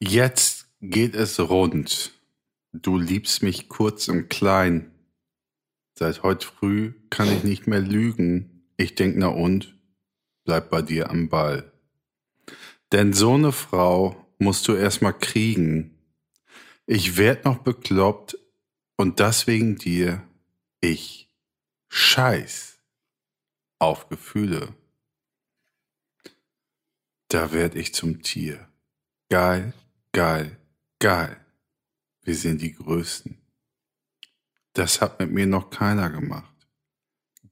Jetzt geht es rund. Du liebst mich kurz und klein. Seit heute früh kann ich nicht mehr lügen. Ich denk na und, bleib bei dir am Ball. Denn so ne Frau musst du erstmal kriegen. Ich werd noch bekloppt und das wegen dir. Ich scheiß auf Gefühle. Da werd ich zum Tier. Geil, geil, geil. Wir sind die Größten. Das hat mit mir noch keiner gemacht.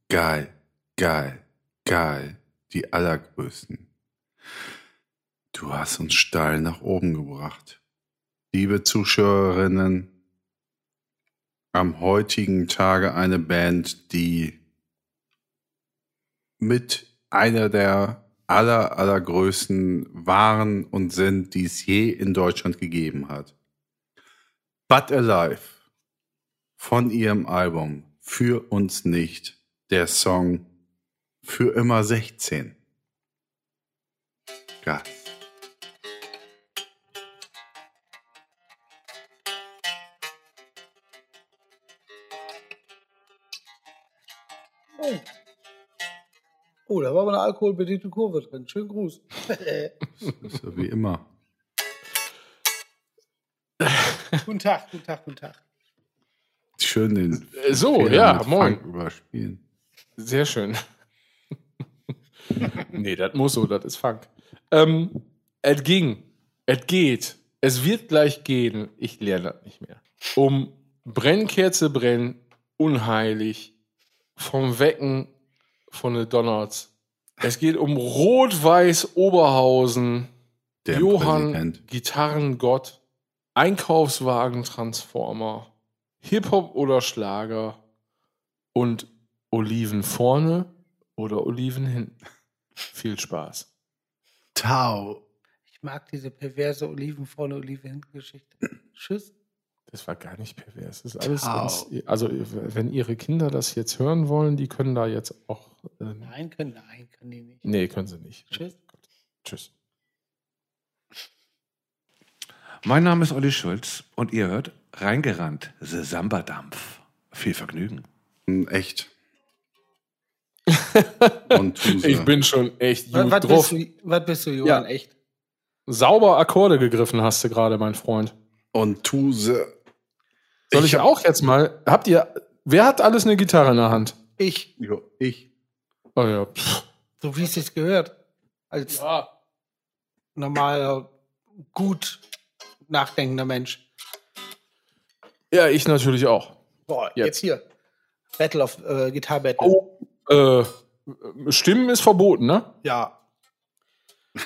Geil, geil, geil. Die Allergrößten. Du hast uns steil nach oben gebracht. Liebe Zuschauerinnen, am heutigen Tage eine Band, die mit einer der aller, allergrößten waren und sind, die es je in Deutschland gegeben hat. But Alive von ihrem Album Für uns nicht, der Song Für immer 16. Geil. Oh, da war aber eine alkoholbedingte Kurve drin. Schönen Gruß. so wie immer. guten Tag, guten Tag, guten Tag. Schön den. Äh, so, ja, moin. Überspielen. Sehr schön. nee, das muss so, das ist Funk. Ähm, es ging, es geht, es wird gleich gehen. Ich lerne das nicht mehr. Um Brennkerze brennen, unheilig, vom Wecken von den Donnerts. Es geht um Rot-Weiß Oberhausen, Der Johann Präsident. Gitarrengott, Einkaufswagen-Transformer, Hip-Hop oder Schlager und Oliven vorne oder Oliven hinten. Viel Spaß. Tau. Ich mag diese perverse Oliven vorne, Oliven hinten Geschichte. Tschüss. Das war gar nicht pervers. Das ist alles ganz, also wenn Ihre Kinder das jetzt hören wollen, die können da jetzt auch. Ähm, Nein, können, nein, können die nicht. nee, können sie nicht. Tschüss. Gut. Tschüss. Mein Name ist Olli Schulz und ihr hört Reingerannt, The Samba-Dampf. Viel Vergnügen. Hm, Echt. Ich bin schon echt Was, gut was, drauf. bist du, was bist du, Johann? Ja. Echt? Sauber Akkorde gegriffen hast du gerade, mein Freund. Und Tuse. Soll ich, hab- auch jetzt mal? Habt ihr. Wer hat alles eine Gitarre in der Hand? Ich, Jo, ich. Oh ja. So wie es sich gehört. Als ja. normaler, gut nachdenkender Mensch. Ja, ich natürlich auch. Boah, Jetzt. jetzt, hier. Battle of äh, Guitar Battle. Oh, äh, Stimmen ist verboten, ne? Ja.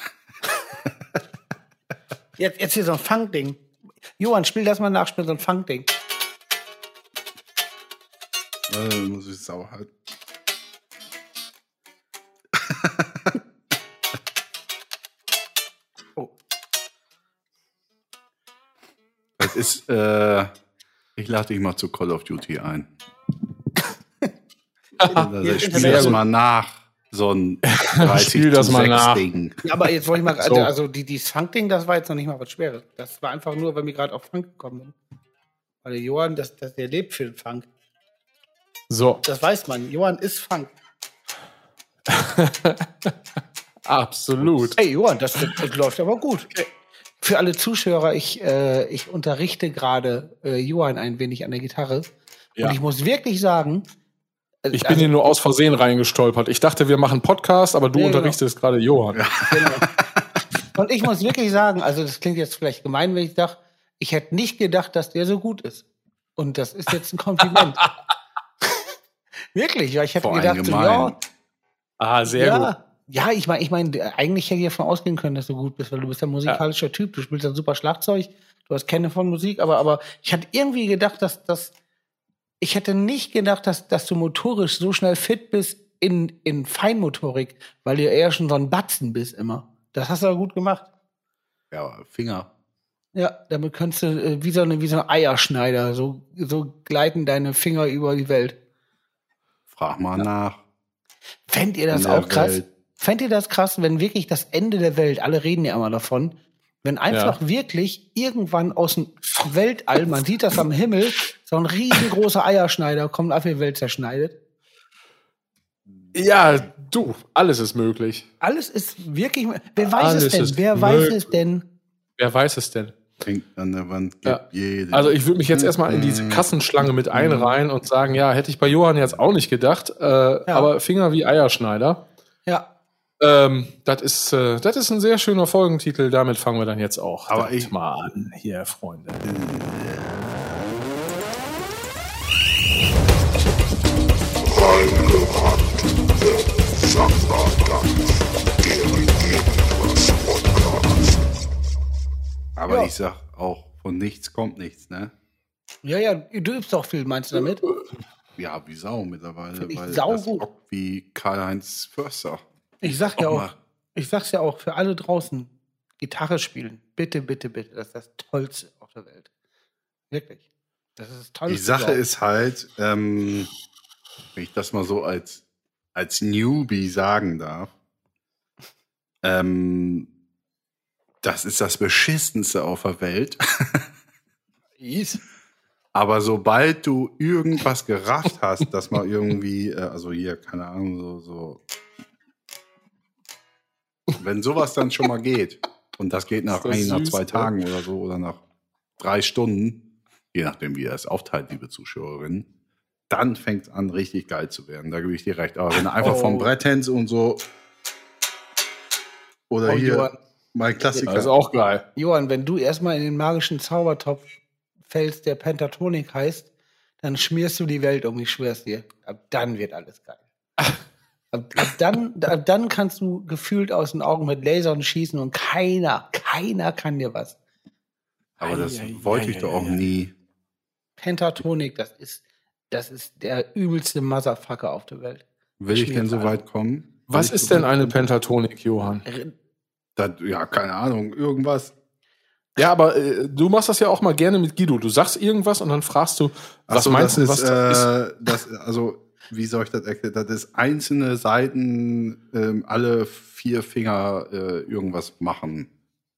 jetzt, jetzt hier so ein Funk-Ding. Johann, spiel das mal nach, spiel so ein Funk-Ding. Äh, muss ich sau halten. Oh. Das ist, äh, ich lade dich mal zu Call of Duty ein. Also, ich ist spiel Internet. das mal nach. So ein 30 Spiel das mal 6 nach. Ding. Ja, aber jetzt wollte ich mal, also, So. also die, dieses Funk-Ding, das war jetzt noch nicht mal was Schweres. Das war einfach nur, weil wir gerade auf Funk gekommen sind. Weil der Johann, das, das, der lebt für den Funk. So, Das weiß man. Johann ist Funk. absolut. Hey, Johann, das, das läuft aber gut. Für alle Zuschauer, ich, äh, ich unterrichte gerade äh, Johann ein wenig an der Gitarre. Ja. Und ich muss wirklich sagen, äh, Ich bin hier nur aus Versehen reingestolpert. Ich dachte, wir machen Podcast, aber du Ja, genau. unterrichtest gerade Johann. Genau. Und ich muss wirklich sagen, also das klingt jetzt vielleicht gemein, wenn ich sage, ich hätte nicht gedacht, dass der so gut ist. Und das ist jetzt ein Kompliment. wirklich, weil ich hätte Vor gedacht, so, ja, Ah, sehr gut. ja, ja, ich meine, ich meine, eigentlich hätte ich davon ausgehen können, dass du gut bist, weil du bist ein musikalischer Typ, du spielst ein super Schlagzeug, du hast keine von Musik, aber, aber ich hatte irgendwie gedacht, dass, dass ich hätte nicht gedacht, dass, dass du motorisch so schnell fit bist in, in Feinmotorik, weil du ja eher schon so ein Batzen bist immer. Das hast du aber gut gemacht. Ja, Finger. Ja, damit kannst du äh, wie so eine wie so ein Eierschneider, so so gleiten deine Finger über die Welt. Frag mal nach. Fändt ihr das auch krass? Welt. Fändt ihr das krass, wenn wirklich das Ende der Welt, alle reden ja immer davon, Wenn einfach wirklich irgendwann aus dem Weltall, man sieht das am Himmel, so ein riesengroßer Eierschneider kommt, auf die Welt zerschneidet. Ja, du, alles ist möglich. Alles ist wirklich. Wer weiß Alles es denn? Wer weiß möglich. es denn? Wer weiß es denn? Hängt an der Wand, gibt Ja. jeden. Also ich würde mich jetzt erstmal in diese Kassenschlange mit einreihen und sagen, ja, hätte ich bei Johann jetzt auch nicht gedacht, äh, aber Finger wie Eierschneider. Ja. Ähm, das ist, äh, das ist ein sehr schöner Folgentitel. Damit fangen wir dann jetzt auch Aber ich- mal an, hier, Freunde. Aber Ja. ich sag auch, von nichts kommt nichts, ne? Ja, ja, du übst doch viel, meinst du damit? Ja, wie Sau mittlerweile. Find ich weil saugut. das rockt wie Karl-Heinz Förster. Ich sag ja Auch auch, mal. ich sag's ja auch für alle draußen, Gitarre spielen. Bitte, bitte, bitte. Das ist das Tollste auf der Welt. Wirklich. Das ist das Tollste. Die Sache überhaupt. ist halt, ähm, wenn ich das mal so als, als Newbie sagen darf, ähm, das ist das Beschissenste auf der Welt. Aber sobald du irgendwas gerafft hast, dass mal irgendwie, äh, also hier, keine Ahnung, so, so. Wenn sowas dann schon mal geht, und das geht nach das ein, nach zwei ne? Tagen oder so, oder nach drei Stunden, je nachdem, wie ihr es aufteilt, liebe Zuschauerinnen, dann fängt es an, richtig geil zu werden. Da gebe ich dir recht. Aber wenn du einfach vom Oh. Brett hänst und so. Oder Oh, hier. Mein Klassiker. Das ist auch geil. Johann, wenn du erstmal in den magischen Zaubertopf fällst, der Pentatonik heißt, dann schmierst du die Welt um, ich schwör's dir. Ab dann wird alles geil. Ab, ab, dann, ab dann kannst du gefühlt aus den Augen mit Lasern schießen und keiner, keiner kann dir was. Aber das Ei, wollte ei, ich doch auch nie. Pentatonik, das ist, das ist der übelste Motherfucker auf der Welt. Will ich denn so weit kommen? Was ich ist denn eine? Pentatonik, Johann? Das, ja, keine Ahnung, irgendwas. Ja, aber äh, du machst das ja auch mal gerne mit Guido. Du sagst irgendwas und dann fragst du, was so, meinst du, das was ist, das ist? äh, das, also, wie soll ich das erklären? Das ist einzelne Seiten, ähm, alle vier Finger äh, irgendwas machen.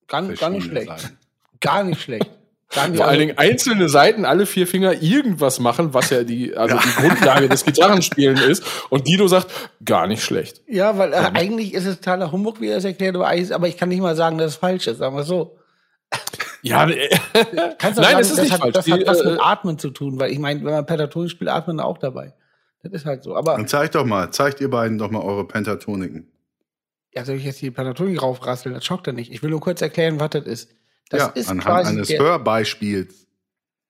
Gar, gar nicht schlecht. Seiten. Gar nicht schlecht. Nicht, Vor allen Dingen einzelne Seiten, alle vier Finger irgendwas machen, was ja die, also die Grundlage des Gitarrenspielen ist. Und Guido sagt, gar nicht schlecht. Ja, weil äh, eigentlich ist es totaler Humbug, wie er es erklärt, aber, ich kann nicht mal sagen, dass es falsch ist, sagen wir so. Ja, äh, Kannst du Nein, sagen, das ist nicht hat, falsch. Das Die, hat was äh, mit Atmen zu tun, weil ich meine, wenn man Pentatonik spielt, atmet man auch dabei. Das ist halt so. Aber Dann zeigt doch mal, zeigt ihr beiden doch mal eure Pentatoniken. ja, soll ich jetzt die Pentatonik raufrasseln? Das schockt er nicht. Ich will nur kurz erklären, was das ist. Das ja, ist anhand quasi eines der, Hörbeispiels.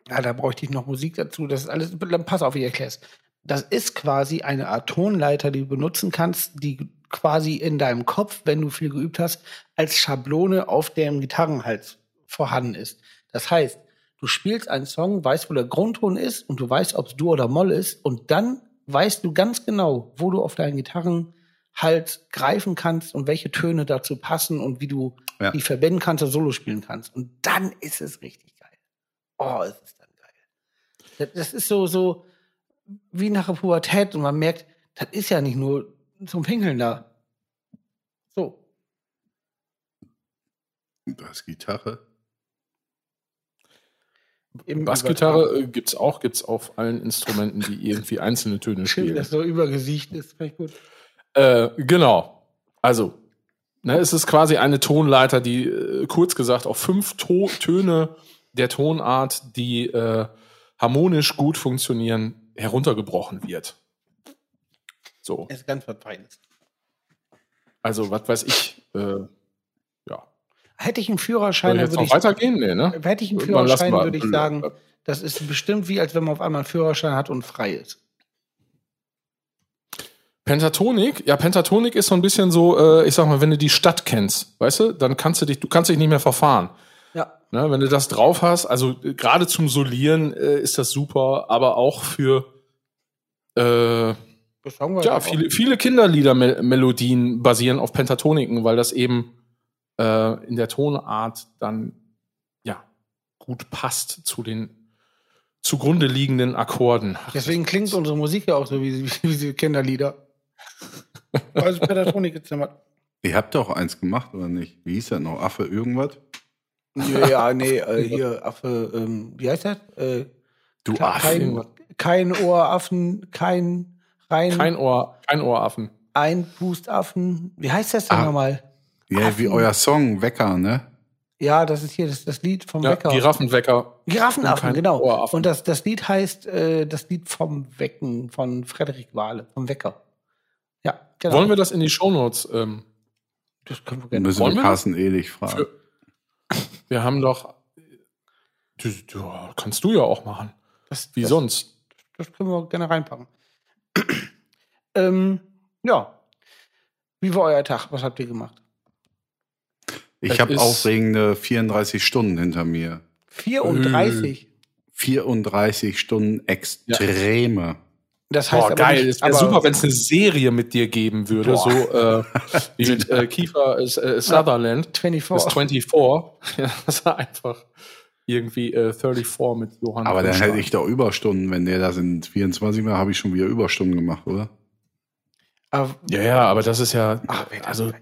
Ja, da bräuchte ich noch Musik dazu. Das ist alles. Dann Pass auf, ich erklär's. Das ist quasi eine Art Tonleiter, die du benutzen kannst, die quasi in deinem Kopf, wenn du viel geübt hast, als Schablone auf dem Gitarrenhals vorhanden ist. Das heißt, du spielst einen Song, weißt, wo der Grundton ist und du weißt, ob es Dur oder Moll ist und dann weißt du ganz genau, wo du auf deinen Gitarrenhals greifen kannst und welche Töne dazu passen und wie du Ja. die verbinden kannst oder Solo spielen kannst. Und dann ist es richtig geil. Oh, es ist dann geil. Das, das ist so, so wie nach der Pubertät und man merkt, das ist ja nicht nur zum Pinkeln da. So. Das Gitarre. Im Bassgitarre äh, gibt's auch, gibt's auf allen Instrumenten, die irgendwie einzelne Töne Schön, spielen. dass so übergesicht ist. Finde ich gut. Äh, genau. Also, ne, es ist quasi eine Tonleiter, die äh, kurz gesagt auf fünf to Töne der Tonart, die äh, harmonisch gut funktionieren, heruntergebrochen wird. So, Es ist ganz was Feines. also was weiß ich. Äh, ja. Hätte ich einen Führerschein, würde ich, weitergehen? Nee, ne? hätte ich einen Führerschein, würde ich sagen, das ist bestimmt wie, als wenn man auf einmal einen Führerschein hat und frei ist. Pentatonik, ja, Pentatonik ist so ein bisschen so, äh, ich sag mal, wenn du die Stadt kennst, weißt du, dann kannst du dich, du kannst dich nicht mehr verfahren. Ja. Ne, wenn du das drauf hast, also äh, gerade zum Solieren äh, ist das super, aber auch für äh, ja, viele, viele Kinderlieder-Melodien basieren auf Pentatoniken, weil das eben äh, in der Tonart dann ja gut passt zu den zugrunde liegenden Akkorden. Deswegen klingt unsere Musik ja auch so wie, wie, wie Kinderlieder. Also jetzt nochmal. Ihr habt doch eins gemacht, oder nicht? Wie hieß das noch? Affe irgendwas? Ja, ja nee, äh, hier, Affe, ähm, wie heißt das? Äh, Du kein, Affe. kein Ohraffen, kein rein, Kein Ohr, kein Ohraffen. ein Pustaffen. Wie heißt das denn Ah. nochmal? Ja, wie euer Song, Wecker, ne? Ja, das ist hier das, das Lied vom Ja, Wecker. Giraffenwecker. Giraffenaffen, Und kein genau. Ohraffen. Und das, das Lied heißt äh, das Lied vom Wecken von Frederik Wahle, vom Wecker. Ja, genau. Wollen wir das in die Shownotes? Ähm, das können wir gerne. müssen Wollen wir wir Carsten Ehlich fragen. Für- wir haben doch. Du, du, kannst du ja auch machen. Das, Wie das, sonst? Das können wir gerne reinpacken. ähm, ja. Wie war euer Tag? Was habt ihr gemacht? Ich habe aufregende 34 Stunden hinter mir. 34. 34 Stunden extreme. Das heißt Boah, aber geil. nicht- Es wäre aber- super, wenn es eine Serie mit dir geben würde. Boah. So äh, wie mit äh, Kiefer äh, Sutherland. 24. Bis 24. Ja, das war einfach irgendwie äh, 34 mit Johann. Aber dann hätte ich doch Überstunden. Wenn der da sind 24 Mal, habe ich schon wieder Überstunden gemacht, oder? Aber- Ja, ja, aber das ist ja. Ach, das- also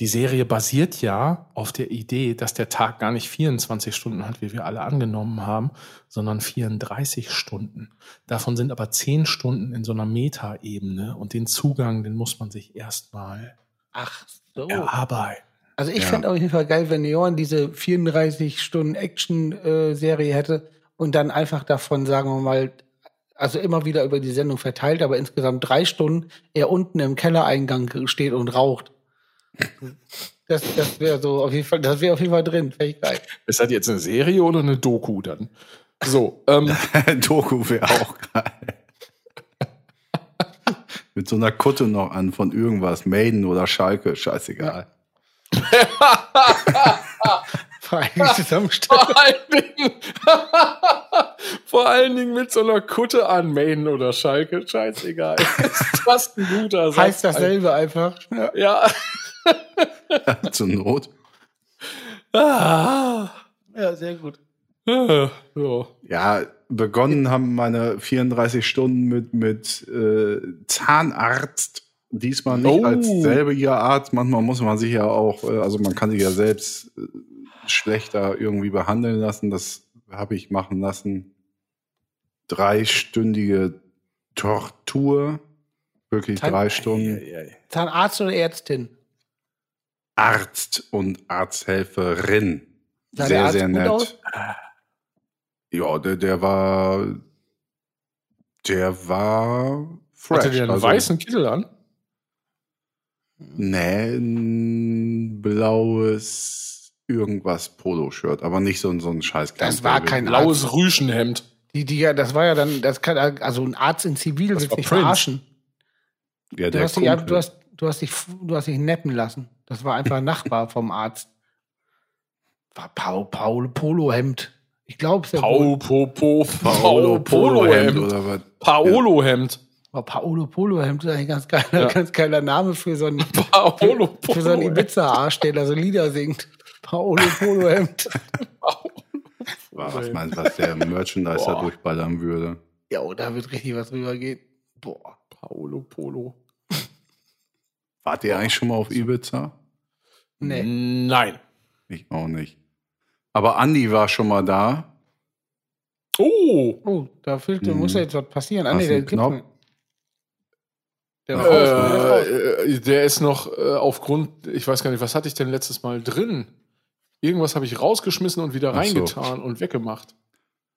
die Serie basiert ja auf der Idee, dass der Tag gar nicht 24 Stunden hat, wie wir alle angenommen haben, sondern 34 Stunden. Davon sind aber 10 Stunden in so einer Metaebene und den Zugang, den muss man sich erstmal Ach so. erarbeiten. Also ich Ja. fände auf jeden Fall geil, wenn Johann diese 34 Stunden Action-Serie hätte und dann einfach davon, sagen wir mal, also immer wieder über die Sendung verteilt, aber insgesamt drei Stunden er unten im Kellereingang steht und raucht. Das, das wäre so auf jeden Fall, das wäre auf jeden Fall drin. Geil. Ist das jetzt eine Serie oder eine Doku dann? So, ähm, Doku wäre auch geil. Mit so einer Kutte noch an von irgendwas. Maiden oder Schalke, scheißegal. Zusammenstellen. vor allen Dingen, vor allen Dingen mit so einer Kutte an Main oder Schalke, scheißegal. Das ist fast ein guter Satz. Heißt dasselbe einfach. Ja. Ja. Zur Not. Ah. ja, sehr gut. Ja. So. Ja, begonnen haben meine 34 Stunden mit, mit äh, Zahnarzt. Diesmal nicht Oh. als selbiger Arzt. Manchmal muss man sich ja auch, äh, also man kann sich ja selbst äh, schlechter irgendwie behandeln lassen. Das habe ich machen lassen. Dreistündige Tortur. Wirklich Zahn- drei Stunden. Zahnarzt oder Ärztin? Arzt und Arzthelferin. Sah der sehr, Arzt sehr gut nett. aus? Ja, der, der war. Der war fresh. Hatte der einen also- weißen Kittel an? Nee, ein blaues irgendwas Poloshirt, aber nicht so, ein- so ein scheiß Das war kein Blaues Rüschenhemd. Die, die, ja, das war ja dann, das kann, also ein Arzt in Zivil Das wird war sich Prince. verarschen. Ja, Du der hast, dich, du, hast, du, hast dich, du hast dich neppen lassen. Das war einfach ein Nachbar vom Arzt. War Paul, Paul Polohemd. Ich glaube, es Pau, po, po, Paolo Polohemd oder was? Paolo-Hemd. war Paolo Polohemd. Ist eigentlich ein ganz geiler, Ja. ganz geiler Name für so einen, Paolo für so einen. Ibiza-Arsch, der da so Lieder singt. Paolo Polohemd. War, was meinst du, was der Merchandiser Boah. durchballern würde? Ja, oh, da wird richtig was rübergehen. Boah. Paolo Polo. Wart ihr eigentlich schon mal auf Ibiza? Nee. Nein. Ich auch nicht. Aber Andi war schon mal da. Oh. Oh, da fehlt, Mhm. muss ja jetzt was passieren. Du der Knopf? Der. Äh, äh, der ist noch äh, aufgrund, ich weiß gar nicht, was hatte ich denn letztes Mal drin? Irgendwas habe ich rausgeschmissen und wieder Ach so. reingetan und weggemacht.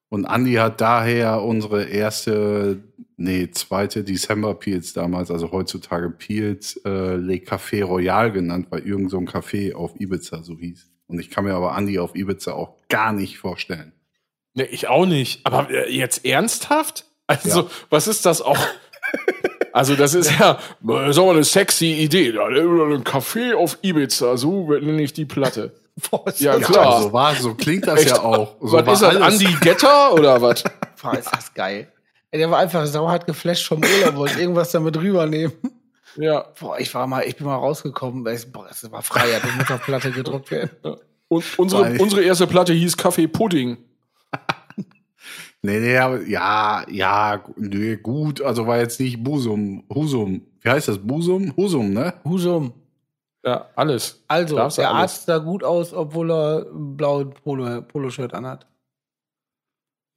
Und Andi hat daher unsere erste, nee, zweite December Peels damals, also heutzutage Peels, äh, Le Café Royal genannt, weil irgend so ein Café auf Ibiza so hieß. Und ich kann mir aber Andi auf Ibiza auch gar nicht vorstellen. Ne, ich auch nicht. Aber äh, jetzt ernsthaft? Also, was ist das auch? Also, das ist ja, äh, sag mal, eine sexy Idee. Da, Ein Café auf Ibiza, so nenne ich die Platte. Ja, klar. so war, so klingt das Echt? ja auch. So was war ist das. Andy Getter oder was? Boah, ist das geil. Ey, der war einfach sauhart geflasht vom Urlaub, wollte irgendwas damit rübernehmen. Ja. Boah, ich war mal, ich bin mal rausgekommen, weil ich, boah, das war Freiheit, das muss auf Platte gedruckt werden. Und unsere, unsere erste Platte hieß Kaffee Pudding. Nee, nee, aber ja, ja, nee, gut, also war jetzt nicht Busum, Husum. Wie heißt das? Busum? Husum, ne? Husum. Ja, alles. Also, Darfst du der alles. Arzt sah gut aus, obwohl er ein blaues Polo- Poloshirt anhat.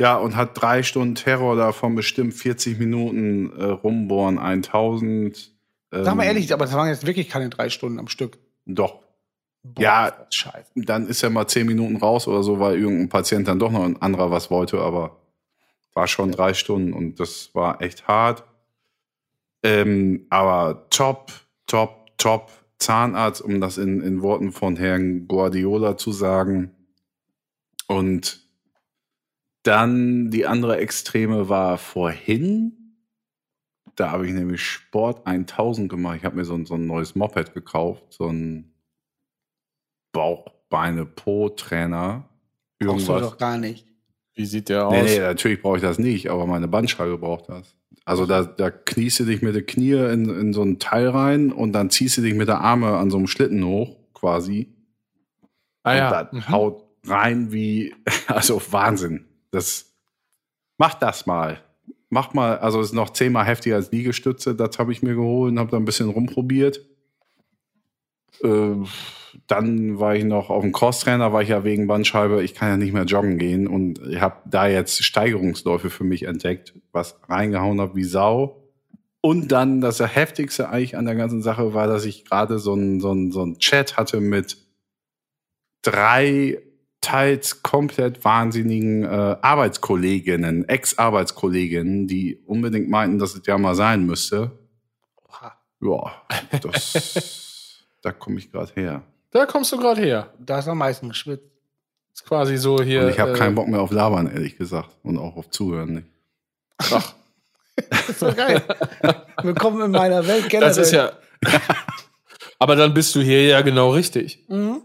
Ja, und hat drei Stunden Terror davon bestimmt 40 Minuten äh, rumbohren 1000. Ähm, Sag mal ehrlich, aber das waren jetzt wirklich keine drei Stunden am Stück. Doch. Boah, Ja. Scheiße. Dann ist er mal 10 Minuten raus oder so, weil irgendein Patient dann doch noch ein anderer was wollte, aber war schon drei Stunden und das war echt hart. Ähm, aber top, top, top Zahnarzt, um das in, in Worten von Herrn Guardiola zu sagen. Und dann die andere Extreme war vorhin. Da habe ich nämlich Sport 1000 gemacht. Ich habe mir so ein, so ein neues Moped gekauft, so ein Bauch-Beine-Po-Trainer. Brauchst du Irgendwas. doch gar nicht. Wie sieht der aus? Nee, nee, natürlich brauche ich das nicht, aber meine Bandscheibe braucht das. Also da, da kniest du dich mit den Knie in, in so ein Teil rein und dann ziehst du dich mit der Arme an so einem Schlitten hoch, quasi. ah, und ja. das Mhm. haut rein wie, also Wahnsinn. Das, mach das mal. Mach mal, also ist noch zehnmal heftiger als Liegestütze. Das habe ich mir geholt und habe da ein bisschen rumprobiert. Äh, dann war ich noch auf dem Crosstrainer, war ich ja wegen Bandscheibe, ich kann ja nicht mehr joggen gehen und ich habe da jetzt Steigerungsläufe für mich entdeckt, was reingehauen habe wie Sau. Und dann das heftigste eigentlich an der ganzen Sache war, dass ich gerade so ein, so ein, so ein Chat hatte mit drei teils komplett wahnsinnigen äh, Arbeitskolleginnen, Ex-Arbeitskolleginnen, die unbedingt meinten, dass es ja mal sein müsste. Oha. Ja, das, da komme ich gerade her. Da kommst du gerade her. Da ist am meisten geschwitzt. Ist quasi so hier. Und ich habe äh, keinen Bock mehr auf Labern, ehrlich gesagt. Und auch auf Zuhören nicht. Ach, Das ist so geil. Willkommen in meiner Welt generell. das ist ja. Aber dann bist du hier ja genau richtig. Mhm.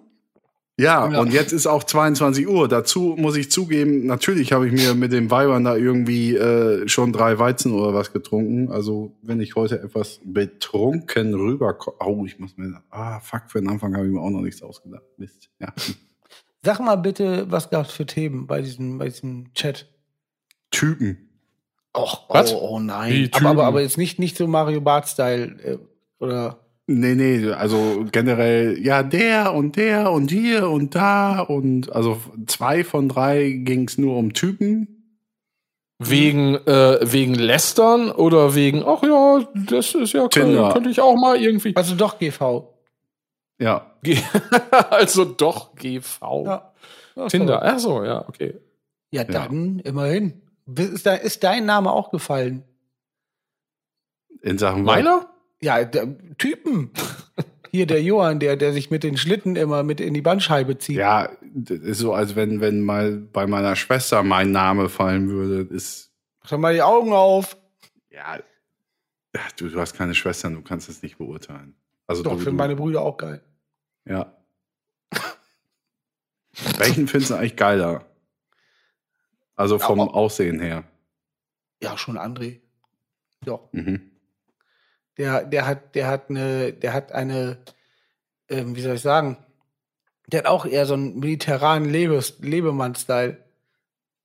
Ja, Ja. und jetzt ist auch 22 Uhr. Dazu muss ich zugeben, natürlich habe ich mir mit den Weibern da irgendwie äh, schon drei Weizen oder was getrunken. Also wenn ich heute etwas betrunken rüberkomme. Oh, ich muss mir. Ah, fuck, für den Anfang habe ich mir auch noch nichts ausgedacht. Mist. Ja. Sag mal bitte, was gab es für Themen bei diesem, bei diesem Chat? Typen. Och, Was? oh, oh nein. Aber, Typen? aber, aber jetzt nicht, nicht so Mario Bart-Style. Äh, oder. Nee, nee, also generell, ja, der und der und hier und da und also zwei von drei ging es nur um Typen. Wegen, äh, wegen Lästern oder wegen, ach ja, das ist ja, Tinder. könnte ich auch mal irgendwie. Also doch GV. Ja, also doch GV. Ja. Ach so. Tinder. Ach so, ja, okay. Ja, dann immerhin. Ist, da, ist dein Name auch gefallen? in Sachen Meiner? Ja, der, Typen. Hier der Johann, der, der sich mit den Schlitten immer mit in die Bandscheibe zieht. Ja, das ist so, als wenn, wenn mal bei meiner Schwester mein Name fallen würde. Ist, Mach doch mal die Augen auf. ja, ja, du, du hast keine Schwestern, du kannst es nicht beurteilen. Also Doch, du, meine Brüder auch geil. Ja. Welchen findest du eigentlich geiler? Also vom Aber- Aussehen her. Ja, schon André. Doch. Mhm. Der, der hat, der hat eine, der hat eine, ähm, wie soll ich sagen, der hat auch eher so einen mediterranen Lebes, Lebemann-Style.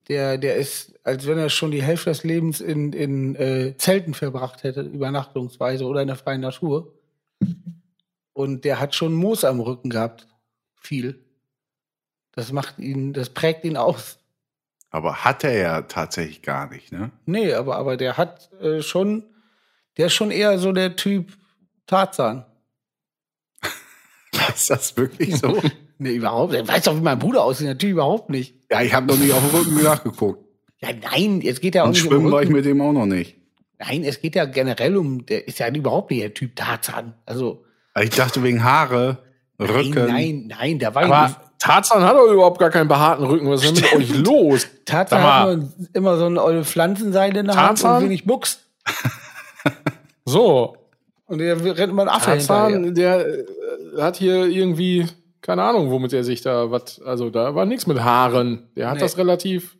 Der, der ist, als wenn er schon die Hälfte des Lebens in, in äh, Zelten verbracht hätte, übernachtungsweise oder in der freien Natur. Und der hat schon Moos am Rücken gehabt. Viel. Das macht ihn, das prägt ihn aus. Aber hat er ja tatsächlich gar nicht, ne? Nee, aber, aber der hat äh, schon, der ist schon eher so der Typ Tarzan. Ist das wirklich so? Nee, überhaupt. Er weiß doch, wie mein Bruder aussieht. Natürlich überhaupt nicht. ja, ich habe noch nicht auf den Rücken nachgeguckt. Ja, nein, es geht ja auch Und nicht um schwimmen war ich mit dem auch noch nicht. Nein, es geht ja generell um, der ist ja überhaupt nicht der Typ Tarzan. Also, Ich dachte wegen Haare, Rücken. nein, nein, nein, da war ich Aber nicht. Tarzan hat doch überhaupt gar keinen behaarten Rücken. Was ist denn mit euch los? Tarzan hat nur immer so eine olle Pflanzenseile in der Hand Tarzan? und wenig Buchs. So, Und der rennt immer ein Affe. Tarzan, der äh, hat hier irgendwie, keine Ahnung, womit er sich da was, also da war nichts mit Haaren. Der hat Nee. das relativ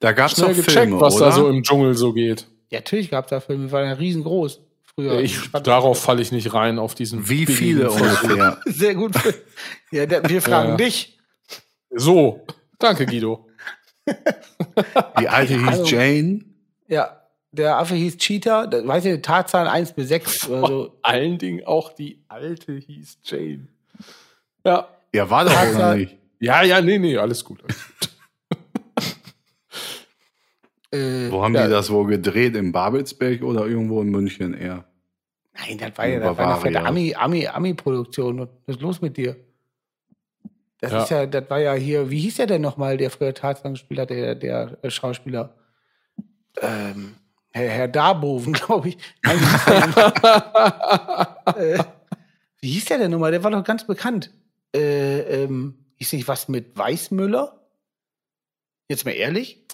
Da gab's schnell gecheckt, Filme, was oder? da so im Dschungel so geht. Ja, natürlich gab es da Filme, die waren ja riesengroß. Früher. Ich, darauf falle ich nicht rein, auf diesen Wie viele ungefähr? Sehr gut. Ja, wir fragen Ja. dich. So, danke Guido. Die alte hieß Also- Jane. Ja. Der Affe hieß Cheetah, das, weiß ich, Tarzan 1 bis 6 oder so. Vor allen Dingen auch die alte hieß Jane. Ja. Ja, war doch oder nicht. Ja, ja, nee, nee, alles gut. Alles gut. Äh, Wo haben Ja. die das wohl gedreht? In Babelsberg oder irgendwo in München eher? nein, das war ja das war eine fette. Ami, Ami, Ami-Produktion. Was ist los mit dir? Das Ja. ist ja, das war ja hier, wie hieß der denn nochmal, der früher Tarzan gespielt hat, der, der äh, Schauspieler? Ähm, Herr, Herr Darboven, glaube ich. Nein, wie hieß der denn? äh, wie hieß der denn nochmal? Der war doch ganz bekannt. Äh, ähm, hieß nicht was mit Weißmüller? Jetzt mal ehrlich?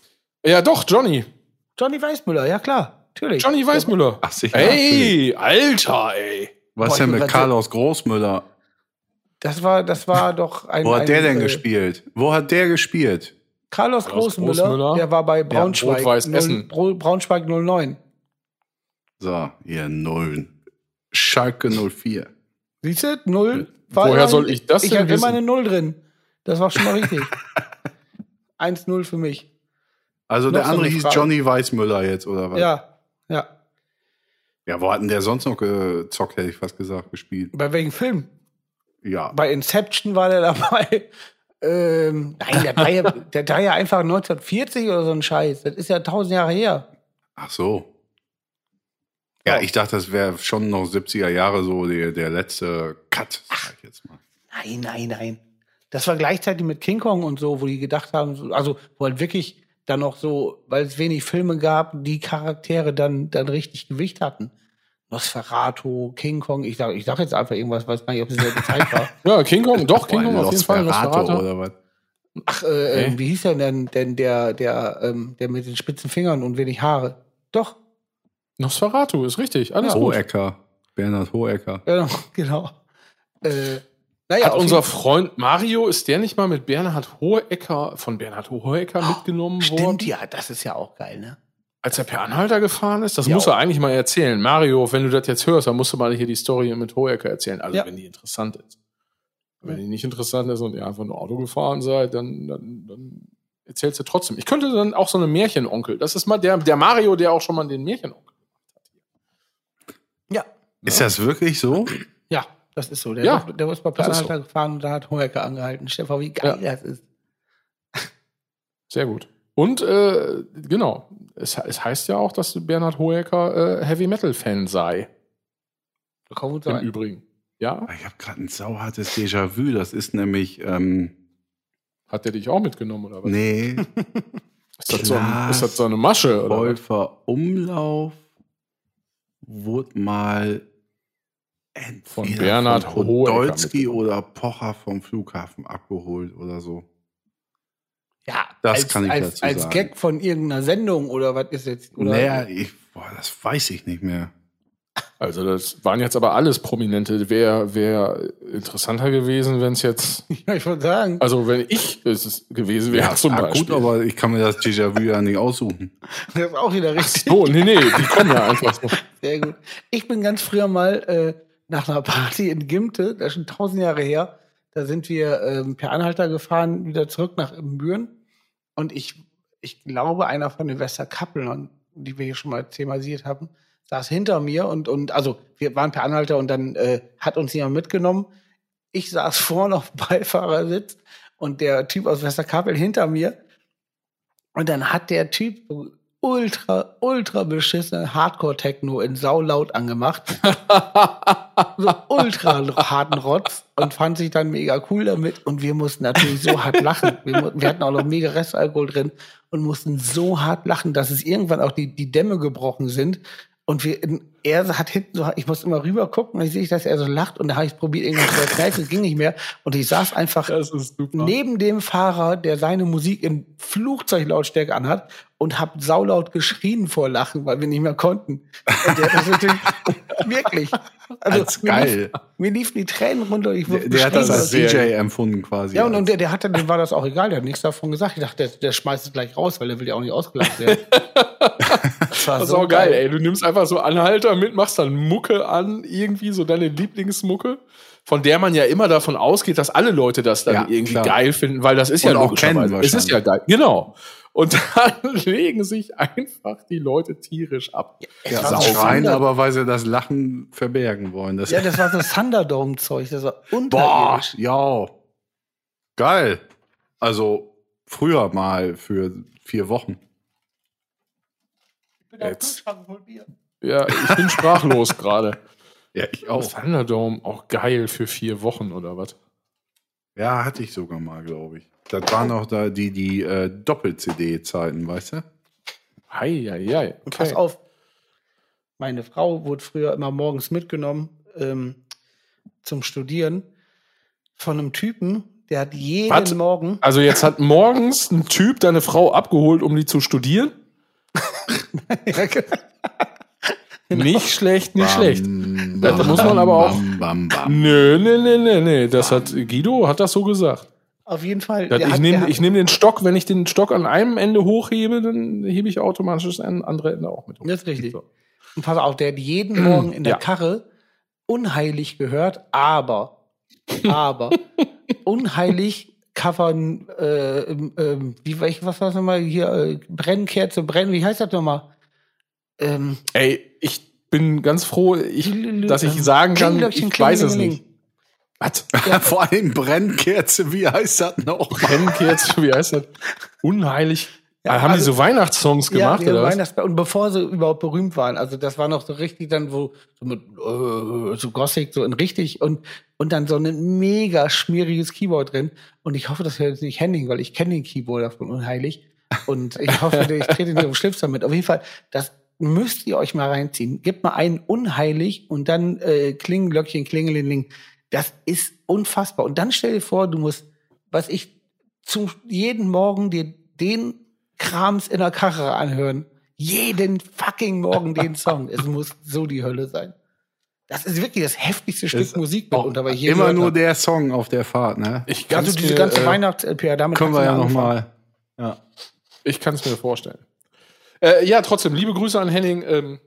Ja, doch, Johnny. Johnny Weißmüller, ja klar, natürlich. Johnny Weißmüller. Ach, sicher. Ey, Alter, ey. Was Boah, denn mit Carlos Großmüller? Das war, das war doch ein. Wo hat ein, der denn äh, gespielt? Wo hat der gespielt? Carlos Carlos Großmüller, Großmüller. der war bei Braunschweig. Null- Essen. Braunschweig 09. So, ihr Nullen. Schalke 04. Siehst du? Null. Woher immer- soll ich das Ich denn hatte immer wissen? eine Null drin. Das war schon mal richtig. 1-0 für mich. Also Noch der so andere eine hieß. Johnny Weißmüller jetzt, oder was? Ja, ja. Ja, wo hat denn der sonst noch gezockt, hätte ich fast gesagt, gespielt? Bei welchem Film? Ja. Bei Inception war der dabei. Ähm, nein, der war, ja, der war ja einfach 1940 oder so ein Scheiß. Das ist ja tausend Jahre her. Ach so. Ja, ich dachte, das wäre schon noch 70er Jahre so der, der letzte Cut, sag ich jetzt mal. Nein, nein, nein. Das war gleichzeitig mit King Kong und so, wo die gedacht haben, so- also wo halt wirklich dann noch so, weil es wenig Filme gab, die Charaktere dann, dann richtig Gewicht hatten. Nosferatu, King Kong, ich sag, ich sag jetzt einfach irgendwas, weiß gar nicht, ob es dieselbe Zeit war. Ja, King Kong, doch, King Kong auf jeden Fall. Nosferatu oder was? Ach, äh, Hä? äh, wie hieß der denn, denn der, der, ähm, der mit den spitzen Fingern und wenig Haare? Doch, Nosferatu, ist richtig. Alles gut. Hohecker. Bernhard Hohecker. genau, genau. Äh, naja, Hat unser Freund Mario, ist der nicht mal mit Bernhard Hohecker, von Bernhard Hohecker mitgenommen worden? Stimmt, ja, das ist ja auch geil, ne? Als er per Anhalter gefahren ist? Das Ja. muss er eigentlich mal erzählen. Mario, wenn du das jetzt hörst, dann musst du mal hier die Story mit Hohecker erzählen. Also, Ja. wenn die interessant ist. Wenn die nicht interessant ist und ihr einfach nur Auto gefahren seid, dann, dann, dann erzählst du trotzdem. Ich könnte dann auch so eine Märchenonkel. Das ist mal der, der Mario, der auch schon mal den Märchenonkel. Ja, Ist das wirklich so? ja, das ist so. Der, Ja, der ist bei das ist Planhalter gefahren und da hat Hohecker angehalten. Stefan, wie geil das ist. Sehr gut. Und äh, genau, es, es heißt ja auch, dass Bernhard Hohecker äh, Heavy Metal Fan sei. Kann gut Im sein. Übrigen. Ja, Ich habe gerade ein sauhartes Déjà-vu. Das ist nämlich, ähm, hat der dich auch mitgenommen oder was? nee, Ist, das so ein, ist das so eine Masche oder was? Wolfer Umlauf wurde mal entweder Von Bernhard von mitgenommen. oder Pocher vom Flughafen abgeholt oder so. Ja, Das als, kann ich als, dazu als sagen. Gag von irgendeiner Sendung oder was ist jetzt? Oder naja, ich, boah, das weiß ich nicht mehr. Also das waren jetzt aber alles Prominente. Wäre wär interessanter gewesen, wenn es jetzt, ja, ich würde sagen, also wenn ich es gewesen wäre zum ah, Beispiel. gut, aber ich kann mir das Déjà-vu ja nicht aussuchen. das ist auch wieder richtig. Oh, nee, nee, die kommen ja einfach so. Sehr gut. Ich bin ganz früher mal äh, nach einer Party in Gimte, das ist schon tausend Jahre her. Da sind wir ähm, per Anhalter gefahren, wieder zurück nach Ibbenbüren. Und ich, ich glaube, einer von den Westerkappeln, die wir hier schon mal thematisiert haben, saß hinter mir und, und also wir waren per Anhalter und dann äh, hat uns jemand mitgenommen. Ich saß vorne auf Beifahrersitz und der Typ aus Westerkappel hinter mir. Und dann hat der Typ ultra, ultra beschissene Hardcore-Techno in saulaut angemacht. so ultra harten Rotz und fand sich dann mega cool damit. Und wir mussten natürlich so hart lachen. Wir, wir hatten auch noch mega Restalkohol drin und mussten so hart lachen, dass es irgendwann auch die, die Dämme gebrochen sind. Und wir, er hat hinten so, ich musste immer rüber gucken, und ich sehe, dass er so lacht und da habe ich probiert, irgendwas zu erkneifen, es ging nicht mehr. Und ich saß einfach neben dem Fahrer, der seine Musik in Flugzeuglautstärke anhat und hab saulaut geschrien vor Lachen, weil wir nicht mehr konnten. Und der hat das natürlich wirklich. Also Als mir geil. Lief, mir liefen die Tränen runter. Ich Der, der hat das als DJ empfunden quasi. ja, und, und der, der hatte, dem war das auch egal, der hat nichts davon gesagt. Ich dachte, der, der schmeißt es gleich raus, weil der will ja auch nicht ausgelacht werden. das war Das ist auch geil, ey. Du nimmst einfach so Anhalter mit, machst dann Mucke an, irgendwie so deine Lieblingsmucke, von der man ja immer davon ausgeht, dass alle Leute das dann Ja, irgendwie klar. geil finden, weil das ist ja Und auch logischerweise. kennen Es ist ja geil. Genau. Und dann legen sich einfach die Leute tierisch ab. Ja, so schreien aber, weil sie das Lachen verbergen wollen. Das Ja, das war so Thunderdome-Zeug, das war Boah, unterirdisch. ja. Geil. Also früher mal für vier Wochen. Jetzt. Ja, ich bin sprachlos gerade. Ja, ich Oh. Thunderdome, auch geil für vier Wochen oder was? Ja, hatte ich sogar mal, glaube ich. Das waren auch da die, die äh, Doppel-CD-Zeiten, weißt du? Hei, hei, hei. Okay. Pass auf. Meine Frau wurde früher immer morgens mitgenommen ähm, zum Studieren von einem Typen, der hat jeden Was? Morgen. Also jetzt hat morgens ein Typ deine Frau abgeholt, um die zu studieren? Nicht schlecht, nicht schlecht. Bam, Das bam, muss man aber auch- Bam, bam, bam. Nö, nö, nö, nö, nö. Das hat Guido hat das so gesagt. Auf jeden Fall. Das, ich hat- nehme ich nehm den Stock, wenn ich den Stock an einem Ende hochhebe, dann hebe ich automatisch das andere Ende auch mit hoch. Das ist richtig. So. Und pass auf, der hat jeden Morgen in der Ja. Karre unheilig gehört, aber, aber, unheilig covern, äh, ähm, wie, was war das nochmal hier, äh, Brennkerze, brennen, wie heißt das nochmal? Ähm, Ey, ich bin ganz froh, ich, dass ich ähm, sagen kann, ich weiß es nicht. Was? Vor allem Brennkerze, wie heißt das noch? Brennkerze, wie heißt das? Unheilig. Ja, haben die also- so Weihnachtssongs gemacht, ja, oder was? Weihnachts und bevor sie überhaupt berühmt waren, also das war noch so richtig dann, wo so mit äh, so Gothic, so in richtig und und dann so ein mega schmieriges Keyboard drin. Und ich hoffe, das hört jetzt nicht Henning, weil ich kenne den Keyboarder von Unheilig. Und ich hoffe, ich trete nicht auf Schlips damit. Auf jeden Fall, das müsst ihr euch mal reinziehen. Gebt mal einen Unheilig und dann äh, Klingenglöckchen, Klingelingeling. Das ist unfassbar. Und dann stell dir vor, du musst, was ich, zu jeden Morgen dir den Krams in der Karre anhören. Jeden fucking Morgen den Song. Es muss so die Hölle sein. Das ist wirklich das heftigste Stück Ist Musik mitunter, weil ich je immer nur hab. der Song auf der Fahrt, ne? Ich kann's also diese mir, ganze äh, Weihnachts-LP, damit Können wir ja mal noch anfangen. mal. Ja. Ich kann es mir vorstellen. Äh, ja, trotzdem, liebe Grüße an Henning. Ähm,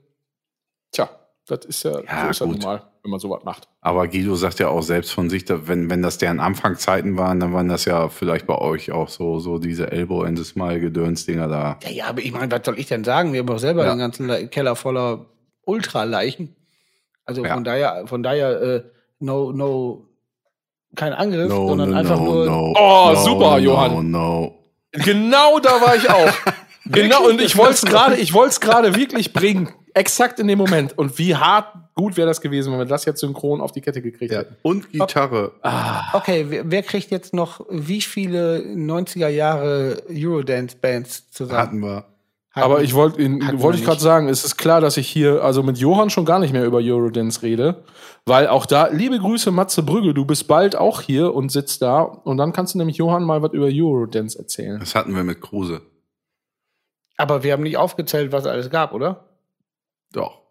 tja, das ist ja, Ja, so ist ja gut. nun mal, wenn man sowas macht. Aber Guido sagt ja auch selbst von sich, dass wenn, wenn das deren Anfangszeiten waren, dann waren das ja vielleicht bei euch auch so, so diese Elbow and the Smile Gedöns-Dinger da. Ja, ja, aber ich meine, was soll ich denn sagen? Wir haben doch selber Ja. den ganzen Le- Keller voller Ultraleichen. Also Ja. von daher, von daher, äh, no, no, kein Angriff, No, sondern no, einfach no, nur. no. Oh, no, super, no, Johann. No, Genau da war ich auch. genau, und ich wollte es gerade, ich wollte es gerade wirklich bringen. Exakt in dem Moment. Und wie hart gut wäre das gewesen, wenn wir das jetzt synchron auf die Kette gekriegt Ja. hätten. Und Gitarre. Okay, wer, wer kriegt jetzt noch wie viele 90er Jahre Eurodance-Bands zusammen? Ah. Hatten wir. Aber ich wollte Hatten wollte ich gerade sagen, es ist klar, dass ich hier also mit Johann schon gar nicht mehr über Eurodance rede, weil auch da liebe Grüße Matze Brügge, du bist bald auch hier und sitzt da und dann kannst du nämlich Johann mal was über Eurodance erzählen. Das hatten wir mit Kruse. Aber wir haben nicht aufgezählt, was es alles gab, oder? Doch.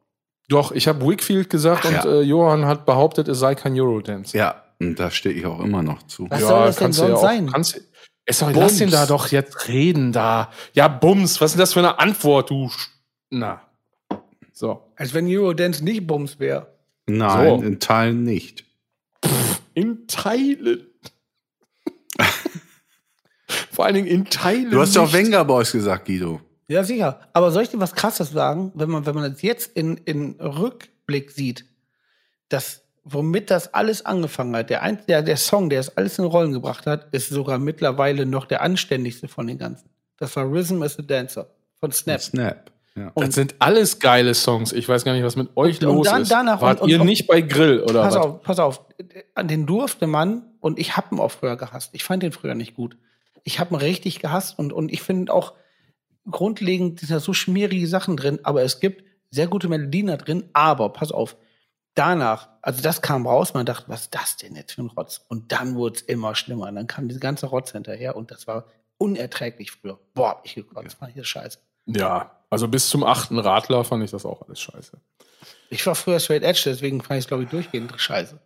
Doch, ich habe Wickfield gesagt Ach, und ja. äh, Johann hat behauptet, es sei kein Eurodance. Ja, und da stehe ich auch immer noch zu. Was soll das denn sonst auch- sein? Kannst, es soll, lass den da doch jetzt reden da. Ja, Bums, was ist denn das für eine Antwort, du? Sch- Na. So. Als wenn Eurodance nicht Bums wäre. Nein, So. in Teilen nicht. In Teilen. Vor allen Dingen in Teilen. Du hast doch. Wenger Boys gesagt, Guido. Ja, sicher. Aber soll ich dir was Krasses sagen? Wenn man, wenn man das jetzt in, in Rückblick sieht, dass, womit das alles angefangen hat, der, ein, der, der Song, der es alles in Rollen gebracht hat, ist sogar mittlerweile noch der anständigste von den ganzen. Das war Rhythm is a Dancer von Snap. Snap. Ja. Das sind alles geile Songs. Ich weiß gar nicht, was mit euch Und- und los dann- ist. danach- Wart und- ihr und- nicht bei Grill oder Pass was? auf, pass auf. An den durfte man, und ich hab ihn auch früher gehasst. Ich fand den früher nicht gut. Ich hab ihn richtig gehasst und, und ich finde auch grundlegend sind da so schmierige Sachen drin, aber es gibt sehr gute Melodien da drin, aber pass auf, danach, also das kam raus, man dachte, was ist das denn jetzt für ein Rotz? Und dann wurde es immer schlimmer. Und dann kam diese ganze Rotz hinterher und das war unerträglich früher. Boah, hab ich gekotzt, das war hier scheiße. Ja, also bis zum achten Radler fand ich das auch alles scheiße. Ich war früher Straight Edge, deswegen fand ich es, glaube ich, durchgehend scheiße.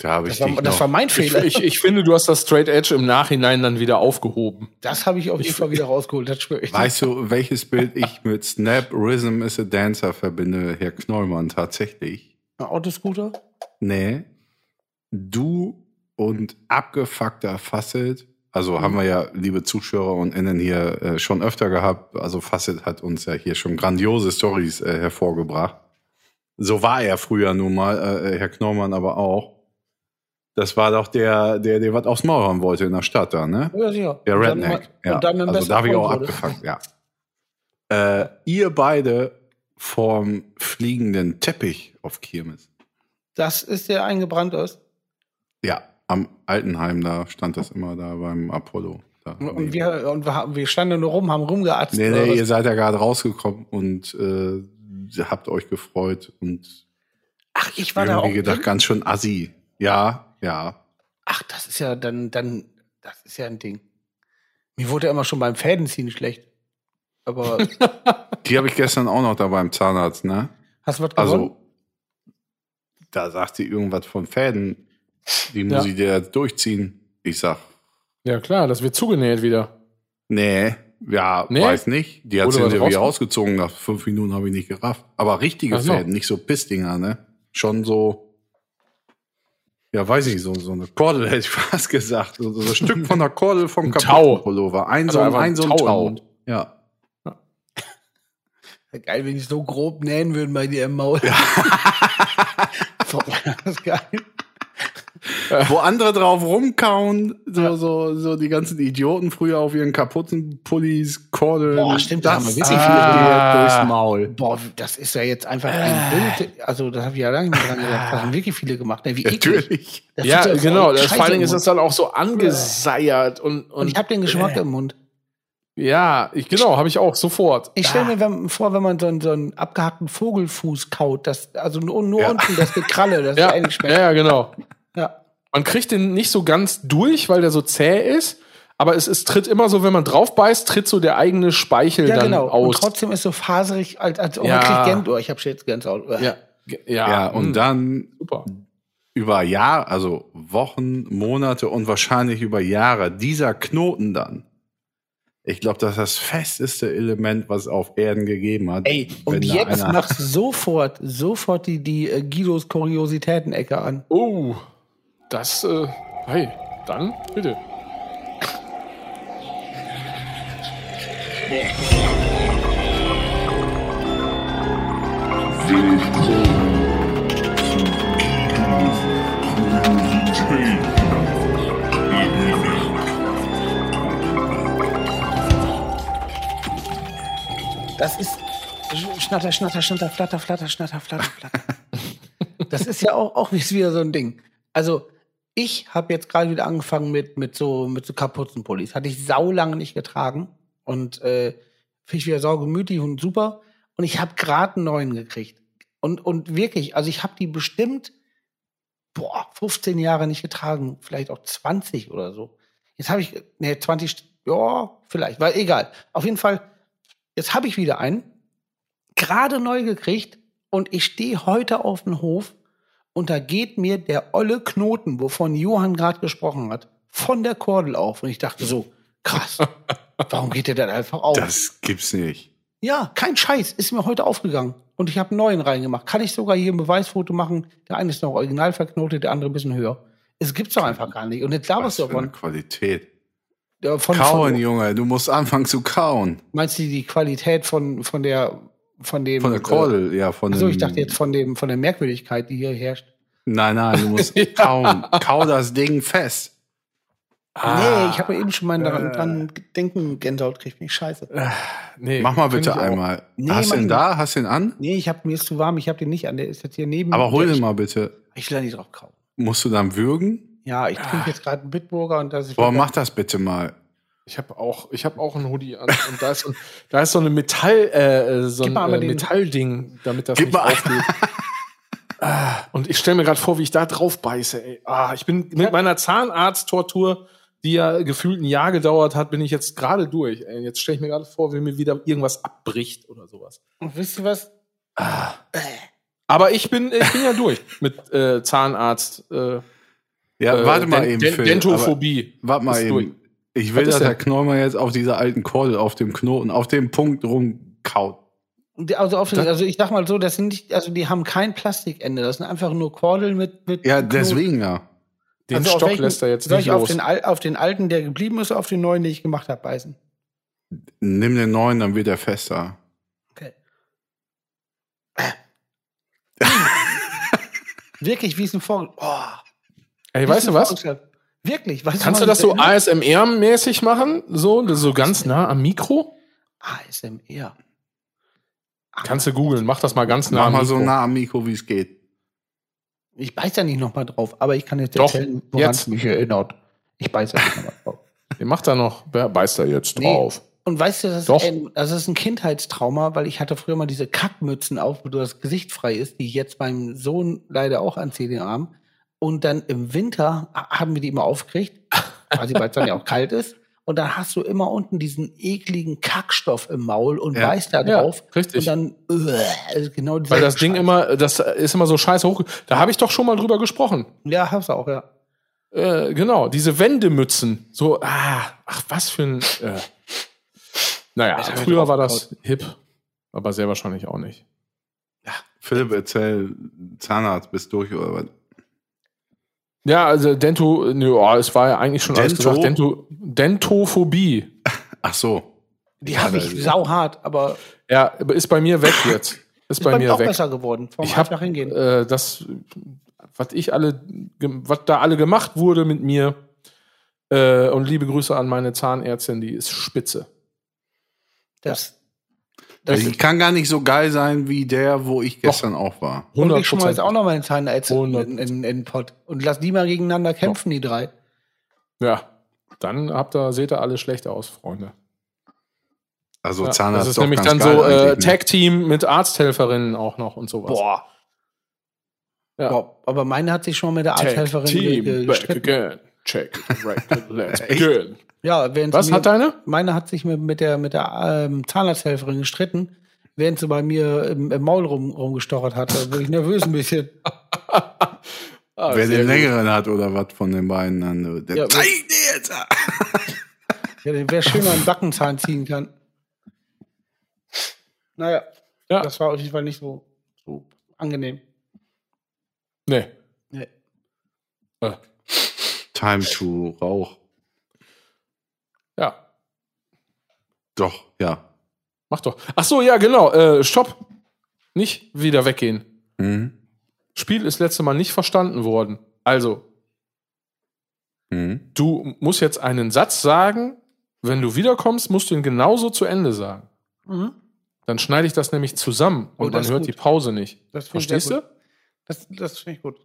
Da habe ich Das war, das noch. war mein Ich, Fehler. ich, ich finde, du hast das Straight Edge im Nachhinein dann wieder aufgehoben. das habe ich auf jeden Fall wieder rausgeholt, das ich. Weißt du, welches Bild ich mit Snap Rhythm is a Dancer verbinde, Herr Knollmann, tatsächlich? Ein Autoscooter? Nee. Du und abgefuckter Fasselt Also haben wir ja, liebe Zuschauer und Innen hier äh, schon öfter gehabt. Also Facet hat uns ja hier schon grandiose Stories äh, hervorgebracht. So war er früher nun mal, äh, Herr Knormann aber auch. Das war doch der, der, der was aufs Maul haben wollte in der Stadt da, ne? Ja, sicher. Der Und dann Redneck. Ja. Dann mein also da habe ich auch wurde. abgefangen, ja. Äh, ihr beide vorm fliegenden Teppich auf Kirmes. Das ist der eingebrannt ist. Ja, am Altenheim, da stand das immer da beim Apollo. Da Und wir, und wir, standen nur rum, haben rumgeatzt. Nee, nee, ihr seid ja gerade rausgekommen und äh, habt euch gefreut und Ach, ich war da auch. gedacht, drin? ganz schön assi. Ja, ja. Ach, das ist ja dann, dann, das ist ja ein Ding. Mir wurde ja immer schon beim Fädenziehen schlecht. Aber Die habe ich gestern auch noch da beim Zahnarzt, ne? hast du was gewonnen? Also, da sagt sie irgendwas von Fäden. Die muss Ja. ich dir durchziehen. Ich sag, Ja, klar, das wird zugenäht wieder. nee, ja, Nee? weiß nicht. Die hat sie wieder rausgekommen? ausgezogen. Nach fünf Minuten habe ich nicht gerafft. Aber richtige so. Fäden, nicht so Pissdinger, ne? Schon so, ja, weiß ich, so, so eine Kordel hätte ich fast gesagt. So, so ein Stück von der Kordel vom Ein kaputten Tau. Pullover. Ein Also so, einfach ein ein so ein Tau Tau. Ja. Wär Geil, wenn die so grob nähen würden bei dir im Maul. Boah, das ist geil. Wo andere drauf rumkauen, so, so, so die ganzen Idioten früher auf ihren kaputten Pullis, Kordeln. Boah, stimmt, da haben wir wirklich geht viele durchs Maul. Boah, das ist ja jetzt einfach ein Bild. Also, das habe ich ja lange nicht mehr dran gedacht. Das haben wirklich viele gemacht. Ne? Wie eklig. Natürlich. Das Ja, ja genau. Das, vor allen Dingen ist das dann auch so angeseiert und, Und ich habe den Geschmack äh, im Mund. Ja, ich, genau, habe ich auch sofort. Ich stelle mir wenn, vor, wenn man so einen, so einen abgehackten Vogelfuß kaut, das, also nur, nur Ja. unten das Gekralle, das Ja, ja. ähnlich ja, schmeckt. ja, genau. Man kriegt den nicht so ganz durch, weil der so zäh ist. Aber es, es tritt immer so, wenn man drauf beißt, tritt so der eigene Speichel Ja, dann genau. Und aus. trotzdem ist so faserig, als, als oh, Ja. man kriegt Gänsehaut. Ich habe jetzt Gänsehaut. ja, ja, Ja, und mh, dann super. über Jahre, also Wochen, Monate und wahrscheinlich über Jahre, dieser Knoten dann. Ich glaube, das ist das festeste Element, was es auf Erden gegeben hat. Ey, und jetzt machst du sofort, sofort die, die äh, Guidos Kuriositäten-Ecke an. Oh, das, äh, hey, dann bitte. Das ist Schnatter, Schnatter, Schnatter, Flatter, Flatter, Schnatter, Flatter, Flatter. das ist ja auch, auch wieder so ein Ding. Also, ich habe jetzt gerade wieder angefangen mit, mit so, mit so Kapuzenpullis. Hatte ich saulange nicht getragen. Und äh, finde ich wieder saugemütig und super. Und ich habe gerade einen neuen gekriegt. Und, und wirklich, also ich habe die bestimmt, boah, 15 Jahre nicht getragen. Vielleicht auch 20 oder so. Jetzt habe ich, ne, 20, ja, vielleicht, weil egal. Auf jeden Fall, jetzt habe ich wieder einen, gerade neu gekriegt und ich stehe heute auf dem Hof und da geht mir der olle Knoten, wovon Johann gerade gesprochen hat, von der Kordel auf. Und ich dachte so, krass, warum geht der denn einfach auf? Das gibt's nicht. Ja, kein Scheiß, ist mir heute aufgegangen. Und ich habe einen neuen reingemacht. Kann ich sogar hier ein Beweisfoto machen? Der eine ist noch original verknotet, der andere ein bisschen höher. Es gibt's doch einfach gar nicht. Und jetzt laberst du davon. Qualität. Von, Kauen, von, Junge, du musst anfangen zu kauen. meinst du die Qualität von, von der, von dem. Von der Kordel, ja, von Äh, also ich dachte jetzt von dem, von der Merkwürdigkeit, die hier herrscht. Nein, nein, du musst kauen. Kau das Ding fest. nee, ich habe eben schon mal daran, dran denken, Gänsehaut kriegt mich scheiße. Nee, Mach mal bitte einmal. Nee, Hast du ich da? Hast du den an? Nee, ich hab, mir ist zu warm, ich habe den nicht an, der ist jetzt hier neben Aber hol den mal bitte. Ich will da nicht drauf kauen. Musst du dann würgen? Ja, ich trinke jetzt gerade einen Bitburger und das ist. Boah, mach das bitte mal. Ich habe auch, ich habe auch einen Hoodie an und da ist, so- da ist so eine Metall, äh, so Gib ein äh, Metallding, damit das Gib nicht aufgeht. ah, und ich stelle mir gerade vor, wie ich da drauf beiße. Ey. Ah, ich bin mit meiner Zahnarzttortur, die ja gefühlt ein Jahr gedauert hat, bin ich jetzt gerade durch. Ey. Jetzt stelle ich mir gerade vor, wie mir wieder irgendwas abbricht oder sowas. Und wisst ihr was? Aber ich bin, ich bin ja durch mit äh, Zahnarzt. Äh, Ja, äh, warte mal Den- eben, Phil. Dentophobie. Warte mal eben. durch. Ich will, dass der denn? Knoll mal jetzt auf dieser alten Kordel, auf dem Knoten, auf dem Punkt rumkaut. Also, auf, also ich sag mal so, das sind nicht, also die haben kein Plastikende, das sind einfach nur Kordeln mit, mit Ja, Knoten. deswegen ja. Den Also Stock welchen- lässt er jetzt Soll nicht ich auf los. den, auf den alten, der geblieben ist, auf den neuen, den ich gemacht habe, beißen? Nimm den neuen, dann wird er fester. Okay. Wirklich, wie es ein Vor... Oh, Ey, wie weißt du was? Vorgeschlagen- Wirklich, weißt Kannst du das so? ASMR-mäßig machen? So, so ganz nah am Mikro? ASMR. Kannst du googeln, mach das mal ganz nah Mach am mal Mikro. so nah am Mikro, wie es geht. Ich beiß ja nicht nochmal drauf, aber ich kann jetzt Doch, erzählen, woran jetzt. es mich erinnert. Ich beiß ja nicht nochmal drauf. Den macht da noch, wer beißt da jetzt Nee. drauf? Und weißt du, das ist, Doch. ein, das ist ein Kindheitstrauma, weil ich hatte früher mal diese Kackmützen auf, wo das Gesicht frei ist, die ich jetzt meinem Sohn leider auch anziehe, den Arm. Und dann im Winter haben wir die immer aufgekriegt, quasi weil es dann ja auch kalt ist. Und dann hast du immer unten diesen ekligen Kackstoff im Maul und Ja. beißt da Ja, drauf. richtig. Und dann äh, also genau Weil das Ding Scheiß. immer, das ist immer so scheiße hoch. Da habe ich doch schon mal drüber gesprochen. Ja, hab's auch, ja. Äh, genau, diese Wendemützen. So, ah, ach, was für ein. Äh. Naja, früher war das hip, aber sehr wahrscheinlich auch nicht. Philipp, erzähl, Zahnarzt, bist durch oder was? Ja, also Dento, nö, oh, es war ja eigentlich schon alles gesagt. Dento, Dentophobie. Ach so. Die habe ich sauhart, aber Ja, aber ist bei mir weg jetzt. Ist, ist bei, mir auch weg. besser geworden. Vom Ich habe hingehen. äh, das, was ich alle, was da alle gemacht wurde mit mir. Äh, und liebe Grüße an meine Zahnärztin, die ist spitze. das, Das Also ich kann gar nicht so geil sein wie der, wo ich gestern auch war. Und 100 ich schon mal jetzt auch noch meine Zahnärzte 100. in, in, in den Pott. Und lass die mal gegeneinander kämpfen, die drei. Ja, dann habt ihr, seht ihr alle schlecht aus, Freunde. Also Ja, Zahnarzt das ist doch nämlich ganz dann geil so äh, ne? Tag-Team mit Arzthelferinnen auch noch und sowas. Boah. Ja. Boah. Aber meine hat sich schon mit der Arzthelferin gestritten. again. Check right, let's begin. Ja, während Was mir, hat deine? Meine hat sich mit, mit der, mit der ähm, Zahnarzthelferin gestritten, während sie bei mir im, im Maul rum, rumgestochert hat. Da wurde ich nervös ein bisschen. Ah, Wer den gut. längeren hat oder was von den beiden. Dann, der Ja, zeig dir jetzt! Ja, den wäre schön mal einen Backenzahn ziehen kann. Naja, Ja. das war auf jeden Fall nicht so, so angenehm. Nee. Nee. Äh, Time to Rauch. Ja, Doch, ja. mach doch. Ach so, ja, genau. Äh, stopp. Nicht wieder weggehen. Mhm. Spiel ist letzte Mal nicht verstanden worden. Also, Mhm. du musst jetzt einen Satz sagen. Wenn du wiederkommst, musst du ihn genauso zu Ende sagen. Mhm. Dann schneide ich das nämlich zusammen Oh, und das man hört gut. die Pause nicht. Verstehst du? Das, das finde ich gut.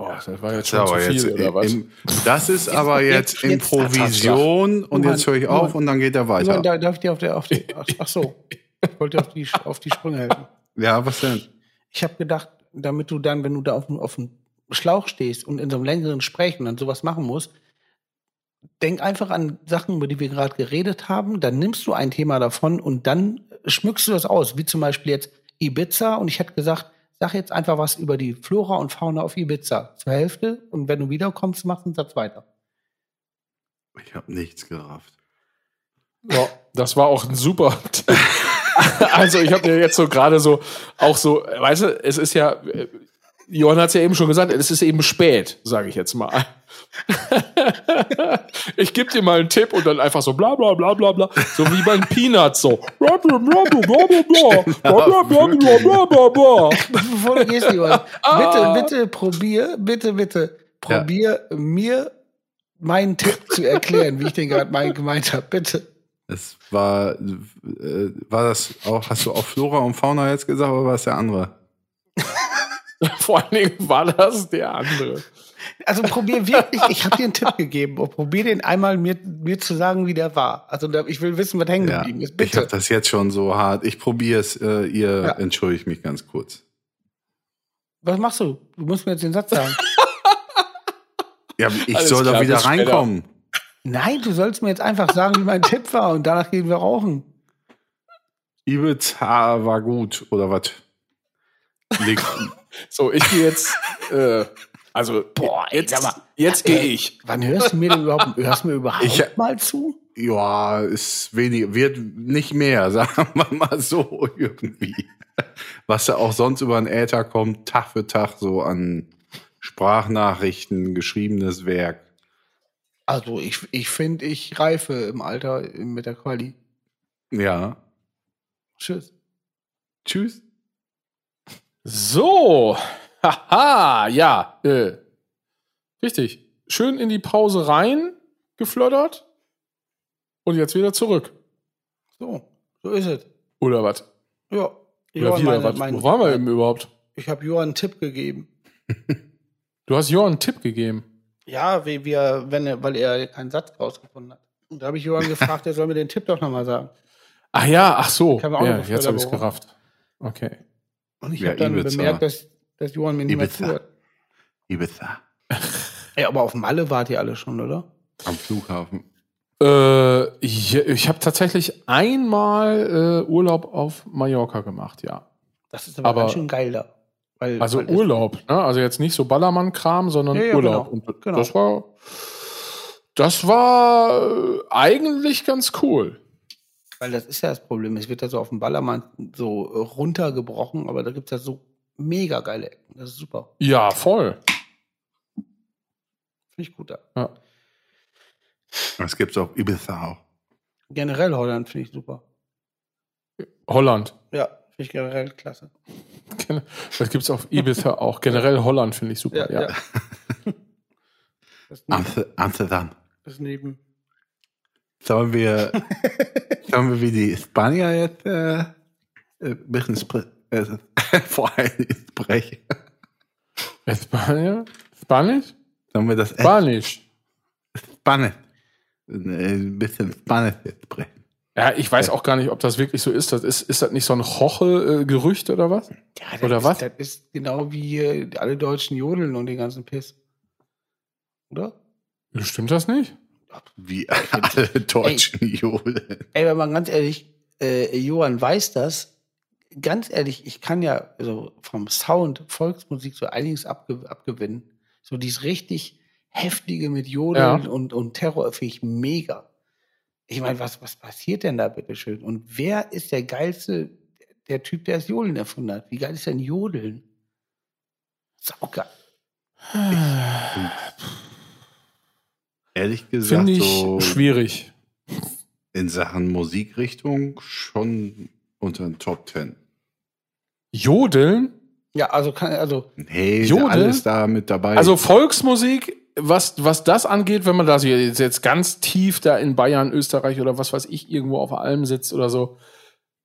Oh, das war jetzt Das ist schon aber zu viel, jetzt oder was? im, das ist aber jetzt- jetzt, jetzt Improvision und Mann, jetzt höre ich auf Mann. und dann geht er weiter. da, darf ich dir auf der, auf die, ach, ach so. Ich wollte auf die, auf die Sprünge helfen. Ja, was denn? Ich habe gedacht, damit du dann, wenn du da auf, dem- auf dem Schlauch stehst und in so einem längeren Gespräch und dann sowas machen musst, denk einfach an Sachen, über die wir gerade geredet haben, dann nimmst du ein Thema davon und dann schmückst du das aus, wie zum Beispiel jetzt Ibiza und ich hätte gesagt, sag jetzt einfach was über die Flora und Fauna auf Ibiza zur Hälfte und wenn du wiederkommst, machst du einen Satz weiter. Ich habe nichts gerafft. Ja, das war auch ein super. also ich habe mir jetzt so gerade so auch so, weißt du, es ist ja, äh, Johann hat es ja eben schon gesagt, es ist eben spät, sage ich jetzt mal. Ich gebe dir mal einen Tipp und dann einfach so bla bla bla bla bla, so wie beim Peanuts so. Bla bla bla bla bla bla bla bla bla bla bla bla bla. Bevor du gehst, Johann, Ah. bitte, bitte probier, bitte, bitte, probier mir meinen Tipp zu erklären, wie ich den gerade mein, gemeint habe. Bitte. Es war, äh, war das auch, hast du auch Flora und Fauna jetzt gesagt oder war es der andere? Vor allen Dingen war das der andere. Also probier wirklich, ich habe dir einen Tipp gegeben, probier den einmal mir, mir zu sagen, wie der war. Also ich will wissen, was hängen Ja, geblieben ist. ich Bitte. habe das jetzt schon so hart. Ich probiere es. Äh, ihr Ja. entschuldigt mich ganz kurz. Was machst du? Du musst mir jetzt den Satz sagen. Ja, ich Alles soll da klar, wieder bis später. reinkommen. Nein, du sollst mir jetzt einfach sagen, wie mein Tipp war und danach gehen wir rauchen. Ibiza war gut oder was? So, ich gehe jetzt. Äh, also, Boah, ey, jetzt, mal. jetzt gehe ich. Wann hörst du mir denn überhaupt, hörst du mir überhaupt Ich- mal zu? Ja, ist wenig, wird nicht mehr, sagen wir mal so irgendwie. was da auch sonst über den Äther kommt, Tag für Tag so an Sprachnachrichten, geschriebenes Werk. Also ich, ich finde, ich reife im Alter mit der Quali. Ja. Tschüss. Tschüss. So, haha, ja, äh, richtig. Schön in die Pause rein geflottert und jetzt wieder zurück. So, so ist es. Oder was? Ja. Oder Johann, wieder meine- was? mein- Wo waren wir eben überhaupt? Ich habe Johann einen Tipp gegeben. Du hast Johann einen Tipp gegeben. Ja, wie wir, wenn er, weil er keinen Satz rausgefunden hat. Und da habe ich Johann gefragt, er soll mir den Tipp doch nochmal sagen. Ach ja, ach so. Ich habe auch ja, jetzt habe ich es gerafft. Okay. Und ich Ja, habe dann bemerkt, dass, dass Johann mir nicht mehr Ibiza. zuhört. Ibiza. Ja, aber auf Malle wart ihr alle schon, oder? Am Flughafen. Äh, ich ich habe tatsächlich einmal äh, Urlaub auf Mallorca gemacht, ja. Das ist aber, Aber- ganz schön geil da. Weil, Also weil Urlaub, ne? Also jetzt nicht so Ballermann-Kram, sondern Ja, ja, Urlaub. genau, Und genau. das war, das war äh, eigentlich ganz cool. Weil das ist ja das Problem. Es wird ja so auf dem Ballermann so äh, runtergebrochen, aber da gibt es ja so mega geile Ecken. Das ist super. Ja, voll. Finde ich gut da. Ja. Das gibt's auf Ibiza auch. Generell Holland finde ich super. Holland. Ja, finde ich generell klasse. Das gibt's auf Ibiza auch. Generell Holland finde ich super. Ja, Ja, ja. Das, neben, Amster- Amsterdam. das neben. Sollen wir, sollen wir wie die Spanier jetzt äh, ein bisschen spre äh, vor allem sprechen? Spanisch? Spanisch? Sollen wir das Spanisch. Spanisch? Äh, Ein bisschen Spanisch jetzt sprechen. Ja, ich weiß auch gar nicht, ob das wirklich so ist. Das ist, ist das nicht so ein Hoche-Gerücht oder was? Ja, das Oder ist, was? Das ist genau wie äh, alle Deutschen jodeln und den ganzen Piss. Oder? Stimmt das nicht? Wie alle deutschen Jodeln. Ey, wenn man ganz ehrlich, äh, Johann weiß das. Ganz ehrlich, ich kann ja also vom Sound Volksmusik so einiges abge abgewinnen. So dieses richtig heftige mit Jodeln Ja. und, und Terror finde ich mega. Ich meine, was, was passiert denn da bitte schön? Und wer ist der geilste, der Typ, der das Jodeln erfunden hat? Wie geil ist denn Jodeln? Saugeil. Ehrlich gesagt, Finde ich so schwierig. in Sachen Musikrichtung schon unter den Top Ten. Jodeln? Ja, also kann, also ist Jodeln? alles da mit dabei. Also Volksmusik, was, was das angeht, wenn man da so jetzt, jetzt ganz tief da in Bayern, Österreich oder was weiß ich, irgendwo auf der Alm sitzt oder so.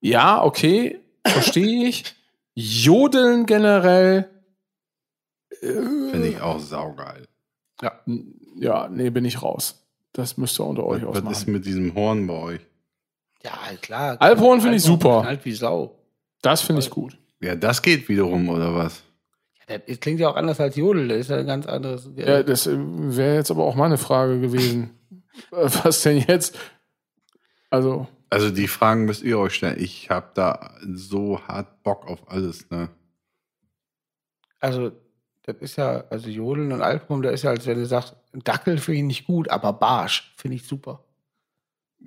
Ja, okay, verstehe ich. Jodeln generell. finde ich auch saugeil. Ja, nee, bin ich raus. Das müsst ihr unter euch Was, was ist ausmachen. mit diesem Horn bei euch? Ja, klar. Alphorn finde ich super. knallt wie Sau. Das finde ich gut. Ja, das geht wiederum, oder was? Ja, das klingt ja auch anders als Jodel, das ist ja ein ganz anderes. Ja, das äh, wäre jetzt aber auch meine Frage gewesen. Äh, Was denn jetzt? Also, Also die Fragen müsst ihr euch stellen. Ich habe da so hart Bock auf alles, ne? also, das ist ja, also Jodeln und Alphorn, da ist ja, als wenn du sagst, Dackel finde ich nicht gut, aber Barsch finde ich super.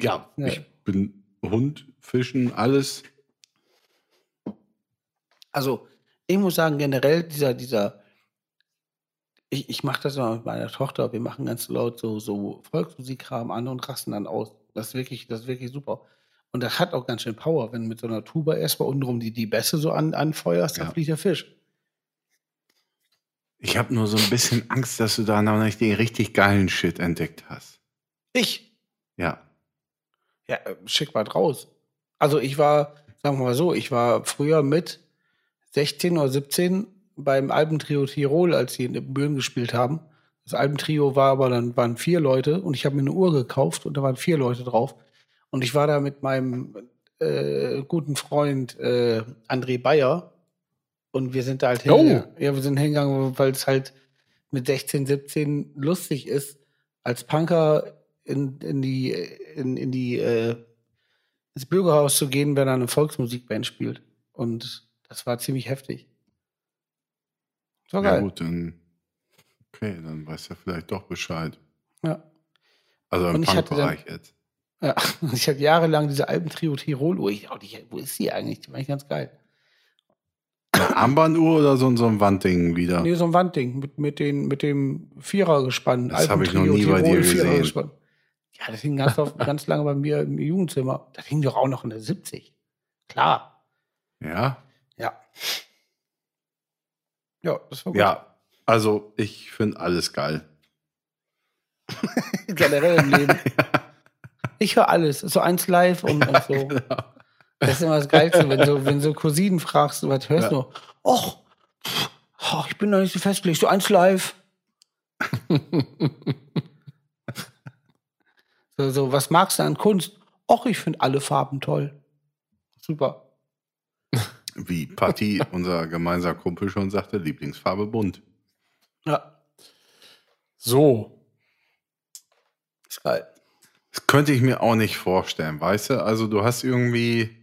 Ja, Ja. ich bin Hund, Fischen, alles. Also, ich muss sagen, generell dieser, dieser, ich, ich mache das immer mit meiner Tochter, wir machen ganz laut so, so Volksmusikkram an und rasten dann aus. Das ist wirklich, das ist wirklich super. Und das hat auch ganz schön Power, wenn mit so einer Tuba erstmal untenrum die, die Bässe so an, anfeuerst, dann Ja. fliegt der Fisch. Ich habe nur so ein bisschen Angst, dass du da noch nicht den richtig geilen Shit entdeckt hast. Ich, Ja. Ja, äh, schick mal raus. Also ich war, sagen wir mal so, ich war früher mit 16 oder 17 beim Albentrio Tirol, als sie in Büren gespielt haben. Das Albentrio war aber dann waren vier Leute und ich habe mir eine Uhr gekauft und da waren vier Leute drauf. Und ich war da mit meinem äh, guten Freund äh, André Bayer und wir sind da halt Oh. hingegangen. Ja, wir sind hingegangen, weil es halt mit 16, 17 lustig ist, als Punker in, in die, in, in die, äh, ins Bürgerhaus zu gehen, wenn er eine Volksmusikband spielt. Und das war ziemlich heftig. Das war Ja geil. gut, dann okay, dann weiß er vielleicht doch Bescheid. Ja. Also im ich Punkbereich jetzt. Ja, und ich hatte jahrelang diese Albentrio Tirol-Uhr. Ich dachte, die- wo ist die eigentlich? Die war eigentlich ganz geil. Eine Armbanduhr oder so, so ein Wandding wieder? Nee, so ein Wandding mit, mit, den, mit dem Vierergespann. Das habe ich noch nie bei dir gesehen. Ja, das hing ganz, auf, ganz lange bei mir im Jugendzimmer. Das hing doch auch noch in der 70. Klar. Ja? Ja. Ja, das war gut. Ja, also ich finde alles geil. Generell im Leben. Ich höre alles. So eins live und, und so. Genau. Das ist immer das Geilste, wenn so, wenn so Cousinen fragst, was hörst Ja. du? Och, oh, ich bin noch nicht so festgelegt. So eins live. So, so, was magst du an Kunst? Och, ich finde alle Farben toll. Super. Wie Patti, unser gemeinsamer Kumpel, schon sagte, Lieblingsfarbe bunt. Ja, So. ist geil. Das könnte ich mir auch nicht vorstellen, weißt du? Also du hast irgendwie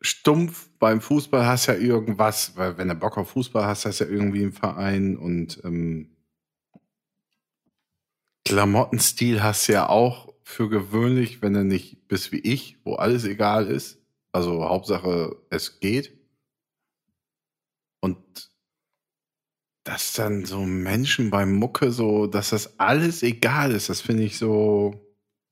stumpf beim Fußball hast ja irgendwas, weil wenn du Bock auf Fußball hast, hast du ja irgendwie einen Verein und ähm, Klamottenstil hast du ja auch für gewöhnlich, wenn du nicht bist wie ich, wo alles egal ist. Also Hauptsache es geht. Und dass dann so Menschen beim Mucke so, dass das alles egal ist, das finde ich so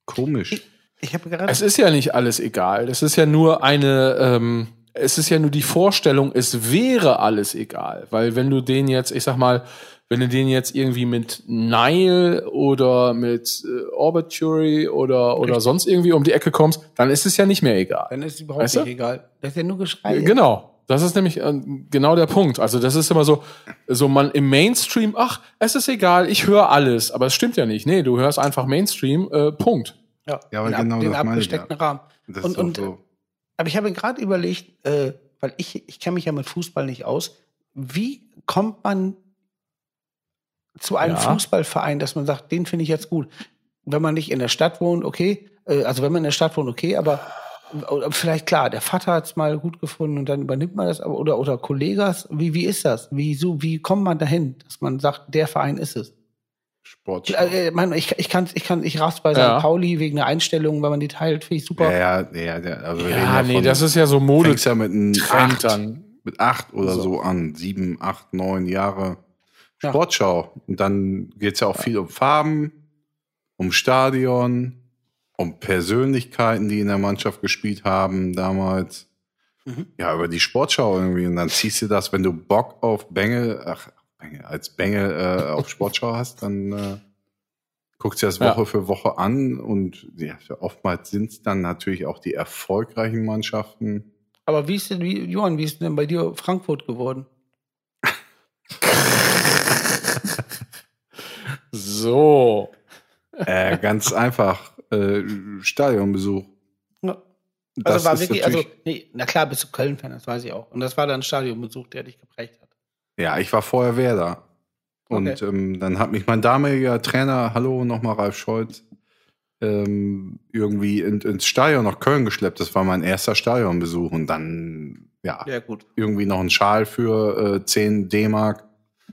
komisch. Ich habe gerade. Es ist ja nicht alles egal. Es ist ja nur eine, ähm, es ist ja nur die Vorstellung, es wäre alles egal. Weil wenn du den jetzt, ich sag mal, wenn du den jetzt irgendwie mit Nile oder mit äh, Orbituary oder, oder Richtig. sonst irgendwie um die Ecke kommst, dann ist es ja nicht mehr egal. Dann ist es überhaupt Weißt du? nicht egal. Das ist ja nur Geschrei. Genau. Das ist nämlich äh, genau der Punkt. Also das ist immer so, so man im Mainstream, ach, es ist egal, ich höre alles. Aber es stimmt ja nicht. Nee, du hörst einfach Mainstream, äh, Punkt. Ja, Ja, aber den, genau den das meine ich ja. abgesteckten Rahmen. Das Und- und- so. Aber ich habe gerade überlegt, äh, weil ich, ich kenne mich ja mit Fußball nicht aus, wie kommt man zu einem Ja. Fußballverein, dass man sagt, den finde ich jetzt gut. Wenn man nicht in der Stadt wohnt, okay, äh, also wenn man in der Stadt wohnt, okay, aber oder vielleicht klar, der Vater hat es mal gut gefunden und dann übernimmt man das, aber oder oder Kollegas, wie wie ist das? Wie so wie kommt man dahin, dass man sagt, der Verein ist es? Sportschau. Äh, mein, ich, ich kann, ich kann, ich raff's bei Ja. St. Pauli wegen der Einstellung, wenn man die teilt, finde ich super. Ja, ja, ja, ja, also wir reden Ja, nee, das ist ja so Mode. fängst ja mit einem Trend acht, dann. mit acht oder So. so. an, sieben, acht, neun Jahre Ja. Sportschau. Und dann geht's ja auch viel um Farben, um Stadion, um Persönlichkeiten, die in der Mannschaft gespielt haben damals. Mhm. Ja, über die Sportschau irgendwie. Und dann ziehst du das, wenn du Bock auf Bengel, ach, Bengel, als Bengel äh, auf Sportschau hast, dann äh, guckst du das Ja. Woche für Woche an. Und ja, oftmals sind es dann natürlich auch die erfolgreichen Mannschaften. Aber wie ist denn, wie, Johann, wie ist denn bei dir Frankfurt geworden? So. Äh, ganz einfach, äh, Stadionbesuch. Ja. Das Also war wirklich, also, nee, na klar, bist du Köln-Fan, das weiß ich auch. Und das war dann ein Stadionbesuch, der dich geprägt hat. Ja, ich war vorher Werder. Und Okay. ähm, dann hat mich mein damaliger Trainer, hallo nochmal Ralf Scholz, ähm, irgendwie in, ins Stadion nach Köln geschleppt. Das war mein erster Stadionbesuch. Und dann, ja, Ja, gut. irgendwie noch ein Schal für äh, 10 D-Mark.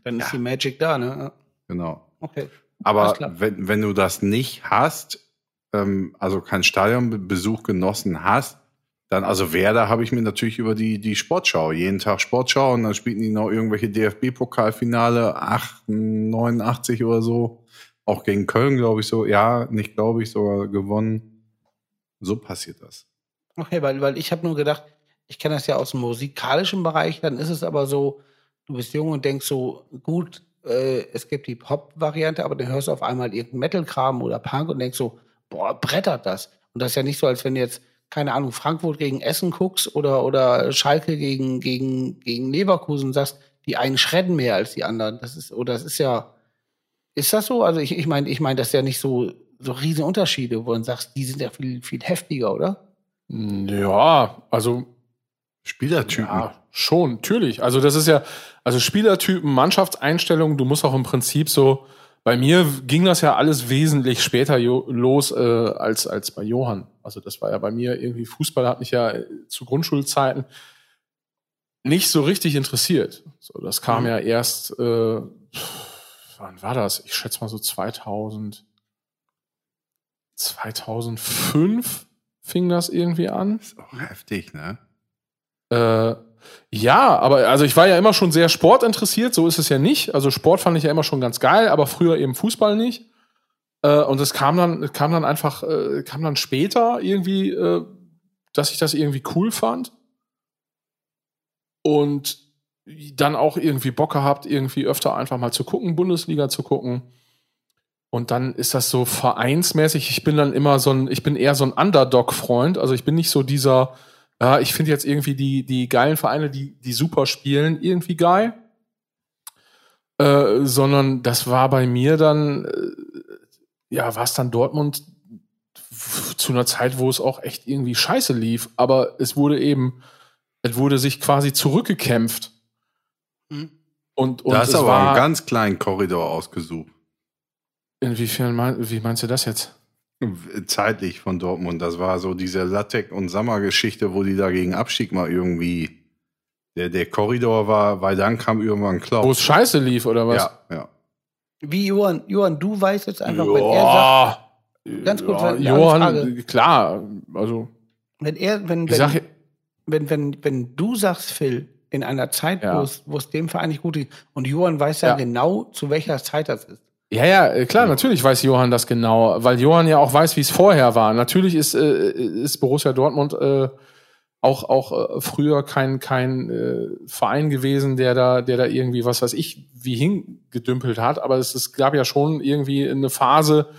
Dann ist die Magic da, ne? Ja. Genau. Okay. Aber wenn, wenn du das nicht hast, ähm, also keinen Stadionbesuch genossen hast, dann, also Werder habe ich mir natürlich über die, die Sportschau, jeden Tag Sportschau und dann spielten die noch irgendwelche DFB-Pokalfinale, 89 oder so. Auch gegen Köln, glaube ich, so, ja, nicht glaube ich, sogar gewonnen. So passiert das. Okay, weil, weil ich habe nur gedacht, ich kenne das ja aus dem musikalischen Bereich, dann ist es aber so, du bist jung und denkst so, gut, äh, es gibt die Pop-Variante, aber dann hörst du auf einmal irgendeinen Metal-Kram oder Punk und denkst so, boah, brettert das. Und das ist ja nicht so, als wenn du jetzt, keine Ahnung, Frankfurt gegen Essen guckst oder, oder Schalke gegen, gegen, gegen Leverkusen und sagst, die einen schredden mehr als die anderen. Das ist, oder das ist ja, ist das so? Also ich, ich meine, ich meine, das ist ja nicht so, so riesen Unterschiede, wo du sagst, die sind ja viel, viel heftiger, oder? Ja, also Spielertypen. Ja, schon, natürlich. Also das ist ja, also Spielertypen, Mannschaftseinstellungen, du musst auch im Prinzip so, bei mir ging das ja alles wesentlich später los äh, als, als bei Johann. Also das war ja bei mir irgendwie, Fußball hat mich ja äh, zu Grundschulzeiten nicht so richtig interessiert. So, das kam Mhm. ja erst, äh, wann war das? Ich schätze mal so 2000, 2005 fing das irgendwie an. Ist auch heftig, ne? Äh, Ja, aber also ich war ja immer schon sehr sportinteressiert, so ist es ja nicht. Also Sport fand ich ja immer schon ganz geil, aber früher eben Fußball nicht. Äh, und es kam dann, kam dann einfach, äh, kam dann später irgendwie, äh, dass ich das irgendwie cool fand. Und dann auch irgendwie Bock gehabt, irgendwie öfter einfach mal zu gucken, Bundesliga zu gucken. Und dann ist das so vereinsmäßig. Ich bin dann immer so ein, ich bin eher so ein Underdog-Freund. Also ich bin nicht so dieser, ja, ich finde jetzt irgendwie die, die geilen Vereine, die, die super spielen, irgendwie geil. Äh, sondern das war bei mir dann, äh, ja, war es dann Dortmund zu einer Zeit, wo es auch echt irgendwie scheiße lief. Aber es wurde eben, es wurde sich quasi zurückgekämpft. Hm. Und, und Da du aber war, einen ganz kleinen Korridor ausgesucht. inwiefern, mein, wie meinst du das jetzt? Zeitlich von Dortmund. Das war so diese Lattek- und Sammer-Geschichte, wo die da gegen Abstieg mal irgendwie der, der Korridor war, weil dann kam irgendwann Klopp. Wo es scheiße lief, oder was? Ja, ja. Wie Johann, Johann, du weißt jetzt einfach, wenn er sagt, Ja. Ganz kurz, ja, Johann, Frage. klar, also wenn er, wenn, ich sag, wenn, wenn, wenn, wenn du sagst, Phil, in einer Zeit, Ja. wo es, wo es dem Verein nicht gut geht, und Johann weiß ja, Ja. genau, zu welcher Zeit das ist. Ja, ja, äh, klar, natürlich weiß Johann das genau, weil Johann ja auch weiß, wie es vorher war. Natürlich ist, äh, ist Borussia Dortmund äh, auch, auch äh, früher kein, kein äh, Verein gewesen, der da, der da irgendwie, was weiß ich, wie hingedümpelt hat, aber es, es gab ja schon irgendwie eine Phase,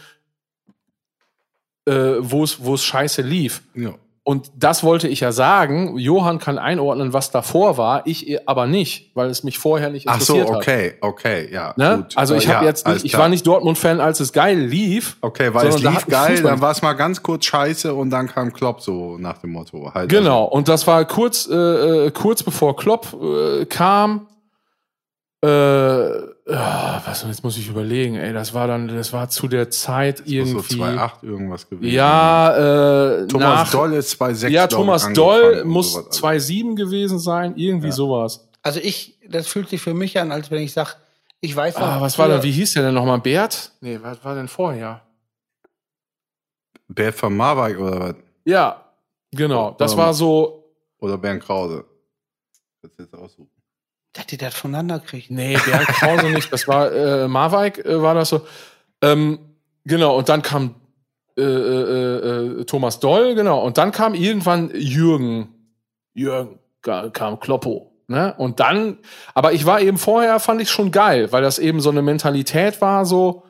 äh, wo es, wo es scheiße lief. ja. Und das wollte ich ja sagen. Johann kann einordnen, was davor war, ich aber nicht, weil es mich vorher nicht Ach so, interessiert hat. okay, okay, ja. Ne? gut. Also ich Ja, habe jetzt alles nicht, ich war nicht Dortmund-Fan, als es geil lief. Okay, weil es lief geil, Fußball- dann war es mal ganz kurz scheiße und dann kam Klopp so nach dem Motto. Halt Genau. Und das war kurz, äh, äh, kurz bevor Klopp äh, kam. Äh, was, jetzt muss ich überlegen, ey, das war dann, das war zu der Zeit Also, muss so irgendwie. 2,8 irgendwas gewesen. ja, äh, Thomas nach, Doll ist 2,6. ja, Thomas Doll muss sowas. 2,7 gewesen sein, irgendwie Ja. sowas. Also ich, das fühlt sich für mich an, als wenn ich sage, ich weiß noch, Ah, was war denn, wie hieß der denn nochmal? Bert? Nee, was war denn vorher? Bert von Marwijk oder was? Ja, genau. Das war so, Oder Bernd Krause. Du jetzt aussuchen. Dass die das voneinander kriegen. nee, Bernd Krause nicht, das war, äh, Marwijk äh, war das so. Ähm, genau, und dann kam äh, äh, äh, Thomas Doll, genau, und dann kam irgendwann Jürgen. Jürgen ka- kam Kloppo. Ne? Und dann, aber ich war eben vorher, fand ich schon geil, weil das eben so eine Mentalität war, so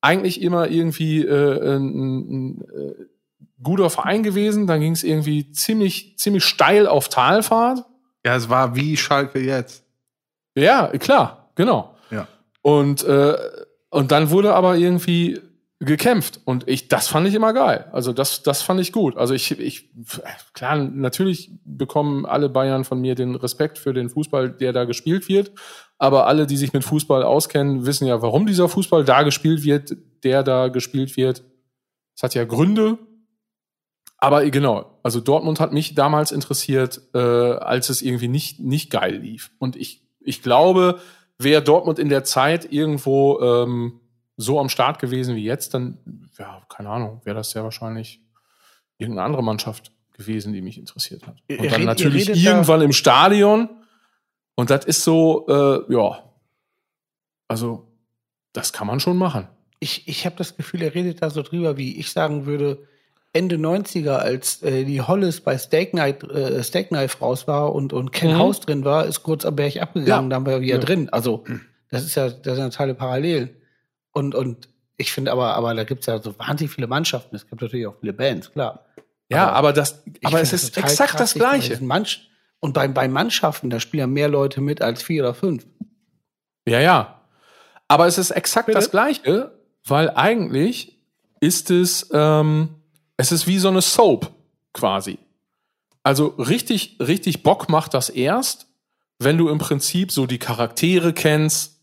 eigentlich immer irgendwie äh, ein, ein, äh, guter Verein gewesen. Dann ging es irgendwie ziemlich, ziemlich steil auf Talfahrt. Ja, es war wie Schalke jetzt. Ja, klar, genau. Ja. Und, äh, und dann wurde aber irgendwie gekämpft. Und ich, das fand ich immer geil. Also das, das fand ich gut. Also ich, ich, klar, natürlich bekommen alle Bayern von mir den Respekt für den Fußball, der da gespielt wird. Aber alle, die sich mit Fußball auskennen, wissen ja, warum dieser Fußball da gespielt wird, der da gespielt wird. Es hat ja Gründe. Aber genau, also Dortmund hat mich damals interessiert, äh, als es irgendwie nicht, nicht geil lief. Und ich, ich glaube, wäre Dortmund in der Zeit irgendwo ähm, so am Start gewesen wie jetzt, dann, ja, keine Ahnung, wäre das sehr wahrscheinlich irgendeine andere Mannschaft gewesen, die mich interessiert hat. Und ihr dann red- ihr natürlich redet da- irgendwann im Stadion. Und das ist so, äh, ja, also das kann man schon machen. Ich, ich habe das Gefühl, er redet da so drüber, wie ich sagen würde, Ende 90er, als äh, die Hollis bei Steak, Night, äh, Steak Knife raus war und, und Ken Mhm. House drin war, ist kurz am Berg abgegangen, Ja. dann war er wieder Ja. drin. Also, das ist ja, das sind ja Teile Parallelen. Und, und ich finde aber, aber da gibt's ja so wahnsinnig viele Mannschaften. Es gibt natürlich auch viele Bands, klar. Ja, Aber aber, das, aber es ist exakt krass, das Gleiche. und bei, bei Mannschaften, da spielen ja mehr Leute mit als vier oder fünf. Ja, ja. Aber es ist exakt Bitte? das Gleiche, weil eigentlich ist es, ähm, es ist wie so eine Soap quasi. Also richtig, richtig Bock macht das erst, wenn du im Prinzip so die Charaktere kennst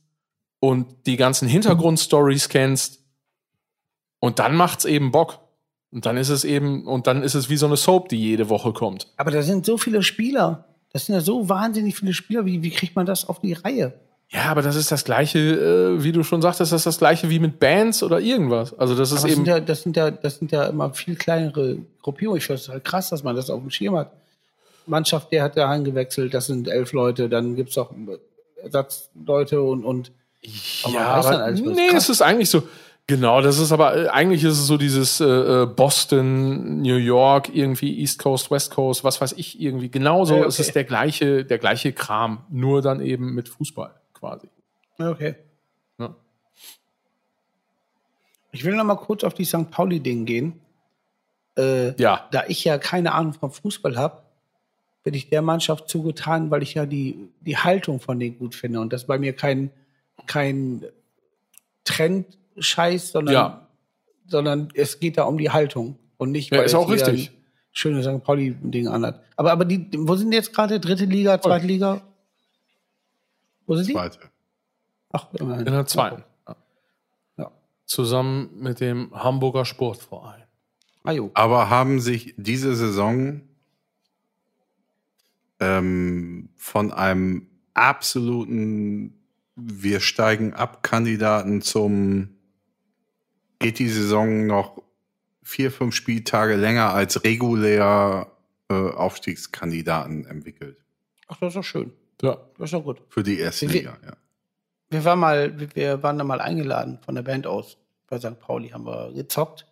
und die ganzen Hintergrundstories kennst. Und dann macht's eben Bock. Und dann ist es eben, und dann ist es wie so eine Soap, die jede Woche kommt. Aber da sind so viele Spieler. Das sind ja so wahnsinnig viele Spieler. Wie, wie kriegt man das auf die Reihe? Ja, aber das ist das gleiche, äh, wie du schon sagtest, das ist das gleiche wie mit Bands oder irgendwas. Also das ist Aber das eben. sind, ja, das, sind ja, das sind ja immer viel kleinere Gruppierungen. Ich finde es halt krass, dass man das auf dem Schirm hat. Mannschaft, der hat da eingewechselt, das sind elf Leute, dann gibt's auch Ersatzleute und, und Ja, was nee, krass. es ist eigentlich so. Genau, das ist aber äh, eigentlich ist es so dieses äh, äh, Boston, New York, irgendwie East Coast, West Coast, was weiß ich irgendwie. Genauso okay. es ist der gleiche, der gleiche Kram, nur dann eben mit Fußball quasi. okay. Ja. Ich will noch mal kurz auf die St. Pauli-Ding gehen. Äh, Ja, da ich ja keine Ahnung vom Fußball habe, bin ich der Mannschaft zugetan, weil ich ja die, die Haltung von denen gut finde. Und das ist bei mir kein, kein Trend-Scheiß, sondern, Ja. sondern es geht da um die Haltung. Und nicht, Ja, ist jetzt auch richtig. ein schönes St. Pauli-Ding anhat. Aber, aber die, wo sind jetzt gerade? Dritte Liga, zweite Liga? Wo sind die? Zweite. Ach, immerhin. in der zweiten. Ja. Ja. Zusammen mit dem Hamburger Sportverein. Ah. Aber haben sich diese Saison ähm, von einem absoluten Wir steigen ab Kandidaten zum geht die Saison noch vier, fünf Spieltage länger als regulär äh, Aufstiegskandidaten entwickelt. Ach, das ist doch schön. Ja. Das ist doch gut. Für die erste Wie- Liga, ja. Wir waren mal, wir- wir waren da mal eingeladen von der Band aus. Bei St. Pauli haben wir gezockt.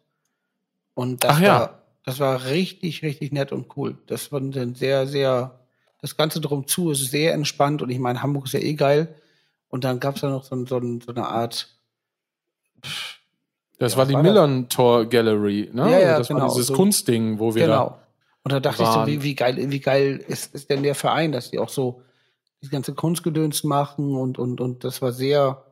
Und das Ach ja. war, das war richtig, richtig nett und cool. Das war dann sehr, sehr, das Ganze drum zu ist sehr entspannt und ich meine, Hamburg ist ja eh geil. Und dann gab es da noch so, so, so eine Art, Das Ja, war was die war das? Millan Tor Gallery, ne? Ja, ja, das genau, war dieses so- Kunstding, wo wir genau. Und da dachte ich so, waren. wie, wie geil, wie geil ist, ist denn der Verein, dass die auch so die ganze Kunstgedöns machen und, und, und das war sehr,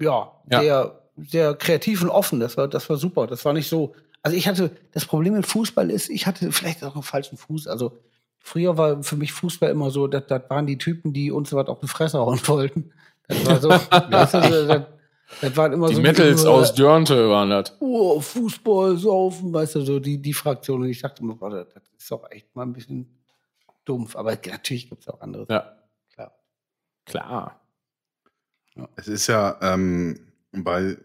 ja, Ja. sehr, sehr kreativ und offen. Das war, das war super. Das war nicht so. Also ich hatte, das Problem mit Fußball ist, ich hatte vielleicht auch einen falschen Fuß. Also früher war für mich Fußball immer so, das, das waren die Typen, die uns was auf die Fresse hauen wollten. Das war so, weißt du, das, das, das waren immer Die so Metals äh, aus Dörnte waren das. oh, Fußball, Saufen, weißt du, so die, die Fraktion. Und ich dachte immer, warte, das ist doch echt mal ein bisschen dumpf. Aber natürlich gibt es auch andere. Ja, Klar. klar. Es ist ja ähm, bei.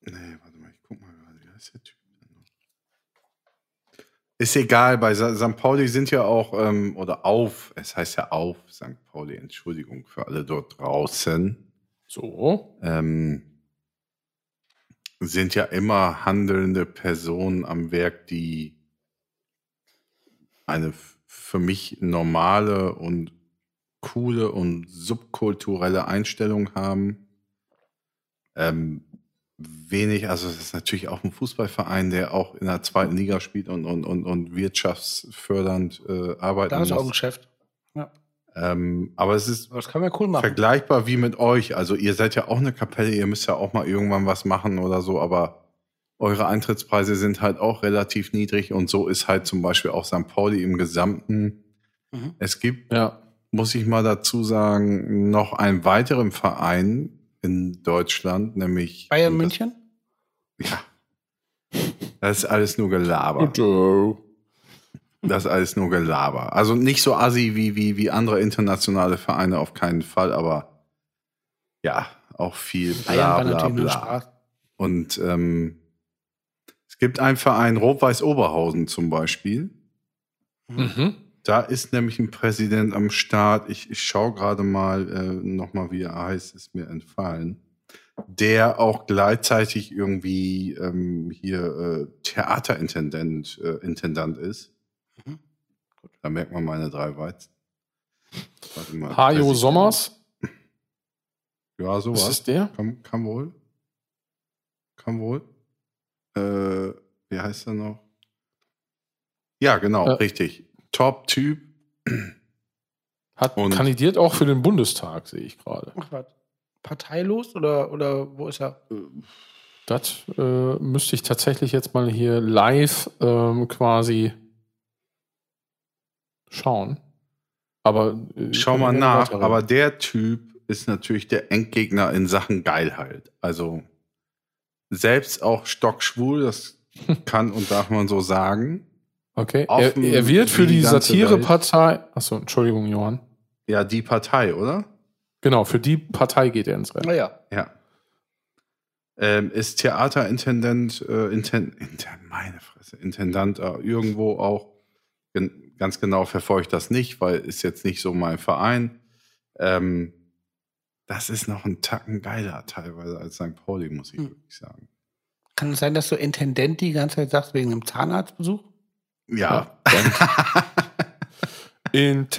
Nee, warte mal, ich guck mal gerade, wie heißt der Typ? Ist egal, bei St. Pauli sind ja auch, ähm, oder auf, es heißt ja auf St. Pauli, Entschuldigung für alle dort draußen, So. ähm, sind ja immer handelnde Personen am Werk, die eine für mich normale und coole und subkulturelle Einstellung haben. Ähm, wenig, also es ist natürlich auch ein Fußballverein, der auch in der zweiten Liga spielt und, und, und, und wirtschaftsfördernd äh, arbeiten Da ist auch ein muss. Geschäft. Ja. Ähm, aber es ist man cool machen. vergleichbar wie mit euch. Also ihr seid ja auch eine Kapelle, ihr müsst ja auch mal irgendwann was machen oder so, aber eure Eintrittspreise sind halt auch relativ niedrig und so ist halt zum Beispiel auch St. Pauli im Gesamten. Mhm. Es gibt, Ja. muss ich mal dazu sagen, noch einen weiteren Verein in Deutschland, nämlich Bayern und München? Das, ja. Das ist alles nur Gelaber. Joe. Das ist alles nur Gelaber. Also nicht so assi wie, wie, wie andere internationale Vereine auf keinen Fall, aber ja, auch viel bla bla bla. Und ähm, es gibt einen Verein, Rot-Weiß Oberhausen zum Beispiel. Mhm. Da ist nämlich ein Präsident am Start. Ich, ich schaue gerade mal äh, nochmal, wie er heißt, ist mir entfallen. Der auch gleichzeitig irgendwie ähm, hier äh, Theaterintendant äh, Intendant ist. Mhm. Da merkt man meine drei Weizen. Warte mal. Hajo. Sommers. Ja, Ist sowas. das der? Kann, kann wohl. Kann wohl. Äh, wie heißt er noch? Ja, genau, Ja. richtig. Top-Typ. Hat Und- kandidiert auch für den Bundestag, sehe ich gerade. Ach, was? Parteilos oder, oder wo ist er? Das äh, müsste ich tatsächlich jetzt mal hier live ähm, quasi schauen. Aber äh, Schau mal nach, aber der Typ ist natürlich der Endgegner in Sachen Geilheit. Also selbst auch stockschwul, das kann und darf man so sagen. okay. Er, er wird für die die Satirepartei. Achso, Entschuldigung, Johann. Ja, die Partei, oder? Genau, für die Partei geht er ins Rennen. Naja. Ja. Ähm, ist Theaterintendant, äh, Inten, Inten, meine Fresse, Intendant äh, irgendwo auch gen ganz genau verfolge ich das nicht, weil ist jetzt nicht so mein Verein. Ähm, das ist noch ein Tacken geiler teilweise als St. Pauli, muss ich Hm. wirklich sagen. Kann es sein, dass du Intendent die ganze Zeit sagst wegen einem Zahnarztbesuch? Ja, da. Und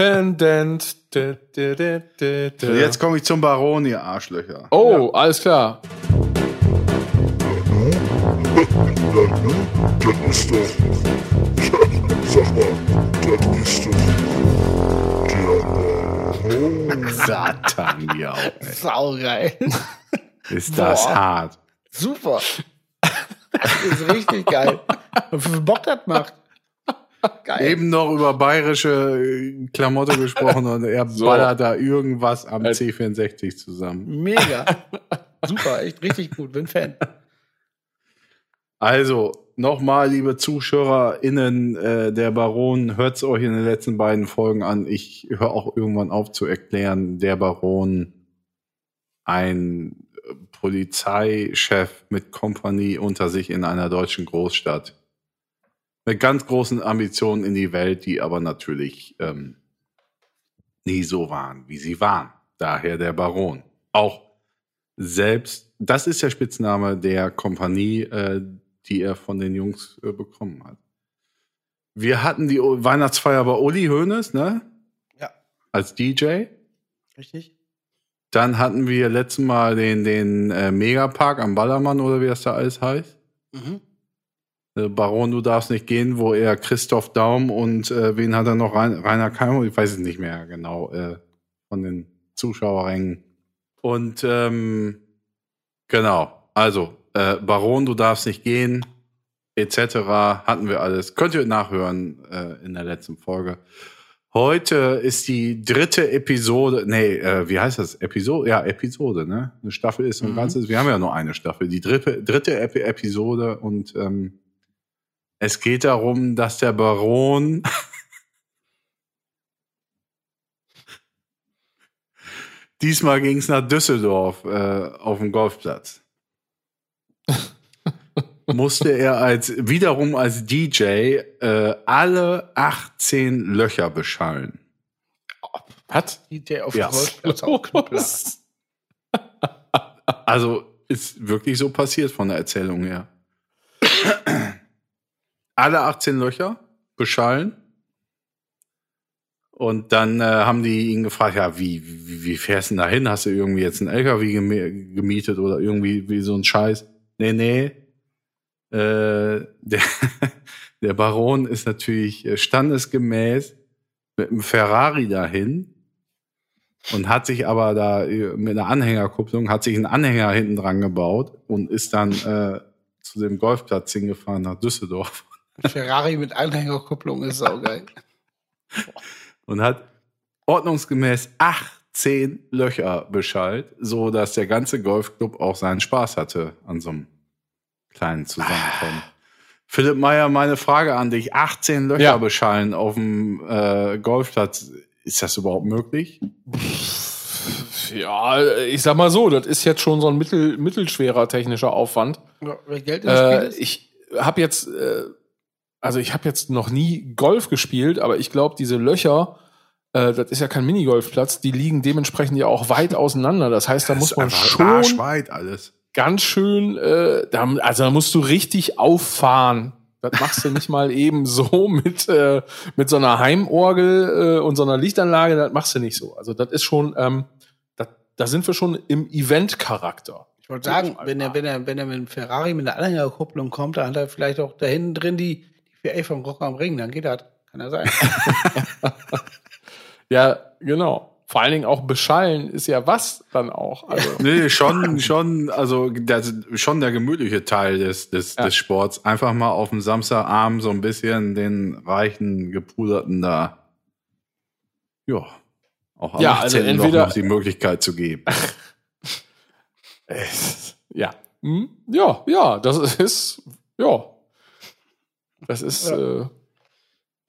jetzt komme ich zum Baron, ihr Arschlöcher. Oh, alles klar. Das ist doch. Sag mal, das ist doch. Satan, ey. Saugeil. Ist das Boah. hart. Super. Das ist richtig geil. Wie Bock das macht. Geil. Eben noch über bayerische äh, Klamotte gesprochen und er So. ballert da irgendwas am Äh. C64 zusammen. Mega. Super, echt richtig gut. Bin Fan. Also, nochmal, liebe ZuschauerInnen, äh, der Baron, hört's euch in den letzten beiden Folgen an. Ich höre auch irgendwann auf zu erklären, der Baron, ein Polizeichef mit Kompanie unter sich in einer deutschen Großstadt. Mit ganz großen Ambitionen in die Welt, die aber natürlich ähm, nie so waren, wie sie waren. Daher der Baron. Auch selbst, das ist der Spitzname der Kompanie, äh, die er von den Jungs äh, bekommen hat. Wir hatten die O- Weihnachtsfeier bei Uli Hoeneß, ne? Ja. Als DJ. Richtig? Dann hatten wir letztes Mal den, den äh, Megapark am Ballermann oder wie das da alles heißt. Mhm. Äh, Baron, du darfst nicht gehen, wo er Christoph Daum und äh, wen hat er noch? Rein, Rainer Keimo, ich weiß es nicht mehr genau, äh, von den Zuschauerrängen. Und ähm, genau, also äh, Baron, du darfst nicht gehen, etc. hatten wir alles. Könnt ihr nachhören äh, in der letzten Folge. Heute ist die dritte Episode, nee, äh, wie heißt das? Episode? Ja, Episode, ne? Eine Staffel ist ein Mhm. ganzes, wir haben ja nur eine Staffel, die dritte, dritte Epi Episode und ähm, es geht darum, dass der Baron diesmal ging es nach Düsseldorf äh, auf dem Golfplatz. Musste er als wiederum als DJ äh, alle 18 Löcher beschallen. Was? DJ auf Ja. dem Golfplatz. Also ist wirklich so passiert von der Erzählung her. Alle 18 Löcher beschallen. Und dann äh, haben die ihn gefragt, ja, wie, wie, wie fährst du denn da hin? Hast du irgendwie jetzt einen LKW gemi- gemietet oder irgendwie wie so ein Scheiß? Nee, nee. Äh, der, der Baron ist natürlich äh, standesgemäß mit einem Ferrari dahin und hat sich aber da äh, mit einer Anhängerkupplung, hat sich einen Anhänger hinten dran gebaut und ist dann äh, zu dem Golfplatz hingefahren nach Düsseldorf Ferrari mit Anhängerkupplung ist saugeil. und hat ordnungsgemäß 18 Löcher beschallt, so dass der ganze Golfclub auch seinen Spaß hatte an so einem kleinen Zusammenkommen. Philipp Meyer, meine Frage an dich. 18 Löcher Ja. beschallen auf dem äh, Golfplatz. Ist das überhaupt möglich? Ja, ich sag mal so, das ist jetzt schon so ein mittel, mittelschwerer technischer Aufwand. Ja, Geld ins Spiel Äh, ich habe jetzt, äh, also ich habe jetzt noch nie Golf gespielt, aber ich glaube, diese Löcher, äh, das ist ja kein Minigolfplatz, die liegen dementsprechend ja auch weit auseinander. Das heißt, da Das muss man schon ganz schön, äh, da, also da musst du richtig auffahren. Das machst du nicht mal eben so mit, äh, mit so einer Heimorgel äh, und so einer Lichtanlage, das machst du nicht so. Also das ist schon, ähm, das, da sind wir schon im Event-Charakter. Ich wollte sagen, wenn er, wenn er, wenn er mit einem Ferrari mit einer Anhängerkupplung kommt, dann hat er vielleicht auch da hinten drin die, die 4A vom Rock am Ring, dann geht das. Kann ja sein. Ja, genau. Vor allen Dingen auch beschallen ist ja was dann auch. Also, Nee, schon, schon, also das, schon der gemütliche Teil des, des, Ja. des Sports. Einfach mal auf dem Samstagabend so ein bisschen den reichen, gepuderten da, ja, auch am Ja, 18. also noch entweder- noch die Möglichkeit zu geben. ja. Hm? Ja, ja, das ist, ja. Das ist, Ja. äh,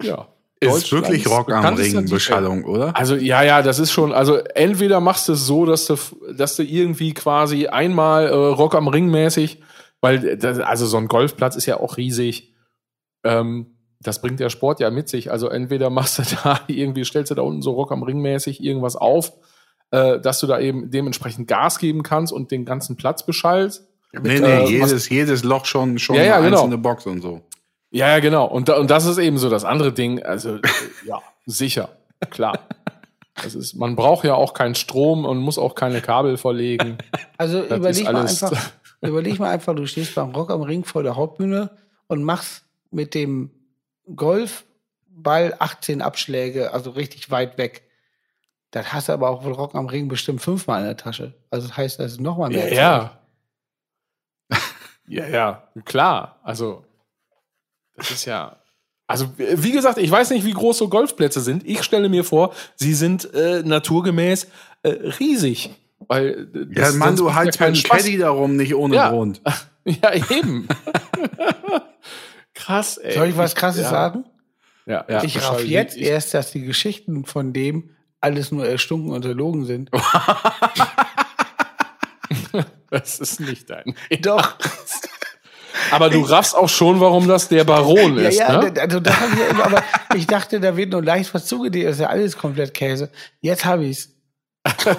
ja. Ist wirklich Rock am Ring. Beschallung, oder? Also ja, ja, das ist schon. Also entweder machst du es so, dass du, dass du irgendwie quasi einmal äh, Rock am Ring mäßig, weil das, also so ein Golfplatz ist ja auch riesig. Ähm, das bringt der Sport ja mit sich. Also entweder machst du da irgendwie, stellst du da unten so Rock am Ring mäßig irgendwas auf, äh, dass du da eben dementsprechend Gas geben kannst und den ganzen Platz beschallst. Nee, nee, äh, jedes, jedes Loch schon, schon Ja, ja, eine genau. einzelne Box und so. Ja, ja, genau. Und, und das ist eben so das andere Ding. Also, äh, ja, sicher, klar. Das ist, man braucht ja auch keinen Strom und muss auch keine Kabel verlegen. Also Das überleg mal einfach, überleg mal einfach, du stehst beim Rock am Ring vor der Hauptbühne und machst mit dem Golfball 18 Abschläge, also richtig weit weg. Das hast du aber auch wohl Rock am Ring bestimmt fünfmal in der Tasche. Also das heißt, das ist nochmal Ja, mehr. ja. ja, ja, klar. Also, das ist ja. Also, wie gesagt, ich weiß nicht, wie groß so Golfplätze sind. Ich stelle mir vor, sie sind äh, naturgemäß äh, riesig. Weil, äh, Ja, Mann, du haltst dem Spaß. Caddy darum, nicht ohne Ja. Grund. Ja, eben. Krass, ey. Soll ich was krasses ja. sagen? Ja, ja. ich raff jetzt erst, dass die Geschichten von dem alles nur erstunken und erlogen sind. Das ist nicht dein. Doch. Aber du raffst auch schon, warum das der Baron Ja, ist, ja, ne? also da hab ich ja immer, aber ich dachte, da wird nur leicht was zugedreht, das ist ja alles komplett Käse. Jetzt habe ich's.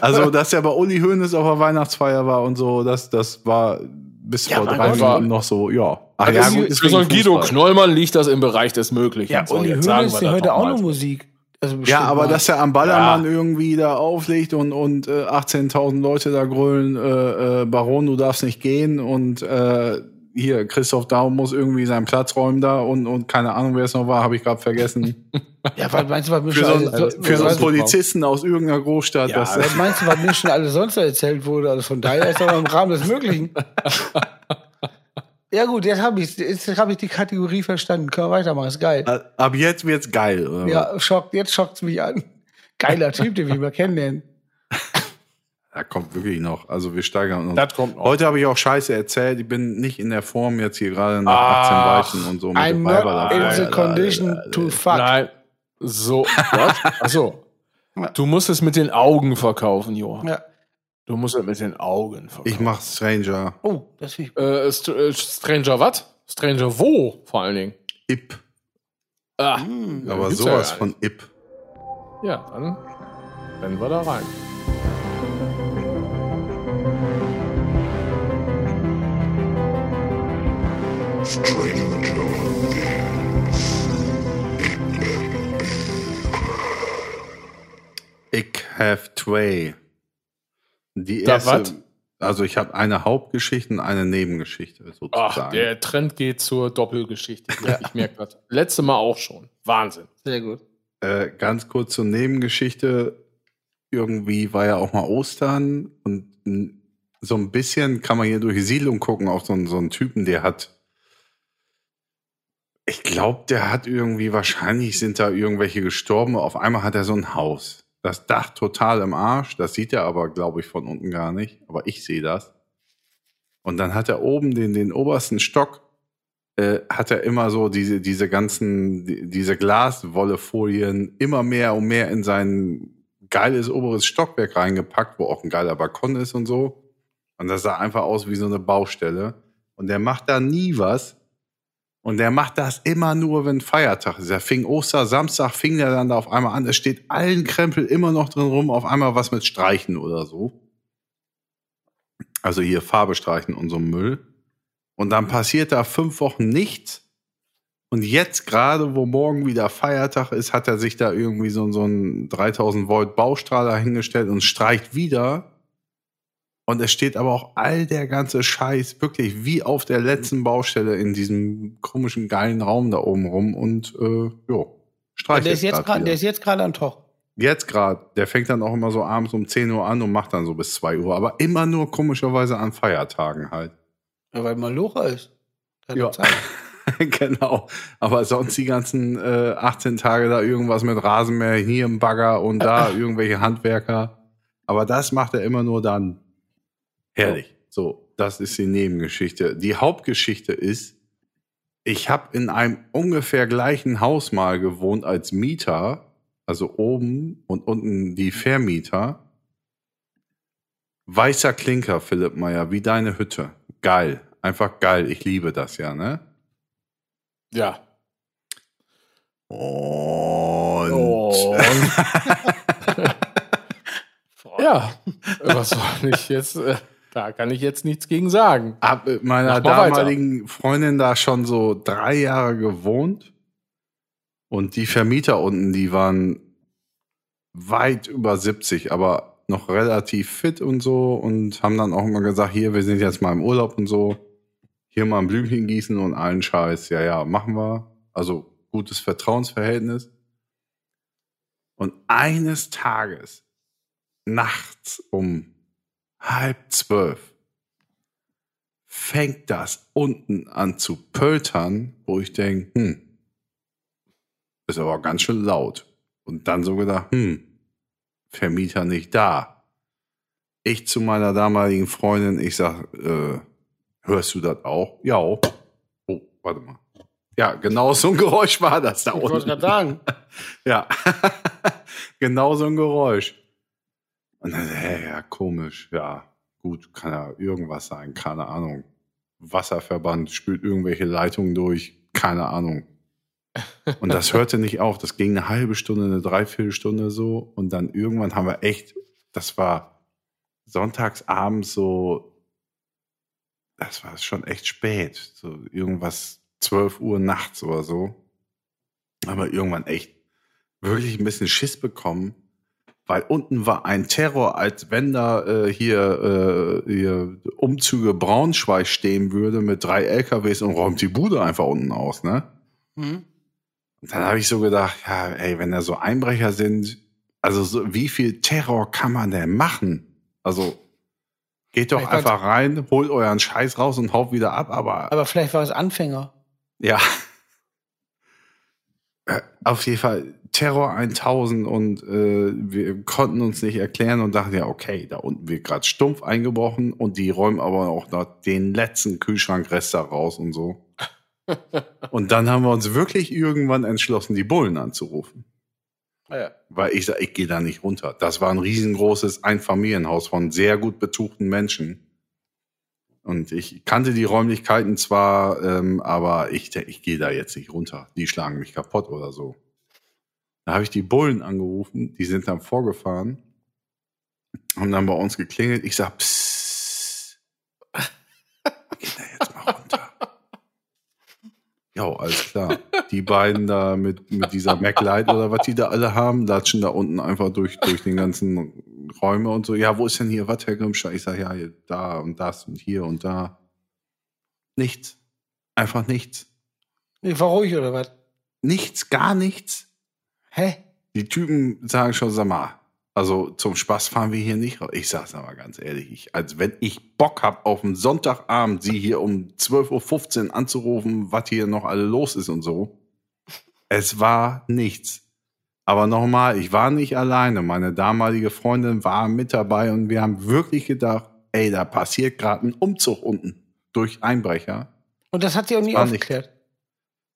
Also, dass er bei Uli Hoeneß auf der Weihnachtsfeier war und so, das, das war bis Ja, vor drei. Minuten noch so, ja. Ach Für so einen Guido. Knollmann liegt das im Bereich des Möglichen. Ja, So, Uli Hoeneß, der hört doch auch noch Musik. Also Ja, aber mal. dass er am Ballermann irgendwie da auflegt und, und äh, 18.000 Leute da grölen, äh, äh, Baron, du darfst nicht gehen und äh, hier, Christoph Daum muss irgendwie seinen Platz räumen da und, und keine Ahnung, wer es noch war, habe ich gerade vergessen. Ja, was meinst du, was mir Für schon so, alles, für so einen Polizisten aus irgendeiner Großstadt. Ja, das, was meinst du, was mir schon alles sonst so erzählt wurde? Also von daher ist aber im Rahmen des Möglichen. Ja gut, jetzt habe ich, jetzt hab ich die Kategorie verstanden. Können wir weitermachen, ist geil. äh, ab jetzt wird's geil. Oder? Ja, schockt, jetzt schockt's mich an. Geiler Typ, den wir mal kennenlernen. Da kommt wirklich noch. Also wir steigern uns. Das kommt noch. Heute habe ich auch Scheiße erzählt. Ich bin nicht in der Form jetzt hier gerade nach Ach, 18 Weichen und so. mit I'm dem not in the condition to fuck. Nein. So, was? Achso. Du musst es mit den Augen verkaufen, Johann. Ja. Du musst es mit den Augen verkaufen. Ich mach Stranger. Oh, das finde ich Äh, St äh, Stranger was? Stranger wo, vor allen Dingen? Ip. Ah, Aber gibt's ja sowas gar von. Ip. Ja, dann rennen wir da rein. Ich have Tway. Die erste, also ich habe eine Hauptgeschichte und eine Nebengeschichte sozusagen. Ach, der Trend geht zur Doppelgeschichte. Ich merke das. Letzte Mal auch schon. Wahnsinn. sehr gut. Äh, ganz kurz zur Nebengeschichte. Irgendwie war ja auch mal Ostern und so ein bisschen kann man hier durch die Siedlung gucken auf so einen, so einen Typen, der hat. Ich glaube, der hat irgendwie, wahrscheinlich sind da irgendwelche gestorben. Auf einmal hat er so ein Haus. Das Dach total im Arsch. Das sieht er aber, glaube ich, von unten gar nicht. Aber ich sehe das. Und dann hat er oben den, den obersten Stock äh, hat er immer so diese, diese ganzen, die- diese Glaswollefolien immer mehr und mehr in sein geiles oberes Stockwerk reingepackt, wo auch ein geiler Balkon ist und so. Und das sah einfach aus wie so eine Baustelle. Und der macht da nie was. Und der macht das immer nur, wenn Feiertag ist. Er fing Oster, Samstag fing der dann da auf einmal an. Es steht allen Krempel immer noch drin rum, auf einmal was mit Streichen oder so. Also hier Farbe streichen und so Müll. Und dann passiert da fünf Wochen nichts. Und jetzt gerade, wo morgen wieder Feiertag ist, hat er sich da irgendwie so, so einen 3000 Volt Baustrahler hingestellt und streicht wieder. Und es steht aber auch all der ganze Scheiß wirklich wie auf der letzten Baustelle in diesem komischen geilen Raum da oben rum und äh, jo, streicht Der ist jetzt gerade, der ist jetzt gerade am Tag. Jetzt gerade, der fängt dann auch immer so abends um 10 Uhr an und macht dann so bis 2 Uhr, aber immer nur komischerweise an Feiertagen halt. Ja, weil man Locher ist. Ja. genau. Aber sonst die ganzen äh, 18 Tage da irgendwas mit Rasenmäher, hier im Bagger und da irgendwelche Handwerker. Aber das macht er immer nur dann. Herrlich. So, das ist die Nebengeschichte. Die Hauptgeschichte ist, ich habe in einem ungefähr gleichen Haus mal gewohnt als Mieter, also oben und unten die Vermieter. Weißer Klinker, Philipp Meyer, wie deine Hütte. Geil. Einfach geil. Ich liebe das ja, ne? Ja. Und Und ja, was soll ich jetzt? Äh, da kann ich jetzt nichts gegen sagen. hab mit meiner Mach mal weiter. damaligen Freundin da schon so drei Jahre gewohnt. Und die Vermieter unten, die waren weit über 70, aber noch relativ fit und so und haben dann auch immer gesagt, hier, wir sind jetzt mal im Urlaub und so. Hier mal ein Blümchen gießen und allen Scheiß. Ja, ja, machen wir. Also gutes Vertrauensverhältnis. Und eines Tages, nachts um halb zwölf, fängt das unten an zu pöltern, wo ich denke, hm, ist aber ganz schön laut. Und dann so gedacht, hm, Vermieter nicht da. Ich zu meiner damaligen Freundin, ich sag, äh, hörst du das auch? Ja. Oh, warte mal. Ja, genau so ein Geräusch war das da Ich wollte unten. gerade sagen. Ja, genau so ein Geräusch. Und dann, hä, ja, komisch, ja, gut, kann ja irgendwas sein, keine Ahnung. Wasserverband spült irgendwelche Leitungen durch, keine Ahnung. Und das hörte nicht auf, das ging eine halbe Stunde, eine Dreiviertelstunde so und dann irgendwann haben wir echt, das war sonntags abends so, das war schon echt spät, so irgendwas 12 Uhr nachts oder so. Aber irgendwann echt wirklich ein bisschen Schiss bekommen, weil unten war ein Terror, als wenn da äh, hier, äh, hier Umzüge Braunschweig stehen würde mit drei LKWs und räumt die Bude einfach unten aus, ne? Hm? Und dann habe ich so gedacht, ja, ey, wenn da so Einbrecher sind, also so, wie viel Terror kann man denn machen? Also geht doch Ich einfach rein, holt euren Scheiß raus und haut wieder ab, aber Aber vielleicht war es Anfänger. ja. Äh, Auf jeden Fall Terror 1000 und äh, wir konnten uns nicht erklären und dachten ja, okay, da unten wird gerade stumpf eingebrochen und die räumen aber auch noch den letzten Kühlschrankrest da raus und so. und dann haben wir uns wirklich irgendwann entschlossen, die Bullen anzurufen. Ja. Weil ich sag, ich gehe da nicht runter. Das war ein riesengroßes Einfamilienhaus von sehr gut betuchten Menschen. Und ich kannte die Räumlichkeiten zwar, ähm, aber ich, ich gehe da jetzt nicht runter. Die schlagen mich kaputt oder so. Da habe ich die Bullen angerufen, die sind dann vorgefahren, haben dann bei uns geklingelt. Ich sag, psst, geh da jetzt mal runter. Jo, alles klar. Die beiden da mit, mit dieser MacLight oder was die da alle haben, latschen da unten einfach durch, durch den ganzen Räume und so. Ja, wo ist denn hier was, Herr Grimscher? Ich sag, ja, hier, da und das und hier und da. Nichts. Einfach nichts. Ich war ruhig oder was? Nichts, gar nichts. Hä? Die Typen sagen schon, sag mal, also zum Spaß fahren wir hier nicht raus. Ich sag's aber ganz ehrlich, ich, als wenn ich Bock hab, auf einen Sonntagabend sie hier um 12.15 Uhr anzurufen, was hier noch alle los ist und so. Es war nichts. Aber nochmal, ich war nicht alleine. Meine damalige Freundin war mit dabei und wir haben wirklich gedacht, ey, da passiert gerade ein Umzug unten durch Einbrecher. Und das hat sie auch nie war nicht. aufgeklärt.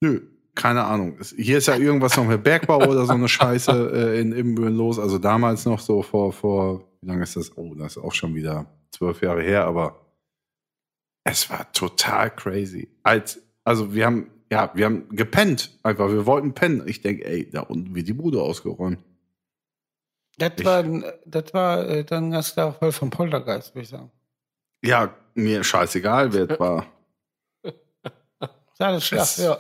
Nö, keine Ahnung. Hier ist ja irgendwas noch mit Bergbau oder so eine Scheiße äh, in Ibbenbüren los. Also damals noch so vor, vor, wie lange ist das? Oh, das ist auch schon wieder zwölf Jahre her, aber es war total crazy. Als, also wir haben, ja, wir haben gepennt einfach. Wir wollten pennen. Ich denke, ey, da unten wird die Bude ausgeräumt. Das Ich- war, das war äh, dann ganz klar Fall vom Poltergeist, würde ich sagen. Ja, mir scheißegal, wer es war. Das. Es- Ja.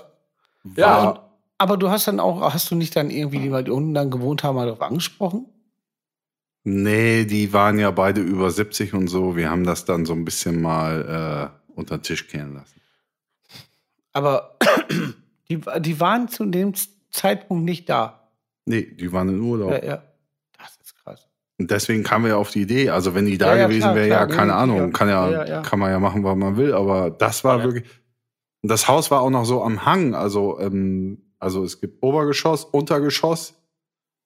Ja, War- Aber du hast dann auch, hast du nicht dann irgendwie, die mal die unten dann gewohnt haben, mal darauf angesprochen? Nee, die waren ja beide über 70 und so. Wir haben das dann so ein bisschen mal äh, unter den Tisch kehren lassen. Aber die, die waren zu dem Zeitpunkt nicht da. Nee, die waren in Urlaub. Ja, ja. Das ist krass. Und deswegen kamen wir ja auf die Idee. Also wenn die da Ja, gewesen klar, wäre, klar, ja, keine Ahnung, kann ja, kann man ja machen, was man will. Aber das war wirklich. Und das Haus war auch noch so am Hang. Also, ähm, also es gibt Obergeschoss, Untergeschoss.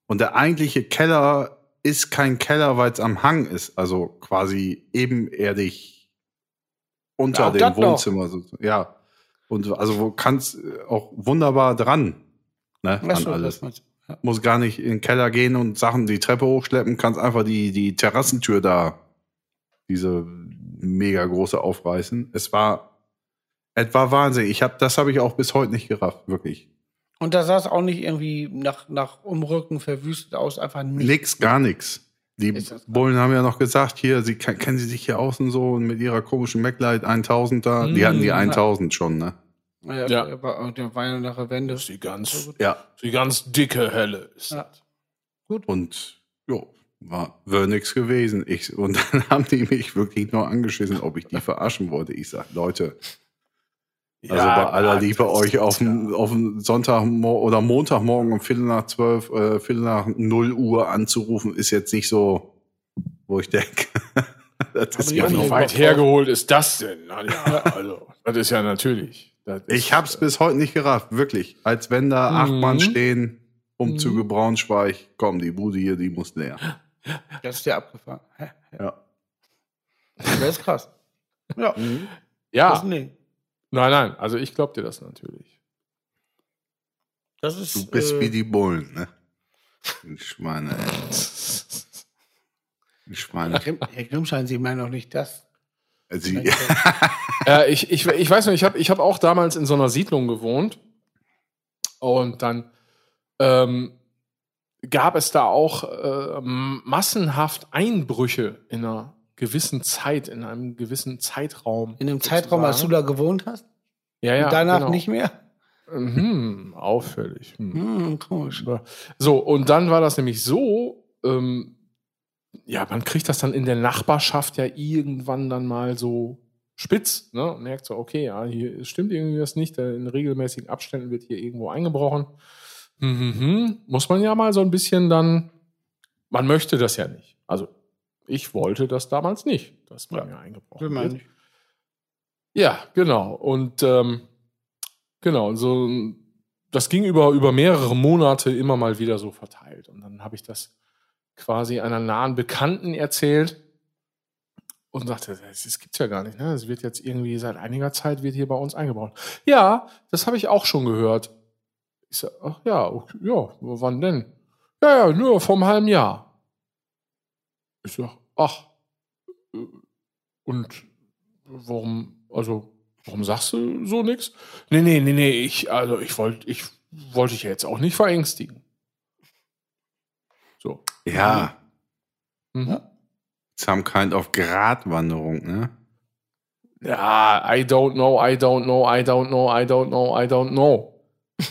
Und der eigentliche Keller ist kein Keller, weil es am Hang ist. Also quasi ebenerdig unter Ja, dem noch. Wohnzimmer. So, ja. Und also wo kannst auch wunderbar dran. Ne, an so, alles. Ja. muss gar nicht in den Keller gehen und Sachen die Treppe hochschleppen, kannst einfach die, die Terrassentür da, diese mega große aufreißen. Es war, es war Wahnsinn. Ich hab, das habe ich auch bis heute nicht gerafft, wirklich. Und da sah es auch nicht irgendwie nach, nach Umrücken verwüstet aus, einfach nicht. Nix, gar nix. Die Bullen haben ja noch gesagt, hier, sie ke- kennen sie sich hier außen so mit ihrer komischen MacLight 1000 da. Die hatten die Mm. 1000 schon, ne? Ja, Ja. Der war, ja nach der Wende. Das ist die ganz, Ja. die ganz dicke Helle. Ist Ja. das. Und jo, war wäre nix gewesen. Ich, und dann haben die mich wirklich nur angeschissen, ob ich die verarschen wollte. Ich sag, Leute, also bei aller Liebe euch auf dem auf dem Sonntag oder Montagmorgen um Viertel nach zwölf, äh, Viertel nach null Uhr anzurufen, ist jetzt nicht so, wo ich denke. das ist Wie nicht weit hergeholt ist das denn? Na ja, also, das ist ja natürlich. Ist, ich hab's bis heute nicht gerafft, wirklich. Als wenn da acht Mhm. Mann stehen, Umzüge Braunschweig, komm, die Bude hier, die muss leer. Das ist der abgefahren. Ja. Das ist krass. Ja, das Ja, ist ein Ding. Nein, nein. Also ich glaub dir das natürlich. Das ist, Du bist äh, wie die Bullen, ne? Ich meine. Ich meine, Herr Grimmschein, Sie meinen doch nicht das. sie, Äh, ich, ich, ich weiß noch, ich habe ich hab auch damals in so einer Siedlung gewohnt. Und dann ähm, gab es da auch äh, massenhaft Einbrüche in einer gewissen Zeit, in einem gewissen Zeitraum. In dem Zeitraum, als du da gewohnt hast? ja, ja, und danach genau. nicht mehr? Mhm, auffällig. Hm. Hm, komisch. So, und dann war das nämlich so, ähm, ja, man kriegt das dann in der Nachbarschaft ja irgendwann dann mal so spitz, ne? Und merkt so, okay, ja, hier stimmt irgendwie was nicht, in regelmäßigen Abständen wird hier irgendwo eingebrochen. Mhm, muss man ja mal so ein bisschen dann, man möchte das ja nicht. Also, ich wollte das damals nicht, dass bei Ja, mir eingebrochen wird. nicht. Ja, genau. Und ähm, genau, so das ging über, über mehrere Monate immer mal wieder so verteilt. Und dann habe ich das quasi einer nahen Bekannten erzählt und sagte, das, das gibt's ja gar nicht. Ne? Es wird jetzt irgendwie seit einiger Zeit wird hier bei uns eingebaut. Ja, das habe ich auch schon gehört. Ich sag, ach ja, okay, ja, wann denn? Ja, ja, nur vom halben Jahr. Ich sag, ach, und warum, also, warum sagst du so nix? Nee, nee, nee, nee, ich, also, ich wollte, ich wollte dich ja jetzt auch nicht verängstigen. So. ja, Mhm. some kind of Gratwanderung, ne? Ja, I don't know, I don't know, I don't know, I don't know, I don't know.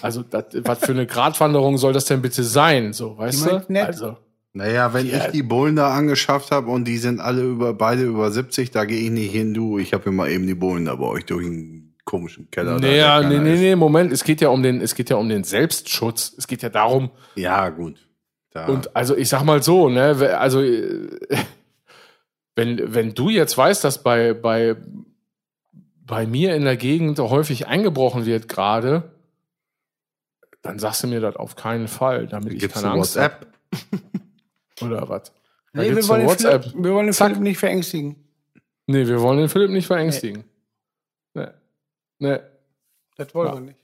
Also, dat, was für eine Gratwanderung soll das denn bitte sein? So, weißt Die du? Also, Naja, wenn Ja. ich die Bullen da angeschafft habe und die sind alle über beide über 70, da gehe ich nicht hin, du. Ich habe mir mal eben die Bullen da bei euch durch einen komischen Keller. da, nee, nee, nee, Moment, es geht ja um den, es geht ja um den Selbstschutz. Es geht ja darum, Ja, gut. Da, Und also ich sag mal so, ne, also äh, wenn, wenn du jetzt weißt, dass bei, bei, bei mir in der Gegend häufig eingebrochen wird gerade, dann sagst du mir das auf keinen Fall, damit ich keine eine Angst WhatsApp? hab. Oder was? Da Nee, wir wollen, den Philipp, WhatsApp. wir wollen den Zack. Philipp nicht verängstigen. Nee, wir wollen den Philipp nicht verängstigen. Nee. Nee. Das wollen Ja. wir nicht.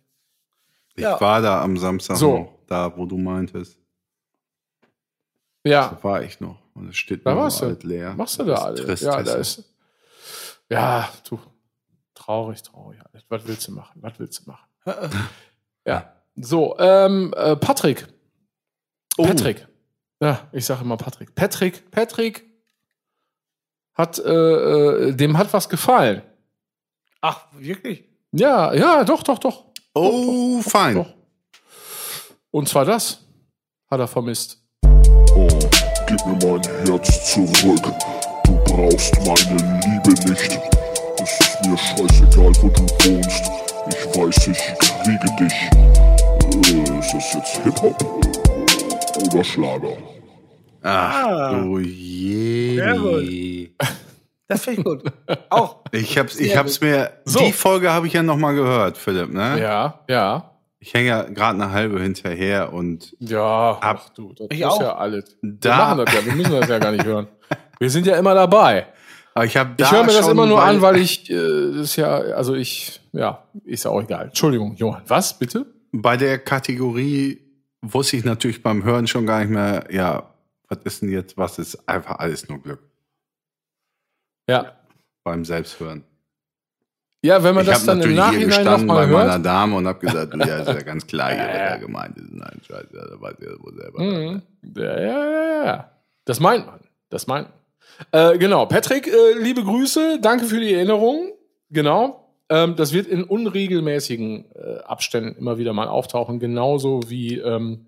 Ich Ja. war da am Samstag So. noch, da wo du meintest. Ja, Da war ich noch. Und es steht Da nur warst du. alt leer. machst du da alles. Ja, da ist. Ja, du. Traurig, traurig. alles. Was willst du machen? Was willst du machen? Ja. So, ähm, äh, Patrick. Oh. Patrick. Ja, ich sage immer Patrick. Patrick, Patrick hat, äh, äh, dem hat was gefallen. Ach, wirklich? Ja, ja, doch, doch, doch. Oh, fein. Doch. Und zwar das hat er vermisst. Oh, gib mir mein Herz zurück. Du brauchst meine Liebe nicht. Es ist mir scheißegal, wo du wohnst. Ich weiß, ich kriege dich. Äh, ist das jetzt Hip-Hop oder Schlager? Ach Ah. du je. Sehr gut. Das finde ich gut. Auch. Ich hab's, ich hab's mir, So. die Folge habe ich ja noch mal gehört, Philipp, ne? Ja, ja. Ich hänge ja gerade eine halbe hinterher und Ja, Ab- ach du, das Ich ist auch. ja alles. Wir Da- machen das ja, wir müssen das ja gar nicht hören. Wir sind ja immer dabei. aber ich habe da Ich höre mir das immer nur an, weil ich, äh, das ist ja, also ich, ja, ist ja auch egal. Entschuldigung, Johann, was, bitte? bei der Kategorie wusste ich natürlich beim Hören schon gar nicht mehr, ja, was ist denn jetzt, was ist einfach alles nur Glück Ja, beim Selbsthören. Ja, wenn man ich das dann im Nachhinein gestanden bei nochmal meiner hört. Dame und habe gesagt, ja, ist ja ganz klar hier, was Ja. gemeint ist. Nein, scheiße, da weiß ich ja wohl selber. Mhm. Ja, ja, ja, ja. Das meint man. Das meint man. Äh, genau. Patrick, äh, liebe Grüße. Danke für die Erinnerung. Genau. Ähm, das wird in unregelmäßigen äh, Abständen immer wieder mal auftauchen. Genauso wie ähm,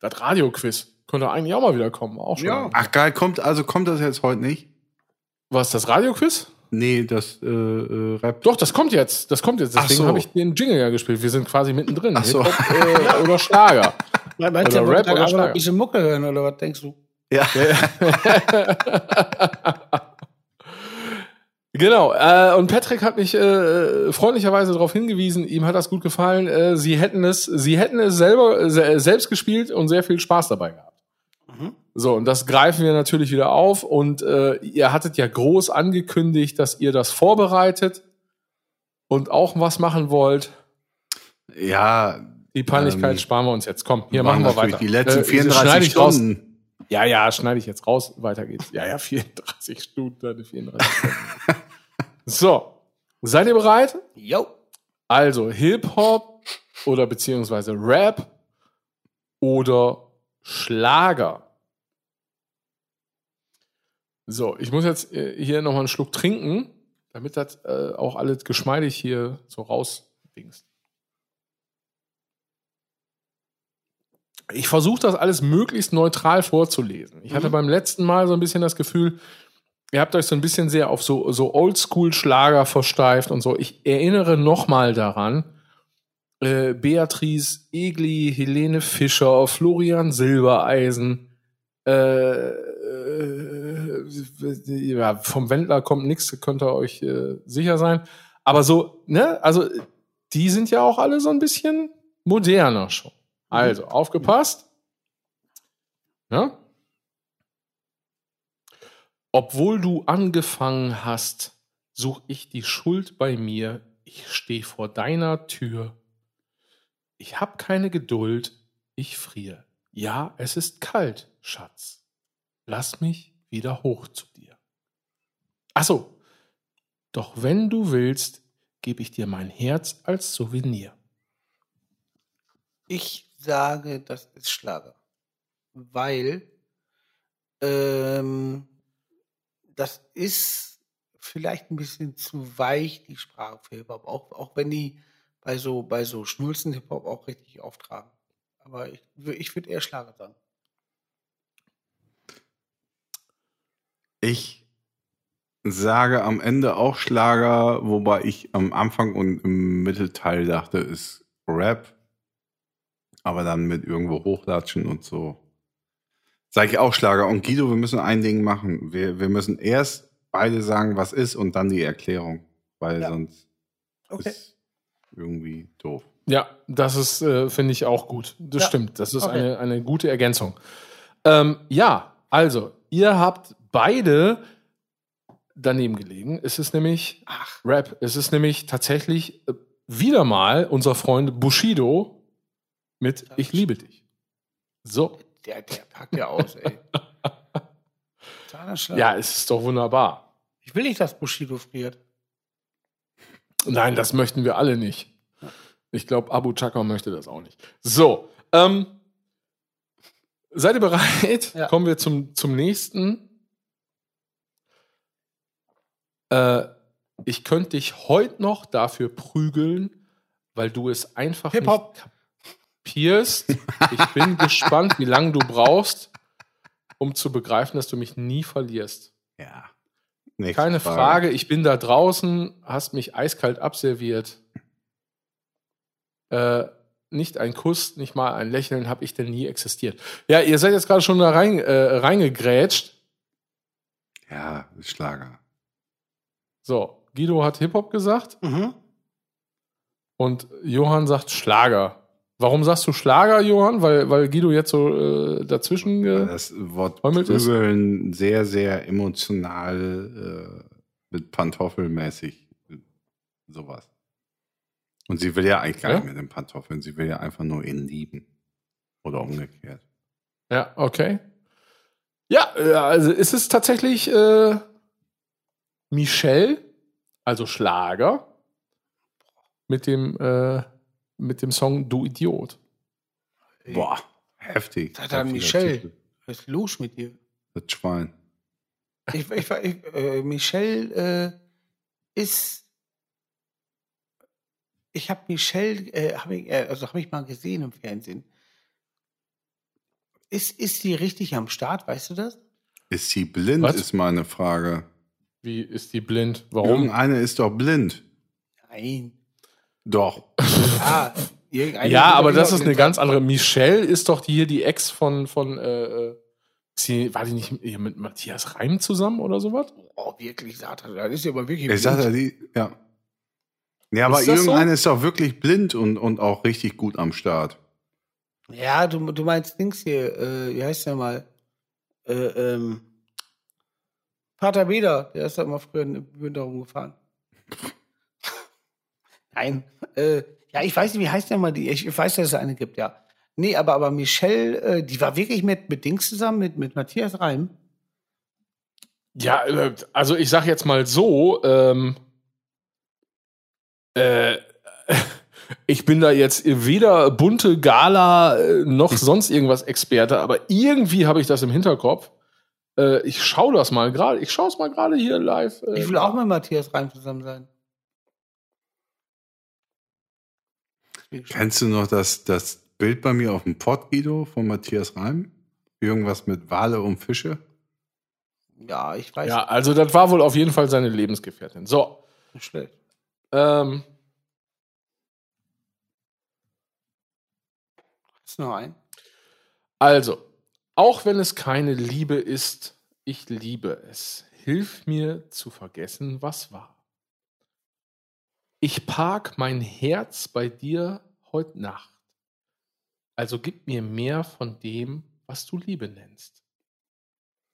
das Radioquiz. Könnte eigentlich auch mal wieder kommen. Auch schon. Ja. Ach geil, kommt, also kommt das jetzt heute nicht? Was, das Radioquiz? Nee, das äh, äh, Rap. Doch, das kommt jetzt. Das kommt jetzt. Deswegen so. habe ich den Jingle ja gespielt. Wir sind quasi mittendrin. Ach so. Hip-Hop, äh, oder Schlager. Meinst Oder du, Rap Rap oder Schlager? ein bisschen Mucke hören oder was denkst du? Ja. Genau, äh, und Patrick hat mich äh, freundlicherweise darauf hingewiesen, ihm hat das gut gefallen. Äh, sie hätten es, sie hätten es selber äh, se selbst gespielt und sehr viel Spaß dabei gehabt. So, und das greifen wir natürlich wieder auf. Und äh, ihr hattet ja groß angekündigt, dass ihr das vorbereitet und auch was machen wollt. Ja, Die Peinlichkeit Ähm, sparen wir uns jetzt. Komm, hier machen wir weiter. Die letzten Äh, 34 schneide ich raus. Stunden. Ja, ja, schneide ich jetzt raus. Weiter geht's. Ja, ja, 34 Stunden. 34 Stunden. so, seid ihr bereit? Jo. Also Hip-Hop oder beziehungsweise Rap oder Schlager. So, ich muss jetzt äh, hier nochmal einen Schluck trinken, damit das äh, auch alles geschmeidig hier so rausdingst. Ich versuche das alles möglichst neutral vorzulesen. Ich hatte beim letzten Mal so ein bisschen das Gefühl, ihr habt euch so ein bisschen sehr auf so, so Oldschool-Schlager versteift und so. Ich erinnere nochmal daran, äh, Beatrice Egli, Helene Fischer, Florian Silbereisen, äh, äh, ja, vom Wendler kommt nichts, könnt ihr euch äh, sicher sein. Aber so, ne, also die sind ja auch alle so ein bisschen moderner schon. Also, aufgepasst. Ja? Obwohl du angefangen hast, such ich die Schuld bei mir. Ich stehe vor deiner Tür. Ich hab keine Geduld. Ich friere. Ja, es ist kalt, Schatz. Lass mich wieder hoch zu dir. Ach so. Doch wenn du willst, gebe ich dir mein Herz als Souvenir. Ich sage, das ist Schlager. Weil ähm, das ist vielleicht ein bisschen zu weich, die Sprache für Hip-Hop. Auch, auch wenn die bei so, bei so Schnulzen Hip-Hop auch richtig auftragen. Aber ich, ich würde eher Schlager sagen. Ich sage am Ende auch Schlager, wobei ich am Anfang und im Mittelteil dachte, ist Rap. Aber dann mit irgendwo hochlatschen und so. Sage ich auch Schlager. Und Guido, wir müssen ein Ding machen. Wir, wir müssen erst beide sagen, was ist und dann die Erklärung. Weil Ja. sonst Okay. ist irgendwie doof. Ja, das ist, äh, finde ich auch gut. Das Ja. stimmt. Das ist Okay. eine, eine gute Ergänzung. Ähm, ja, also, ihr habt beide daneben gelegen. Es ist nämlich Ach, Rap. Es ist nämlich tatsächlich äh, wieder mal unser Freund Bushido mit Ich liebe dich. So. der, der packt ja aus, ey. Ja, es ist doch wunderbar. Ich will nicht, dass Bushido friert. Nein, das möchten wir alle nicht. Ich glaube, Abu Chaka möchte das auch nicht. So, ähm, seid ihr bereit? Ja. Kommen wir zum, zum nächsten. Äh, ich könnte dich heute noch dafür prügeln, weil du es einfach Hip-Hop. nicht kapierst. Ich bin gespannt, wie lange du brauchst, um zu begreifen, dass du mich nie verlierst. Ja. Nächste Keine Frage, ich bin da draußen, hast mich eiskalt abserviert. Äh, nicht ein Kuss, nicht mal ein Lächeln habe ich denn nie existiert. Ja, ihr seid jetzt gerade schon da rein, äh, reingegrätscht. Ja, Schlager. So, Guido hat Hip-Hop gesagt Mhm. und Johann sagt Schlager. Warum sagst du Schlager, Johann? Weil, weil Guido jetzt so äh, dazwischen. Ge das Wort ist? Prügeln sehr, sehr emotional äh, mit Pantoffelmäßig äh, sowas. Und sie will ja eigentlich gar Ja? nicht mit den Pantoffeln, sie will ja einfach nur ihn lieben. Oder umgekehrt. ja, okay. Ja, äh, also ist es tatsächlich äh, Michelle, also Schlager, mit dem, äh, mit dem Song Du Idiot. Boah, heftig. Da hat Heftiger Michelle. Titel. Was ist los mit dir? Das Schwein. Ich, ich, ich, äh, Michelle äh, ist. Ich habe Michelle, äh, hab ich, äh, also habe ich mal gesehen im Fernsehen. Ist, ist die richtig am Start, weißt du das? Ist sie blind, Was? ist meine Frage. Wie ist die blind? Warum? Irgendeine ist doch blind. Nein. Doch. Ah, irgendeine Ja, wird aber das ist eine ganz andere. Michelle ist doch hier die Ex von, von äh, äh, sie, war die nicht hier mit Matthias Reim zusammen oder sowas? Oh, wirklich, Satan. Das ist ja aber wirklich. Ich sag ja, die, ja. Ja, aber Ist das so? irgendeine ist doch wirklich blind und, und auch richtig gut am Start. Ja, du, du meinst Dings hier, äh, wie heißt der mal? Äh, ähm, Vater Beda, der ist da immer früher in den Winter rumgefahren. Nein, äh, ja, ich weiß nicht, wie heißt der mal die? Ich, ich weiß, dass es eine gibt, ja. Nee, aber, aber Michelle, äh, die war wirklich mit, mit Dings zusammen, mit, mit Matthias Reim. Ja, äh, also ich sag jetzt mal so, ähm, äh, ich bin da jetzt weder bunte Gala äh, noch sonst irgendwas Experte, aber irgendwie habe ich das im Hinterkopf. Äh, ich schaue das mal gerade, ich schaue es mal gerade hier live. Äh, Ich will auch mit Matthias Reim zusammen sein. Kennst du noch das, das Bild bei mir auf dem Pott, Guido, von Matthias Reim? Irgendwas mit Wale und Fische? Ja, ich weiß ja, also das war wohl auf jeden Fall seine Lebensgefährtin. So, schlecht. ähm, Hast du noch einen? Also, auch wenn es keine Liebe ist, ich liebe es. Hilf mir zu vergessen, was war. Ich park mein Herz bei dir heute Nacht. Also gib mir mehr von dem, was du Liebe nennst.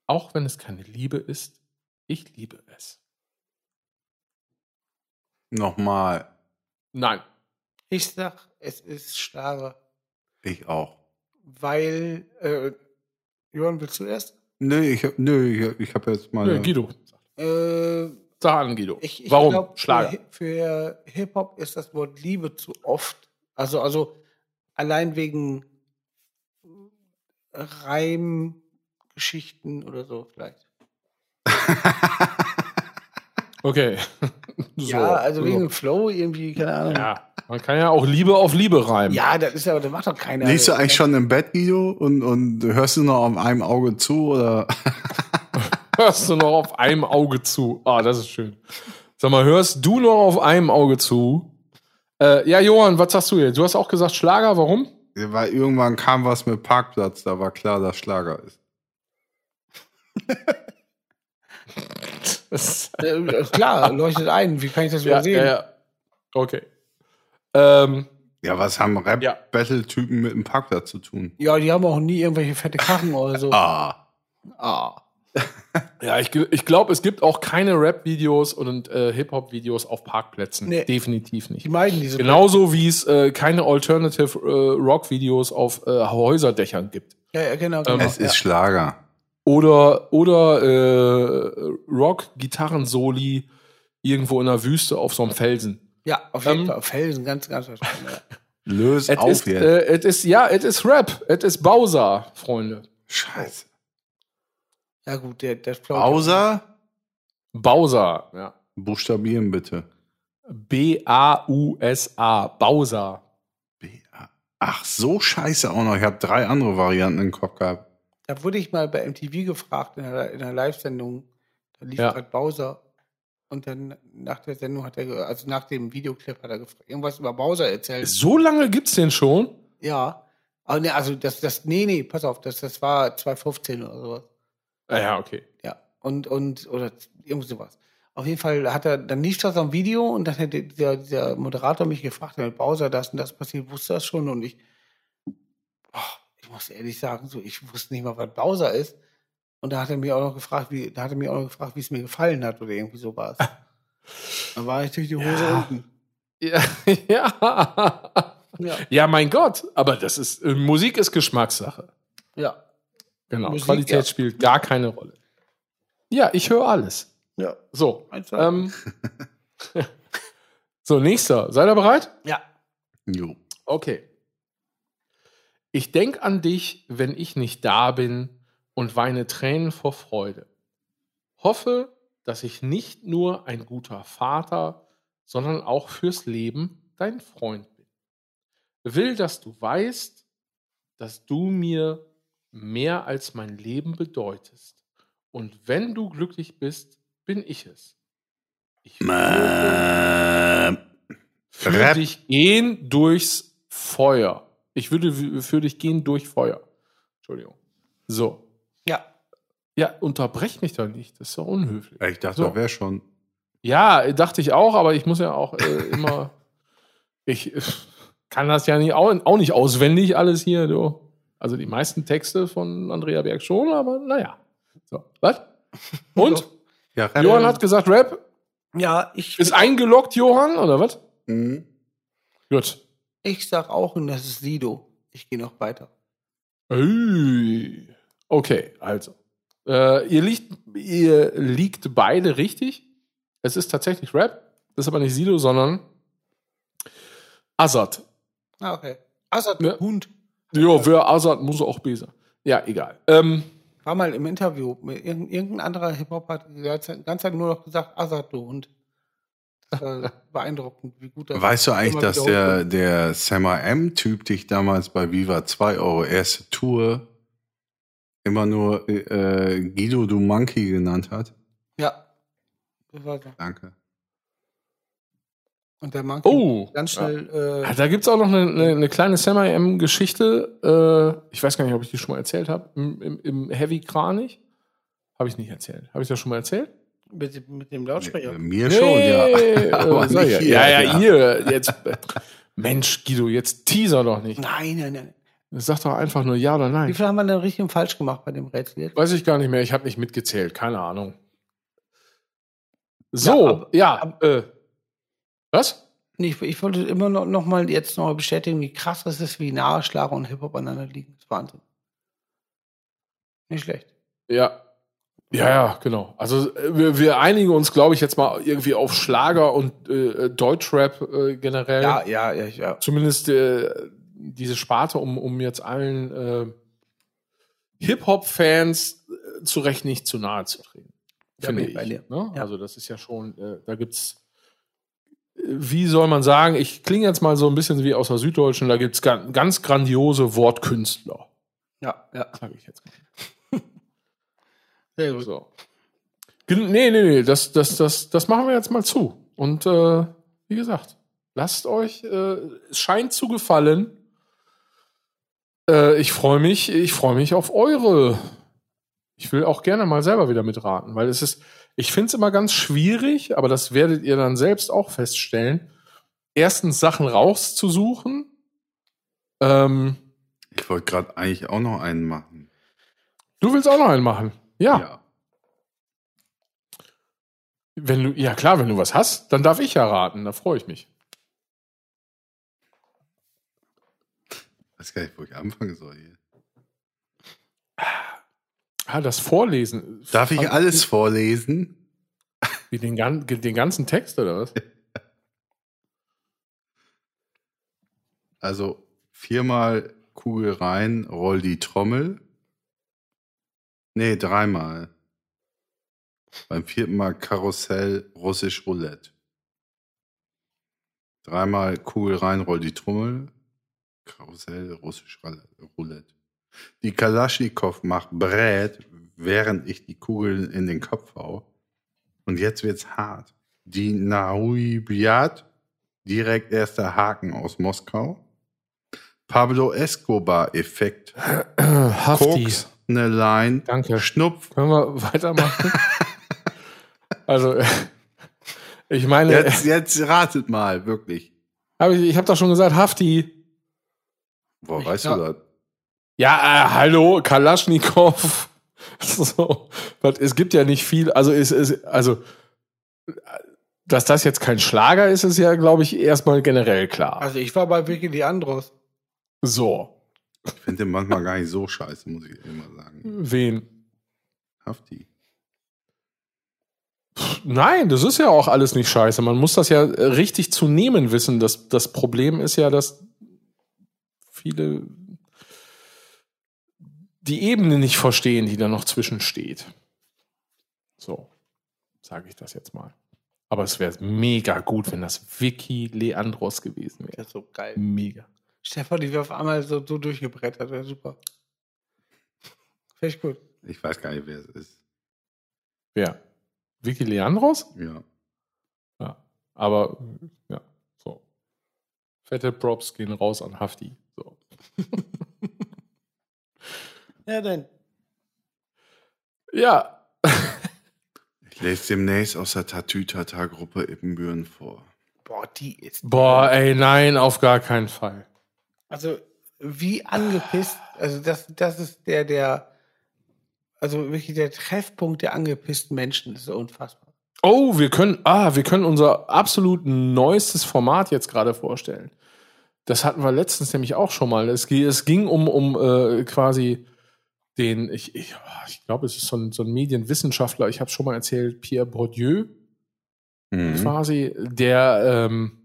Auch wenn es keine Liebe ist, ich liebe es. Nochmal. Nein. Ich sag, es ist Schlager, Ich auch. weil, äh, Johann, willst du erst? Nö, ich, hab- nö, ich, ich habe jetzt meine. Nö, Guido. Äh, Sag an, Guido. ich, ich Warum? glaub, Schlager. Für, für Hip-Hop ist das Wort Liebe zu oft. Also, also allein wegen Reimgeschichten oder so vielleicht. Okay. So. ja, also So. wegen dem Flow irgendwie, keine Ahnung. Ja, Ja, man kann ja auch Liebe auf Liebe reimen. das ist aber, das macht doch keiner. Liegst du eigentlich schon im Bett, Guido, und, und hörst du noch auf einem Auge zu? Oder? Hörst du noch auf einem Auge zu? Ah, das ist schön. Sag mal, hörst du noch auf einem Auge zu? Äh, ja, Johann, was sagst du jetzt? Du hast auch gesagt Schlager, warum? Weil irgendwann kam was mit Parkplatz, da war klar, dass Schlager ist. Das- Äh, klar, leuchtet ein. Wie kann ich das ja, übersehen? ja, ja. Okay. Ähm, Ja, was haben Ja. Rap-Battle-Typen mit dem Parkplatz zu tun? Ja, die haben auch nie irgendwelche fette Karren oder so. Ah. Ah. ja, ich, ich glaube, es gibt auch keine Rap-Videos und äh, Hip-Hop-Videos auf Parkplätzen. Nee. Definitiv nicht. Die meiden diese. Genauso wie es äh, keine Alternative äh, Rock-Videos auf äh, Häuserdächern gibt. Ja, ja, genau. genau. Es ist Schlager. Oder, oder äh, Rock-Gitarren-Soli irgendwo in der Wüste auf so einem Felsen. ja, auf jeden ähm, Fall. Felsen, ganz, ganz verstanden. Es auf ist, jetzt. äh, es ist, ja, es ist Rap. Es ist Bowser, Freunde. Scheiße. ja, gut, der, der. Außer Bowser, ja. buchstabieren bitte. B-A-U-S-A. Bowser. B-A. Ach, so scheiße auch noch. Ich habe drei andere Varianten im Kopf gehabt. Da wurde ich mal bei MTV gefragt in einer, in einer Live-Sendung. Da lief Ja. gerade Bowser. Und dann nach der Sendung hat er, also nach dem Videoclip hat er gefragt, irgendwas über Bowser erzählt. So lange gibt's den schon? Ja. Aber ne, also das, das, nee, nee, pass auf, das, das war 2015 oder sowas. Ah, ja, okay. Ja. Und, und, oder irgendwie sowas. Auf jeden Fall hat er, dann lief das am Video und dann hätte dieser, dieser Moderator mich gefragt, mit Bowser, das und das passiert, wusste das schon und ich, oh, ich muss ehrlich sagen, so, ich wusste nicht mal, was Bowser ist. Und da hat er mir auch noch gefragt, wie, da hat er mir auch noch gefragt, wie es mir gefallen hat oder irgendwie sowas. Dann war ich durch die Hose Ja. unten. Ja, ja. Ja. Ja, mein Gott. Aber das ist, äh, Musik ist Geschmackssache. Ja. Genau. Musik, Qualität ja. spielt gar keine Rolle. Ja, ich höre alles. Ja. So. Ähm, So, nächster. Seid ihr bereit? Ja. Jo. Okay. Ich denk an dich, wenn ich nicht da bin und weine Tränen vor Freude. Hoffe, dass ich nicht nur ein guter Vater, sondern auch fürs Leben dein Freund bin. Will, dass du weißt, dass du mir mehr als mein Leben bedeutest. Und wenn du glücklich bist, bin ich es. Ich Rap. dich gehen durchs Feuer. Ich würde für dich gehen durch Feuer. Entschuldigung. So. Ja. Ja, unterbrech mich doch nicht. Das ist doch unhöflich. Ich dachte, So. das wäre schon. Ja, dachte ich auch, aber ich muss ja auch äh, immer. Ich äh, kann das ja nicht, auch, auch nicht auswendig alles hier. Du. Also die meisten Texte von Andrea Berg schon, aber naja. So, was? Und? Ja, Rap. Johann hat gesagt, Rap Ja, ich, ist eingeloggt, Johann, oder was? Mhm. Gut. Ich sag auch, und das ist Sido. Ich gehe noch weiter. Okay, also. Äh, ihr, liegt, ihr liegt beide richtig. Es ist tatsächlich Rap. Das ist aber nicht Sido, sondern Azad. Ah, okay. Assad, Ja. Hund. Ja, wer Azad muss auch Besa. Ja, egal. Ähm, War mal im Interview. mit Irgendein, anderer Hip-Hop hat die ganze ganze Zeit nur noch gesagt, Assad, du Hund. War beeindruckend, wie gut das Weißt du eigentlich, dass der, der Sammer M-Typ dich damals bei Viva 2 Euro erste Tour immer nur äh, Guido du Monkey genannt hat? Ja. Danke. Und der Monkey oh, ganz schnell. Äh, Ja, da gibt es auch noch eine, eine, eine kleine Semi-M-Geschichte. Äh, ich weiß gar nicht, ob ich die schon mal erzählt habe. Im, im, Im Heavy Kranich. Habe ich nicht erzählt. Habe ich das schon mal erzählt? Mit, mit dem Lautsprecher. Äh, Mir schon, ja. Aber nicht ja. hier, ja, ja, ja. ihr. Jetzt, Mensch, Guido, jetzt teaser doch nicht. Nein, nein, nein. Sag doch einfach nur ja oder Wie nein. viel haben wir denn richtig und falsch gemacht bei dem Rätsel jetzt? Weiß ich gar nicht mehr. Ich habe nicht mitgezählt. Keine Ahnung. So, Ja, aber- ja. aber- äh, was? Nee, Ich, ich wollte immer noch, noch mal jetzt noch mal bestätigen, wie krass es ist, wie nahe Schlager und Hip-Hop aneinander liegen. Das ist Wahnsinn. Nicht schlecht. Ja. Ja, ja, genau. Also äh, wir, wir einigen uns, glaube ich, jetzt mal irgendwie auf Schlager und äh, Deutschrap äh, generell. Ja, ja, ja, ja. Zumindest äh, diese Sparte, um, um jetzt allen äh, Hip-Hop-Fans äh, zu Recht nicht zu nahe zu treten. Da Finde ich ich. bei dir. Ne? Ja. Also das ist ja schon, äh, da gibt's äh, wie soll man sagen, ich klinge jetzt mal so ein bisschen wie aus der Süddeutschen, da gibt's ganz, ganz grandiose Wortkünstler, Ja, ja. sage ich jetzt mal. Sehr gut. So. Nee, nee, nee, das, das, das, das machen wir jetzt mal zu. Und äh, wie gesagt, lasst euch, äh, es scheint zu gefallen. Äh, ich freue mich, ich freue mich auf eure. Ich will auch gerne mal selber wieder mitraten, weil es ist, ich finde es immer ganz schwierig, aber das werdet ihr dann selbst auch feststellen, erstens Sachen rauszusuchen. Ähm, Ich wollte gerade eigentlich auch noch einen machen. du willst auch noch einen machen. Ja. ja. Wenn du, ja klar, wenn du was hast, dann darf ich ja raten. Da freue ich mich. weiß gar nicht, wo ich anfangen soll hier. Ah, das Vorlesen. Darf ich alles vorlesen? Wie den, den ganzen Text oder was? Also viermal Kugel rein, roll die Trommel. Nee, dreimal. Beim vierten Mal Karussell, russisch Roulette. Dreimal Kugel rein, roll die Trommel. Karussell, russisch Roulette. Die Kalaschnikow macht Brät, während ich die Kugeln in den Kopf hau. Und jetzt wird's hart. Die Nauibiat, direkt erster Haken aus Moskau. Pablo Escobar-Effekt. Koks, ne Line, Danke. Schnupf. Können wir weitermachen? also, ich meine, Jetzt, jetzt ratet mal, wirklich. hab ich, ich habe doch schon gesagt, Hafti. Boah, Ich weißt glaub- du das? Ja, äh, hallo, Kalaschnikow. so, es gibt ja nicht viel, also es ist, also, dass das jetzt kein Schlager ist, ist ja, glaube ich, erstmal generell klar. Also ich war bei Vicky Leandros. so, Ich finde den manchmal gar nicht so scheiße, muss ich immer sagen. wen? Hafti. Nein, das ist ja auch alles nicht scheiße. Man muss das ja richtig zu nehmen wissen. Das, das Problem ist ja, dass viele die Ebene nicht verstehen, die da noch zwischensteht. So, sage ich das jetzt mal. Aber es wäre mega gut, wenn das Vicky Leandros gewesen wäre. Das ist so geil. Mega. Stefan, die wir auf einmal so, so durchgebrettert. Wäre super. Finde ich gut. Ich weiß gar nicht, wer es ist. Wer? Vicky Leandros? Ja. Ja. Aber, ja, so. Fette Props gehen raus an Hafti. So. Ja, dann. Ja, Ich lese demnächst aus der Tatütata-Gruppe Ippenbüren vor. Boah, die ist. boah, ey, nein, auf gar keinen Fall. Also, wie angepisst. Also, das, das ist der, der. Also, wirklich der Treffpunkt der angepissten Menschen. Das ist so unfassbar. Oh, wir können, ah, wir können unser absolut neuestes Format jetzt gerade vorstellen. Das hatten wir letztens nämlich auch schon mal. Es, ging- es ging um, um äh, quasi den, ich, ich, ich glaube, es ist so ein, so ein Medienwissenschaftler, ich habe schon mal erzählt, Pierre Bourdieu, Mhm. quasi, der ähm,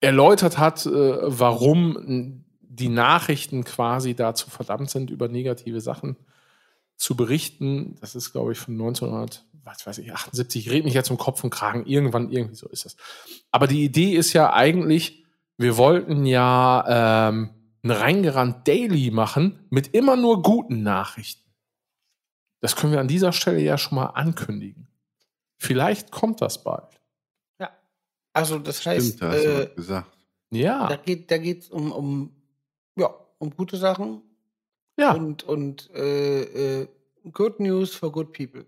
erläutert hat, äh, warum die Nachrichten quasi dazu verdammt sind, über negative Sachen zu berichten. Das ist, glaube ich, von 1900, was weiß ich, 78. Ich rede mich jetzt um Kopf und Kragen. Irgendwann, irgendwie so ist das. Aber die Idee ist ja eigentlich, wir wollten ja ähm, ein reingerannt Daily machen mit immer nur guten Nachrichten. Das können wir an dieser Stelle ja schon mal ankündigen. Vielleicht kommt das bald. Ja. Also, das heißt, Stimmt, da hast du äh, was gesagt. da Ja, geht da geht's um, um, ja, um gute Sachen ja, und, und äh, äh, good news for good people.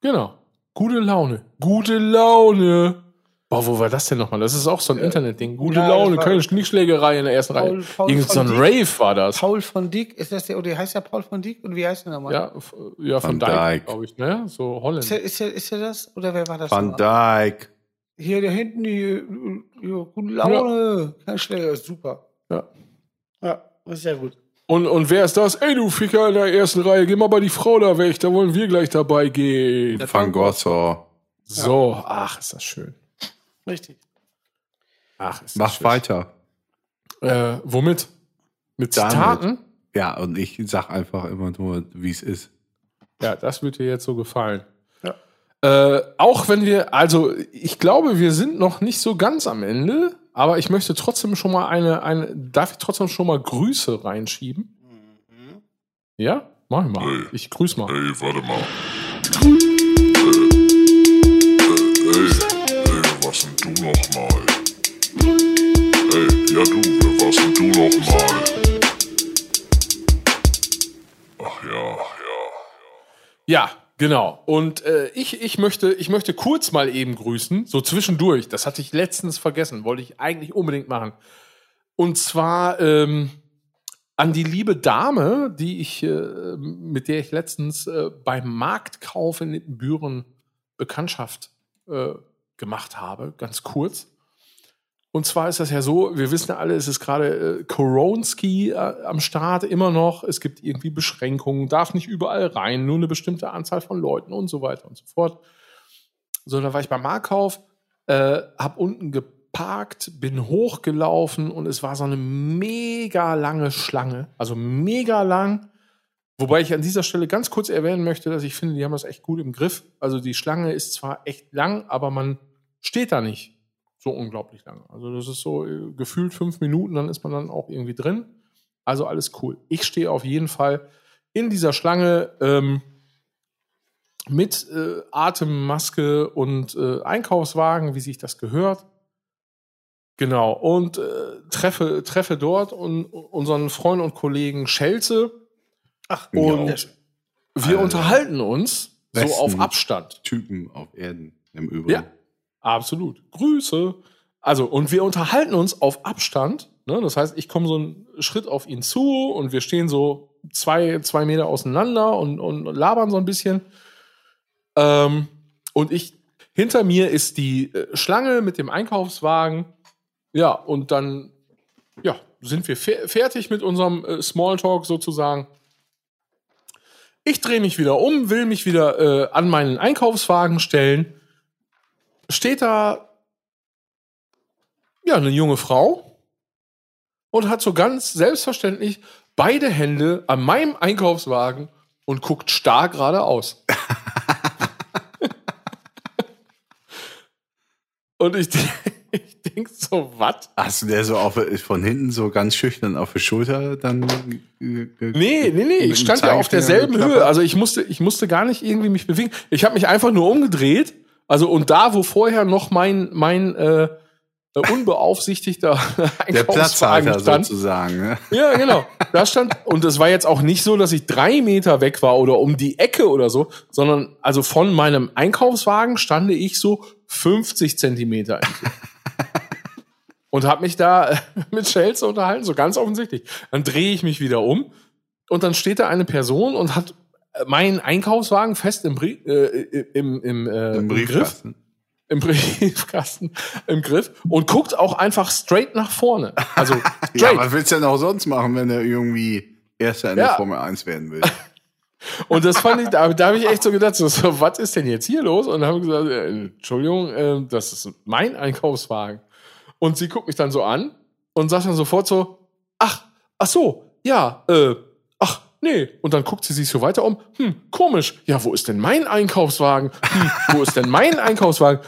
genau. Gute Laune. Gute Laune. Boah, wo war das denn nochmal? Das ist auch so ein Internetding. Gute ja, Laune, war- keine Schnickschlägerei in der ersten Paul- Reihe. Paul Irgend so von ein Dijk. Rave war das. Paul von Dijk, ist das der, oder heißt der Paul von Dijk? Und wie heißt der nochmal? Ja, f- ja von Van Dijk, Dijk. glaube ich, ne? So Ist Holland. der, ist, der, ist der das? Oder wer war das? Van nochmal? Dijk. Hier, da hinten, hier, hier, gute Laune. Kein Schläger, ist super. Ja. Ja, ist sehr gut. Und, und wer ist das? Ey, du Ficker in der ersten Reihe, geh mal bei die Frau da weg, da wollen wir gleich dabei gehen. Van Gossor. So, ach, ist das schön. Richtig. Ach, ist das Mach schön. weiter. Äh, womit? Mit Damit. Zitaten? Ja, und ich sag einfach immer nur, wie es ist. Ja, das wird dir jetzt so gefallen. Äh, auch wenn wir, also ich glaube, wir sind noch nicht so ganz am Ende, aber ich möchte trotzdem schon mal eine, eine darf ich trotzdem schon mal Grüße reinschieben? Ja? Mach ich mal. Ich grüß mal. Ey, warte mal. Äh, äh, ey, ey, was denn du nochmal? Ey, ja du, warst denn du nochmal? Ach ja, ja. Ja, genau. Und äh, ich, ich, möchte, ich möchte kurz mal eben grüßen, so zwischendurch. Das hatte ich letztens vergessen, wollte ich eigentlich unbedingt machen. Und zwar ähm, an die liebe Dame, die ich, äh, mit der ich letztens äh, beim Marktkauf in Nittenbüren Bekanntschaft äh, gemacht habe, ganz kurz. Und zwar ist das ja so, wir wissen ja alle, es ist gerade äh, Koronski äh, am Start immer noch. Es gibt irgendwie Beschränkungen, darf nicht überall rein, nur eine bestimmte Anzahl von Leuten und so weiter und so fort. So, da war ich beim Marktkauf, äh, hab unten geparkt, bin hochgelaufen und es war so eine mega lange Schlange, also mega lang. Wobei ich an dieser Stelle ganz kurz erwähnen möchte, dass ich finde, die haben das echt gut im Griff. Also die Schlange ist zwar echt lang, aber man steht da nicht so unglaublich lange. Also das ist so äh, gefühlt fünf Minuten, dann ist man dann auch irgendwie drin. Also alles cool. Ich stehe auf jeden Fall in dieser Schlange ähm, mit äh, Atemmaske und äh, Einkaufswagen, wie sich das gehört. Genau. Und äh, treffe, treffe dort und, unseren Freund und Kollegen Schelze. Ach, Und ja. wir Alter. unterhalten uns so Besten. auf Abstand. Typen auf Erden im Übrigen. Ja, absolut. Grüße. Also, und wir unterhalten uns auf Abstand. Ne? Das heißt, ich komme so einen Schritt auf ihn zu und wir stehen so zwei, zwei Meter auseinander und, und labern so ein bisschen. Ähm, und ich, hinter mir ist die äh, Schlange mit dem Einkaufswagen. Ja, und dann, ja, sind wir fe fertig mit unserem äh, Smalltalk sozusagen. Ich drehe mich wieder um, will mich wieder äh, an meinen Einkaufswagen stellen. Steht da ja eine junge Frau und hat so ganz selbstverständlich beide Hände an meinem Einkaufswagen und guckt starr geradeaus. und ich, ich denk so, was? Hast du der so auf, von hinten so ganz schüchtern auf der Schulter dann? Nee, nee, nee, ich stand ja auf derselben Höhe. Also ich musste, ich musste gar nicht irgendwie mich bewegen. Ich habe mich einfach nur umgedreht. Also und da, wo vorher noch mein, mein äh, unbeaufsichtigter Der Platzhalter sozusagen. Ne? Ja, genau. Da stand, und es war jetzt auch nicht so, dass ich drei Meter weg war oder um die Ecke oder so, sondern also von meinem Einkaufswagen stande ich so 50 Zentimeter entfernt. und habe mich da äh, mit Schelze unterhalten, so ganz offensichtlich. Dann drehe ich mich wieder um und dann steht da eine Person und hat meinen Einkaufswagen fest im, Brie äh, im, im, äh, Im im Griff Briefkasten. im Briefkasten im Griff und guckt auch einfach straight nach vorne. Also Ja, straight. was willst du denn auch sonst machen, wenn du irgendwie Erster in der Ja. Formel 1 werden willst? und das fand ich, da, da habe ich echt so gedacht, so, so, was ist denn jetzt hier los? Und haben gesagt, äh, Entschuldigung, äh, das ist mein Einkaufswagen. Und sie guckt mich dann so an und sagt dann sofort so, ach, ach so, ja, äh, nee. Und dann guckt sie sich so weiter um, hm, komisch, ja, wo ist denn mein Einkaufswagen? Hm, wo ist denn mein Einkaufswagen?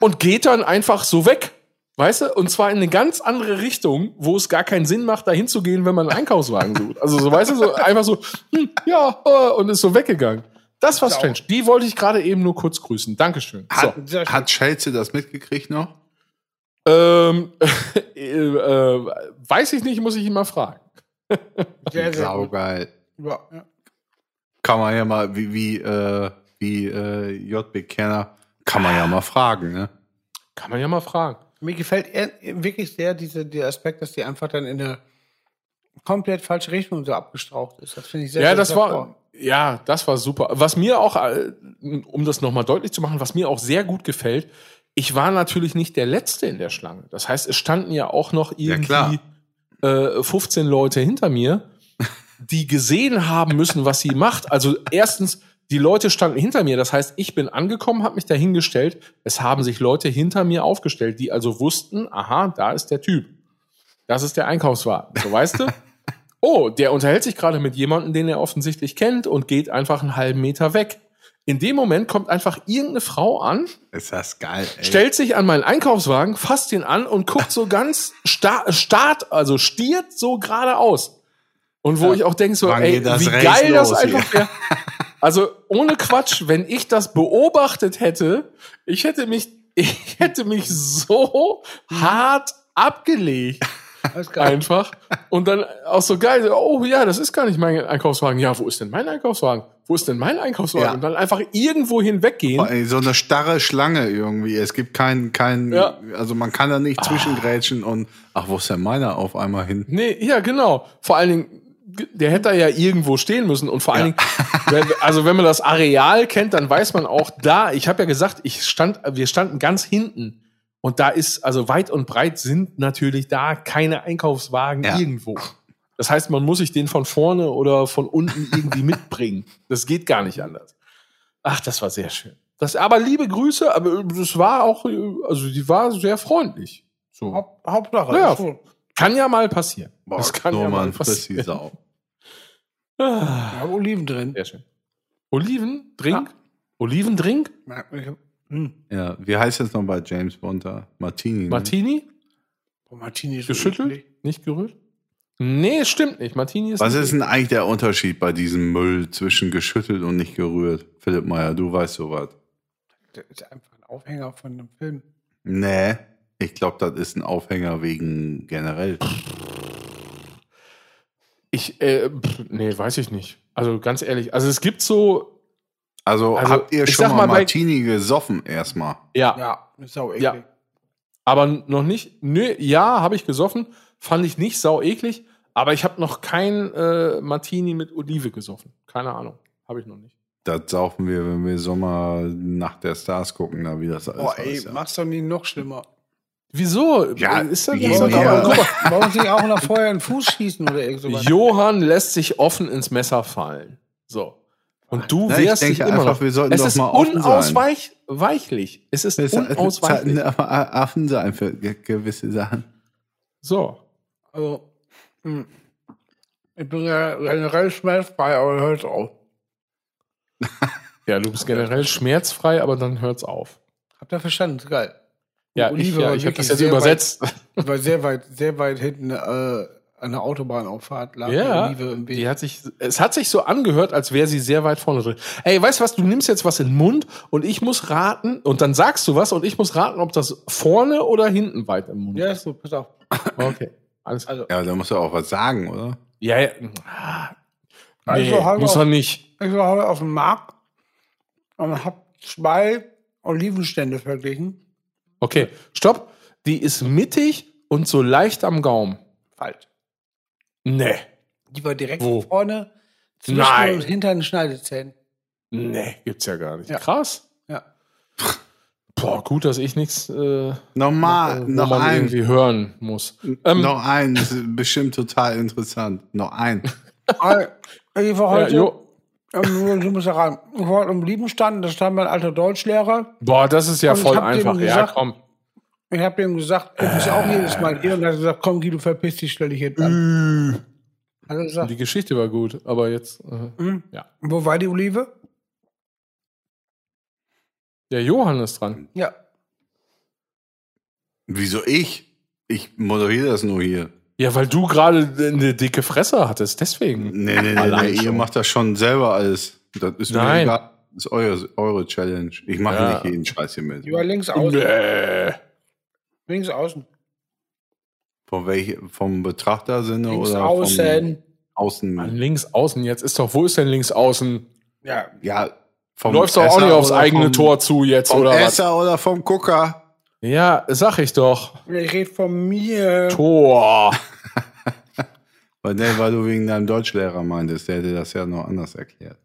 Und geht dann einfach so weg. Weißt du? Und zwar in eine ganz andere Richtung, wo es gar keinen Sinn macht, dahin zu gehen, wenn man einen Einkaufswagen sucht. Also so, weißt du, so einfach so, hm, ja, äh, und ist so weggegangen. Das war strange. Die wollte ich gerade eben nur kurz grüßen. Dankeschön. So. Hat, schön. hat Chelsea das mitgekriegt noch? Ähm, äh, äh, weiß ich nicht, muss ich ihn mal fragen. Sehr, sehr gut. Saugeil. Ja, ja. Kann man ja mal, wie, wie, äh, wie äh, JB Kerner, kann man ja mal fragen, ne? Kann man ja mal fragen. Mir gefällt eher, wirklich sehr diese, der Aspekt, dass die einfach dann in eine komplett falsche Richtung so abgestraucht ist. Das finde ich sehr, Ja, sehr das war, vor. ja, das war super. Was mir auch, äh, um das nochmal deutlich zu machen, was mir auch sehr gut gefällt, ich war natürlich nicht der Letzte in der Schlange. Das heißt, es standen ja auch noch klar. irgendwie äh, 15 Leute hinter mir, die gesehen haben müssen, was sie macht. Also erstens, die Leute standen hinter mir. Das heißt, ich bin angekommen, habe mich dahingestellt. Es haben sich Leute hinter mir aufgestellt, die also wussten, aha, da ist der Typ. Das ist der Einkaufswagen. So weißt du? Oh, der unterhält sich gerade mit jemandem, den er offensichtlich kennt und geht einfach einen halben Meter weg. In dem Moment kommt einfach irgendeine Frau an, Ist das geil, ey. stellt sich an meinen Einkaufswagen, fasst ihn an und guckt so ganz sta start, also stiert so geradeaus. Und wo ich auch denke so, Wann ey, wie geil das einfach wäre. Also ohne Quatsch, wenn ich das beobachtet hätte, ich hätte mich, ich hätte mich so hart abgelegt. Einfach. Und dann auch so geil, oh ja, das ist gar nicht mein Einkaufswagen. Ja, wo ist denn mein Einkaufswagen? Wo ist denn mein Einkaufswagen? Ja. Und dann einfach irgendwo hinweggehen. So eine starre Schlange irgendwie. Es gibt keinen, keinen, Ja. also man kann da nicht zwischengrätschen und, ach, wo ist denn meiner auf einmal hin? Nee, ja, genau. Vor allen Dingen, der hätte da ja irgendwo stehen müssen. Und vor allen Dingen, wenn- also wenn man das Areal kennt, dann weiß man auch da, ich habe ja gesagt, ich stand, wir standen ganz hinten. Und da ist, also weit und breit sind natürlich da keine Einkaufswagen Ja. irgendwo. Das heißt, man muss sich den von vorne oder von unten irgendwie mitbringen. Das geht gar nicht anders. Ach, das war sehr schön. Das, aber liebe Grüße, aber das war auch, also die war sehr freundlich. So. Haupt, Hauptsache. Ja. ist. Kann ja mal passieren. Boah, das kann nur ja mal mal ein Frissi passieren. Sau. Ah, Ich habe Oliven drin. Sehr schön. Olivendrink? Olivendrink? Ja, hab- Hm. Ja, wie heißt das noch bei James Bond da? Martini. Ne? Martini? Boah, Martini ist Geschüttelt? eklig. Nicht gerührt? Nee, stimmt nicht. Martini ist Was nicht ist denn eigentlich der Unterschied bei diesem Müll zwischen geschüttelt und nicht gerührt? Philipp Meyer, du weißt sowas. Das ist einfach ein Aufhänger von einem Film. Nee, ich glaube, das ist ein Aufhänger wegen generell. Ich, äh, pff, nee, weiß ich nicht. Also ganz ehrlich, also es gibt so, Also, Also, habt ihr ich schon mal mal, bei- Martini gesoffen erstmal? ja, Ja, ist auch eklig. Ja. aber noch nicht. Nö, ja, habe ich gesoffen, fand ich nicht sau eklig, aber ich habe noch kein äh, Martini mit Olive gesoffen. Keine Ahnung, habe ich noch nicht. Das saufen wir, wenn wir Sommer nach der Stars gucken, da wie das alles Boah, ey, ja. mach's doch nie noch schlimmer. Wieso? Ja, ist das je ist das guck mal, Warum sich auch noch vorher einen Fuß schießen oder irgend sowas? Johann lässt sich offen ins Messer fallen. So. Und du ich wehrst dich denke immer einfach, noch. wir sollten es doch ist mal unausweichlich. Es ist sollten unausweichlich. aber Affen sein für ge- gewisse Sachen. So. Also, hm. ich bin ja generell schmerzfrei, aber hört auf. Ja, du bist generell schmerzfrei, aber dann hört's auf. Habt ihr verstanden? Ist geil. Ja, Olive ich, ja, ich habe das jetzt sehr übersetzt. Ich war sehr weit, sehr weit hinten äh, an der Autobahnauffahrt. Lag Ja, Olive im Weg. die hat sich, es hat sich so angehört, als wäre sie sehr weit vorne drin. Ey, weißt du was, du nimmst jetzt was in den Mund und ich muss raten, und dann sagst du was und ich muss raten, ob das vorne oder hinten weit im Mund ja, ist. ist so, pass auf. Okay, alles klar. Also, Ja, da musst du auch was sagen, oder? Ja, ja. Ah, Nee, Also, hallo. muss er nicht. ich war heute auf dem Markt und habe zwei Olivenstände verglichen. Okay, stopp. Die ist mittig und so leicht am Gaumen. Falsch. Nee, Die war direkt Wo? vorne zwischen Nein. und hinter den Schneidezähnen. nee, gibt's ja gar nicht. Ja. Krass. Ja. Boah, gut, dass ich nichts äh, Nochmal, wo noch man ein. irgendwie hören muss. Ähm, noch ein, das ist bestimmt total interessant. Noch ein. Ich war ja, heute, jo. Ähm, du musst ja ran. Ich war heute im Liebenstand, da stand mein alter Deutschlehrer. Boah, das ist ja Und voll einfach. Ja, gesagt- komm. Ich habe ihm gesagt, du bist ja auch jedes Mal hier. Und er hat gesagt, komm, Guido, verpiss dich, stell dich hinten an. Hat er gesagt, Die Geschichte war gut, aber jetzt. Äh, hm? ja. wo war die Olive? Der Johann ist dran. Ja. Wieso ich? Ich moderiere das nur hier. Ja, weil du gerade eine dicke Fresse hattest, deswegen. Nee, nee, nee, nee ihr macht das schon selber alles. Das ist mir Nein. egal. Das ist eure, eure Challenge. Ich mache Ja. nicht jeden Scheiß hier mit. Die war links außen. Nee. Links außen. Von welch, vom Betrachtersinne Links oder außen. vom Außen? Mann, links außen, jetzt ist doch, wo ist denn links außen? Ja. Ja, vom Du läufst doch auch nicht aufs eigene vom, Tor zu jetzt, Vom oder was? Esser oder vom Gucker? Ja, sag ich doch. Ich rede von mir. Tor. Weil, nee, weil du wegen deinem Deutschlehrer meintest, der hätte das ja noch anders erklärt.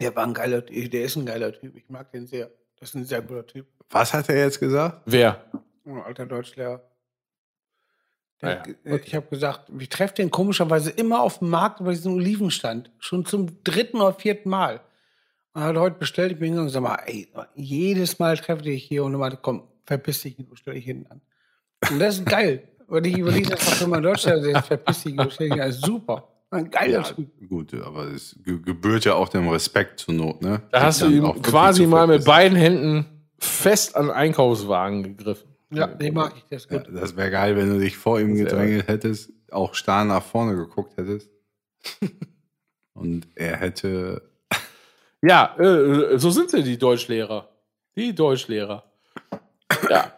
Der war ein geiler Typ. Der ist ein geiler Typ. Ich mag den sehr. Das ist ein sehr guter Typ. Was hat er jetzt gesagt? Wer? Ein alter Deutschlehrer. Ah Der, ja, Ich habe gesagt, ich treffe den komischerweise immer auf dem Markt bei diesem Olivenstand. Schon zum dritten oder vierten Mal. Und er hat heute bestellt, ich bin hingegangen und sag mal, ey, jedes Mal treffe ich hier und er meinte, komm, verpiss dich, du stell dich hinten an. Und das ist geil. Weil ich überlege, das war für mein Deutschland, sagt, verpiss dich, du stell dich hinten an. Das ist super. Ein geiler Typ. gut, aber es ge- gebührt ja auch dem Respekt zur Not, ne? Da hast du wirklich quasi mal mit beiden Händen fest an den Einkaufswagen gegriffen. Ja, den mag ich, das ist Ja, gut. das wäre geil, wenn du dich vor ihm gedrängelt hättest, auch starr nach vorne geguckt hättest. Und er hätte. Ja, äh, so sind sie, die Deutschlehrer. Die Deutschlehrer. Ja.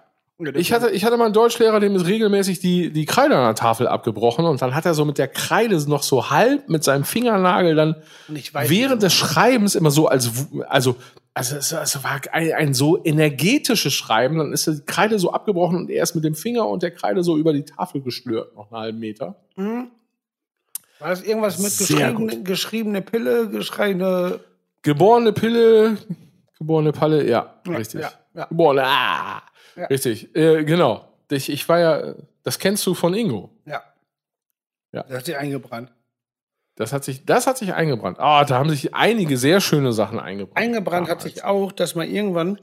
Ich hatte, ich hatte mal einen Deutschlehrer, dem ist regelmäßig die, die Kreide an der Tafel abgebrochen und dann hat er so mit der Kreide noch so halb mit seinem Fingernagel dann Und ich weiß während nicht, des Schreibens immer so als, also, also es, es war ein, ein so energetisches Schreiben, dann ist die Kreide so abgebrochen und er ist mit dem Finger und der Kreide so über die Tafel geschlürt, noch einen halben Meter. Hm? War das irgendwas mit geschriebene, geschriebene Pille, geschriebene. Geborene Pille, geborene Palle, ja, Ja, richtig. ja, ja. Geborene, ah, Ja. richtig, äh, genau. Ich, ich war ja, das kennst du von Ingo. Ja. Ja. Das hat sie eingebrannt. Das hat sich, das hat sich eingebrannt. Ah, da haben sich einige sehr schöne Sachen eingebrannt. Eingebrannt hat sich auch, dass man irgendwann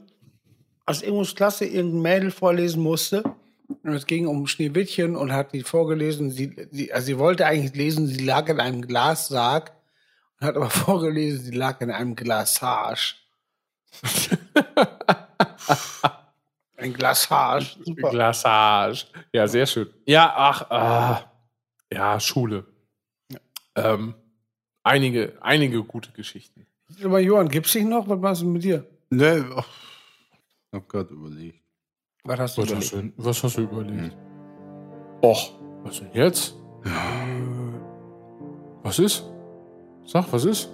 aus Ingos Klasse irgendein Mädel vorlesen musste. Und es ging um Schneewittchen und hat die vorgelesen. Sie, sie, also sie wollte eigentlich lesen, sie lag in einem Glassarg und hat aber vorgelesen, sie lag in einem Glassage. Ein Glassage. Super. Glassage. Ja, sehr schön. Ja, ach, ah, ja, Schule. Ähm, einige, einige gute Geschichten. Aber Johann, gibt's dich noch? Was machst du mit dir? Ne, oh, ich hab grad überlegt. Was hast du Was hast überlegt? du, was hast du überlegt? Och, was denn jetzt? Was ist? Sag, was ist?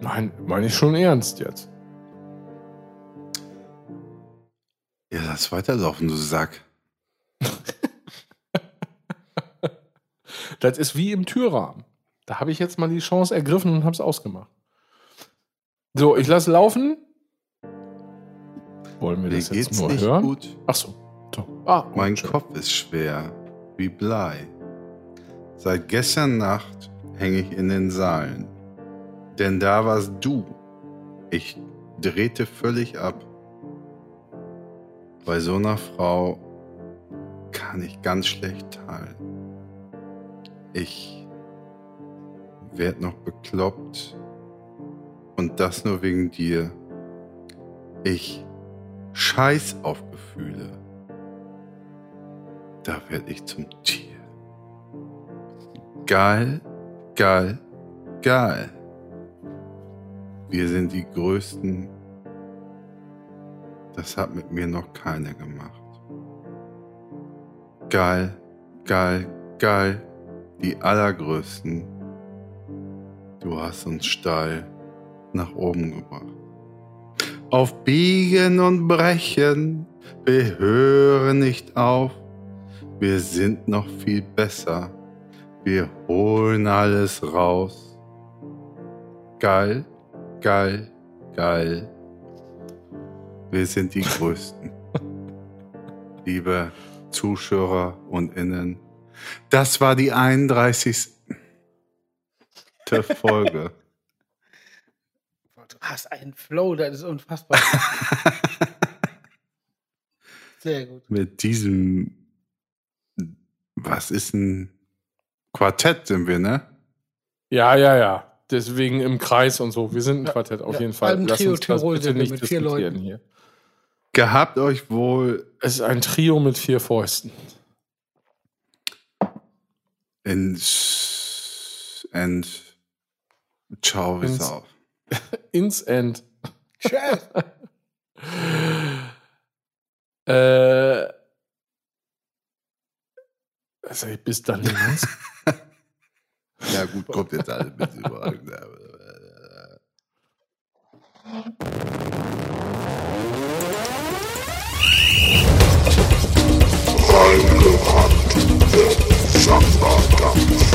Nein, meine ich schon ernst jetzt. Ja, lass weiterlaufen, du Sack. Das ist wie im Türrahmen. Da habe ich jetzt mal die Chance ergriffen und habe es ausgemacht. So, ich lasse laufen. Wollen wir Mir das jetzt nur hören? gut. Ach so. so. Ah, Mein schön. Kopf ist schwer, wie Blei. Seit gestern Nacht hänge ich in den Saalen. Denn da warst du. Ich drehte völlig ab. Bei so einer Frau kann ich ganz schlecht teilen. Ich werd noch bekloppt und das nur wegen dir. Ich scheiß auf Gefühle. Da werd ich zum Tier. Geil, geil, geil. Wir sind die Größten. Das hat mit mir noch keiner gemacht. Geil, geil, geil. Die Allergrößten. Du hast uns steil nach oben gebracht. Auf Biegen und Brechen, wir hören nicht auf. Wir sind noch viel besser. Wir holen alles raus. Geil, geil, geil. Wir sind die Größten. Liebe Zuschauer und Innen, das war die 31. Folge. Du hast einen Flow, das ist unfassbar. Sehr gut. Mit diesem, was ist ein Quartett sind wir, ne? Ja, ja, ja. Deswegen im Kreis und so. Wir sind ein Quartett auf Ja, jeden Fall. Lass uns das Tirol bitte sind wir nicht mit vier diskutieren Leuten. hier. Gehabt euch wohl Es ist ein Trio mit vier Fäusten. in and ciao, bis Ins- auf. Ins End. Tschüss. Äh, also bis dann. Jens. Ja gut, kommt jetzt alle mit überall. Time hunt the sun dampft.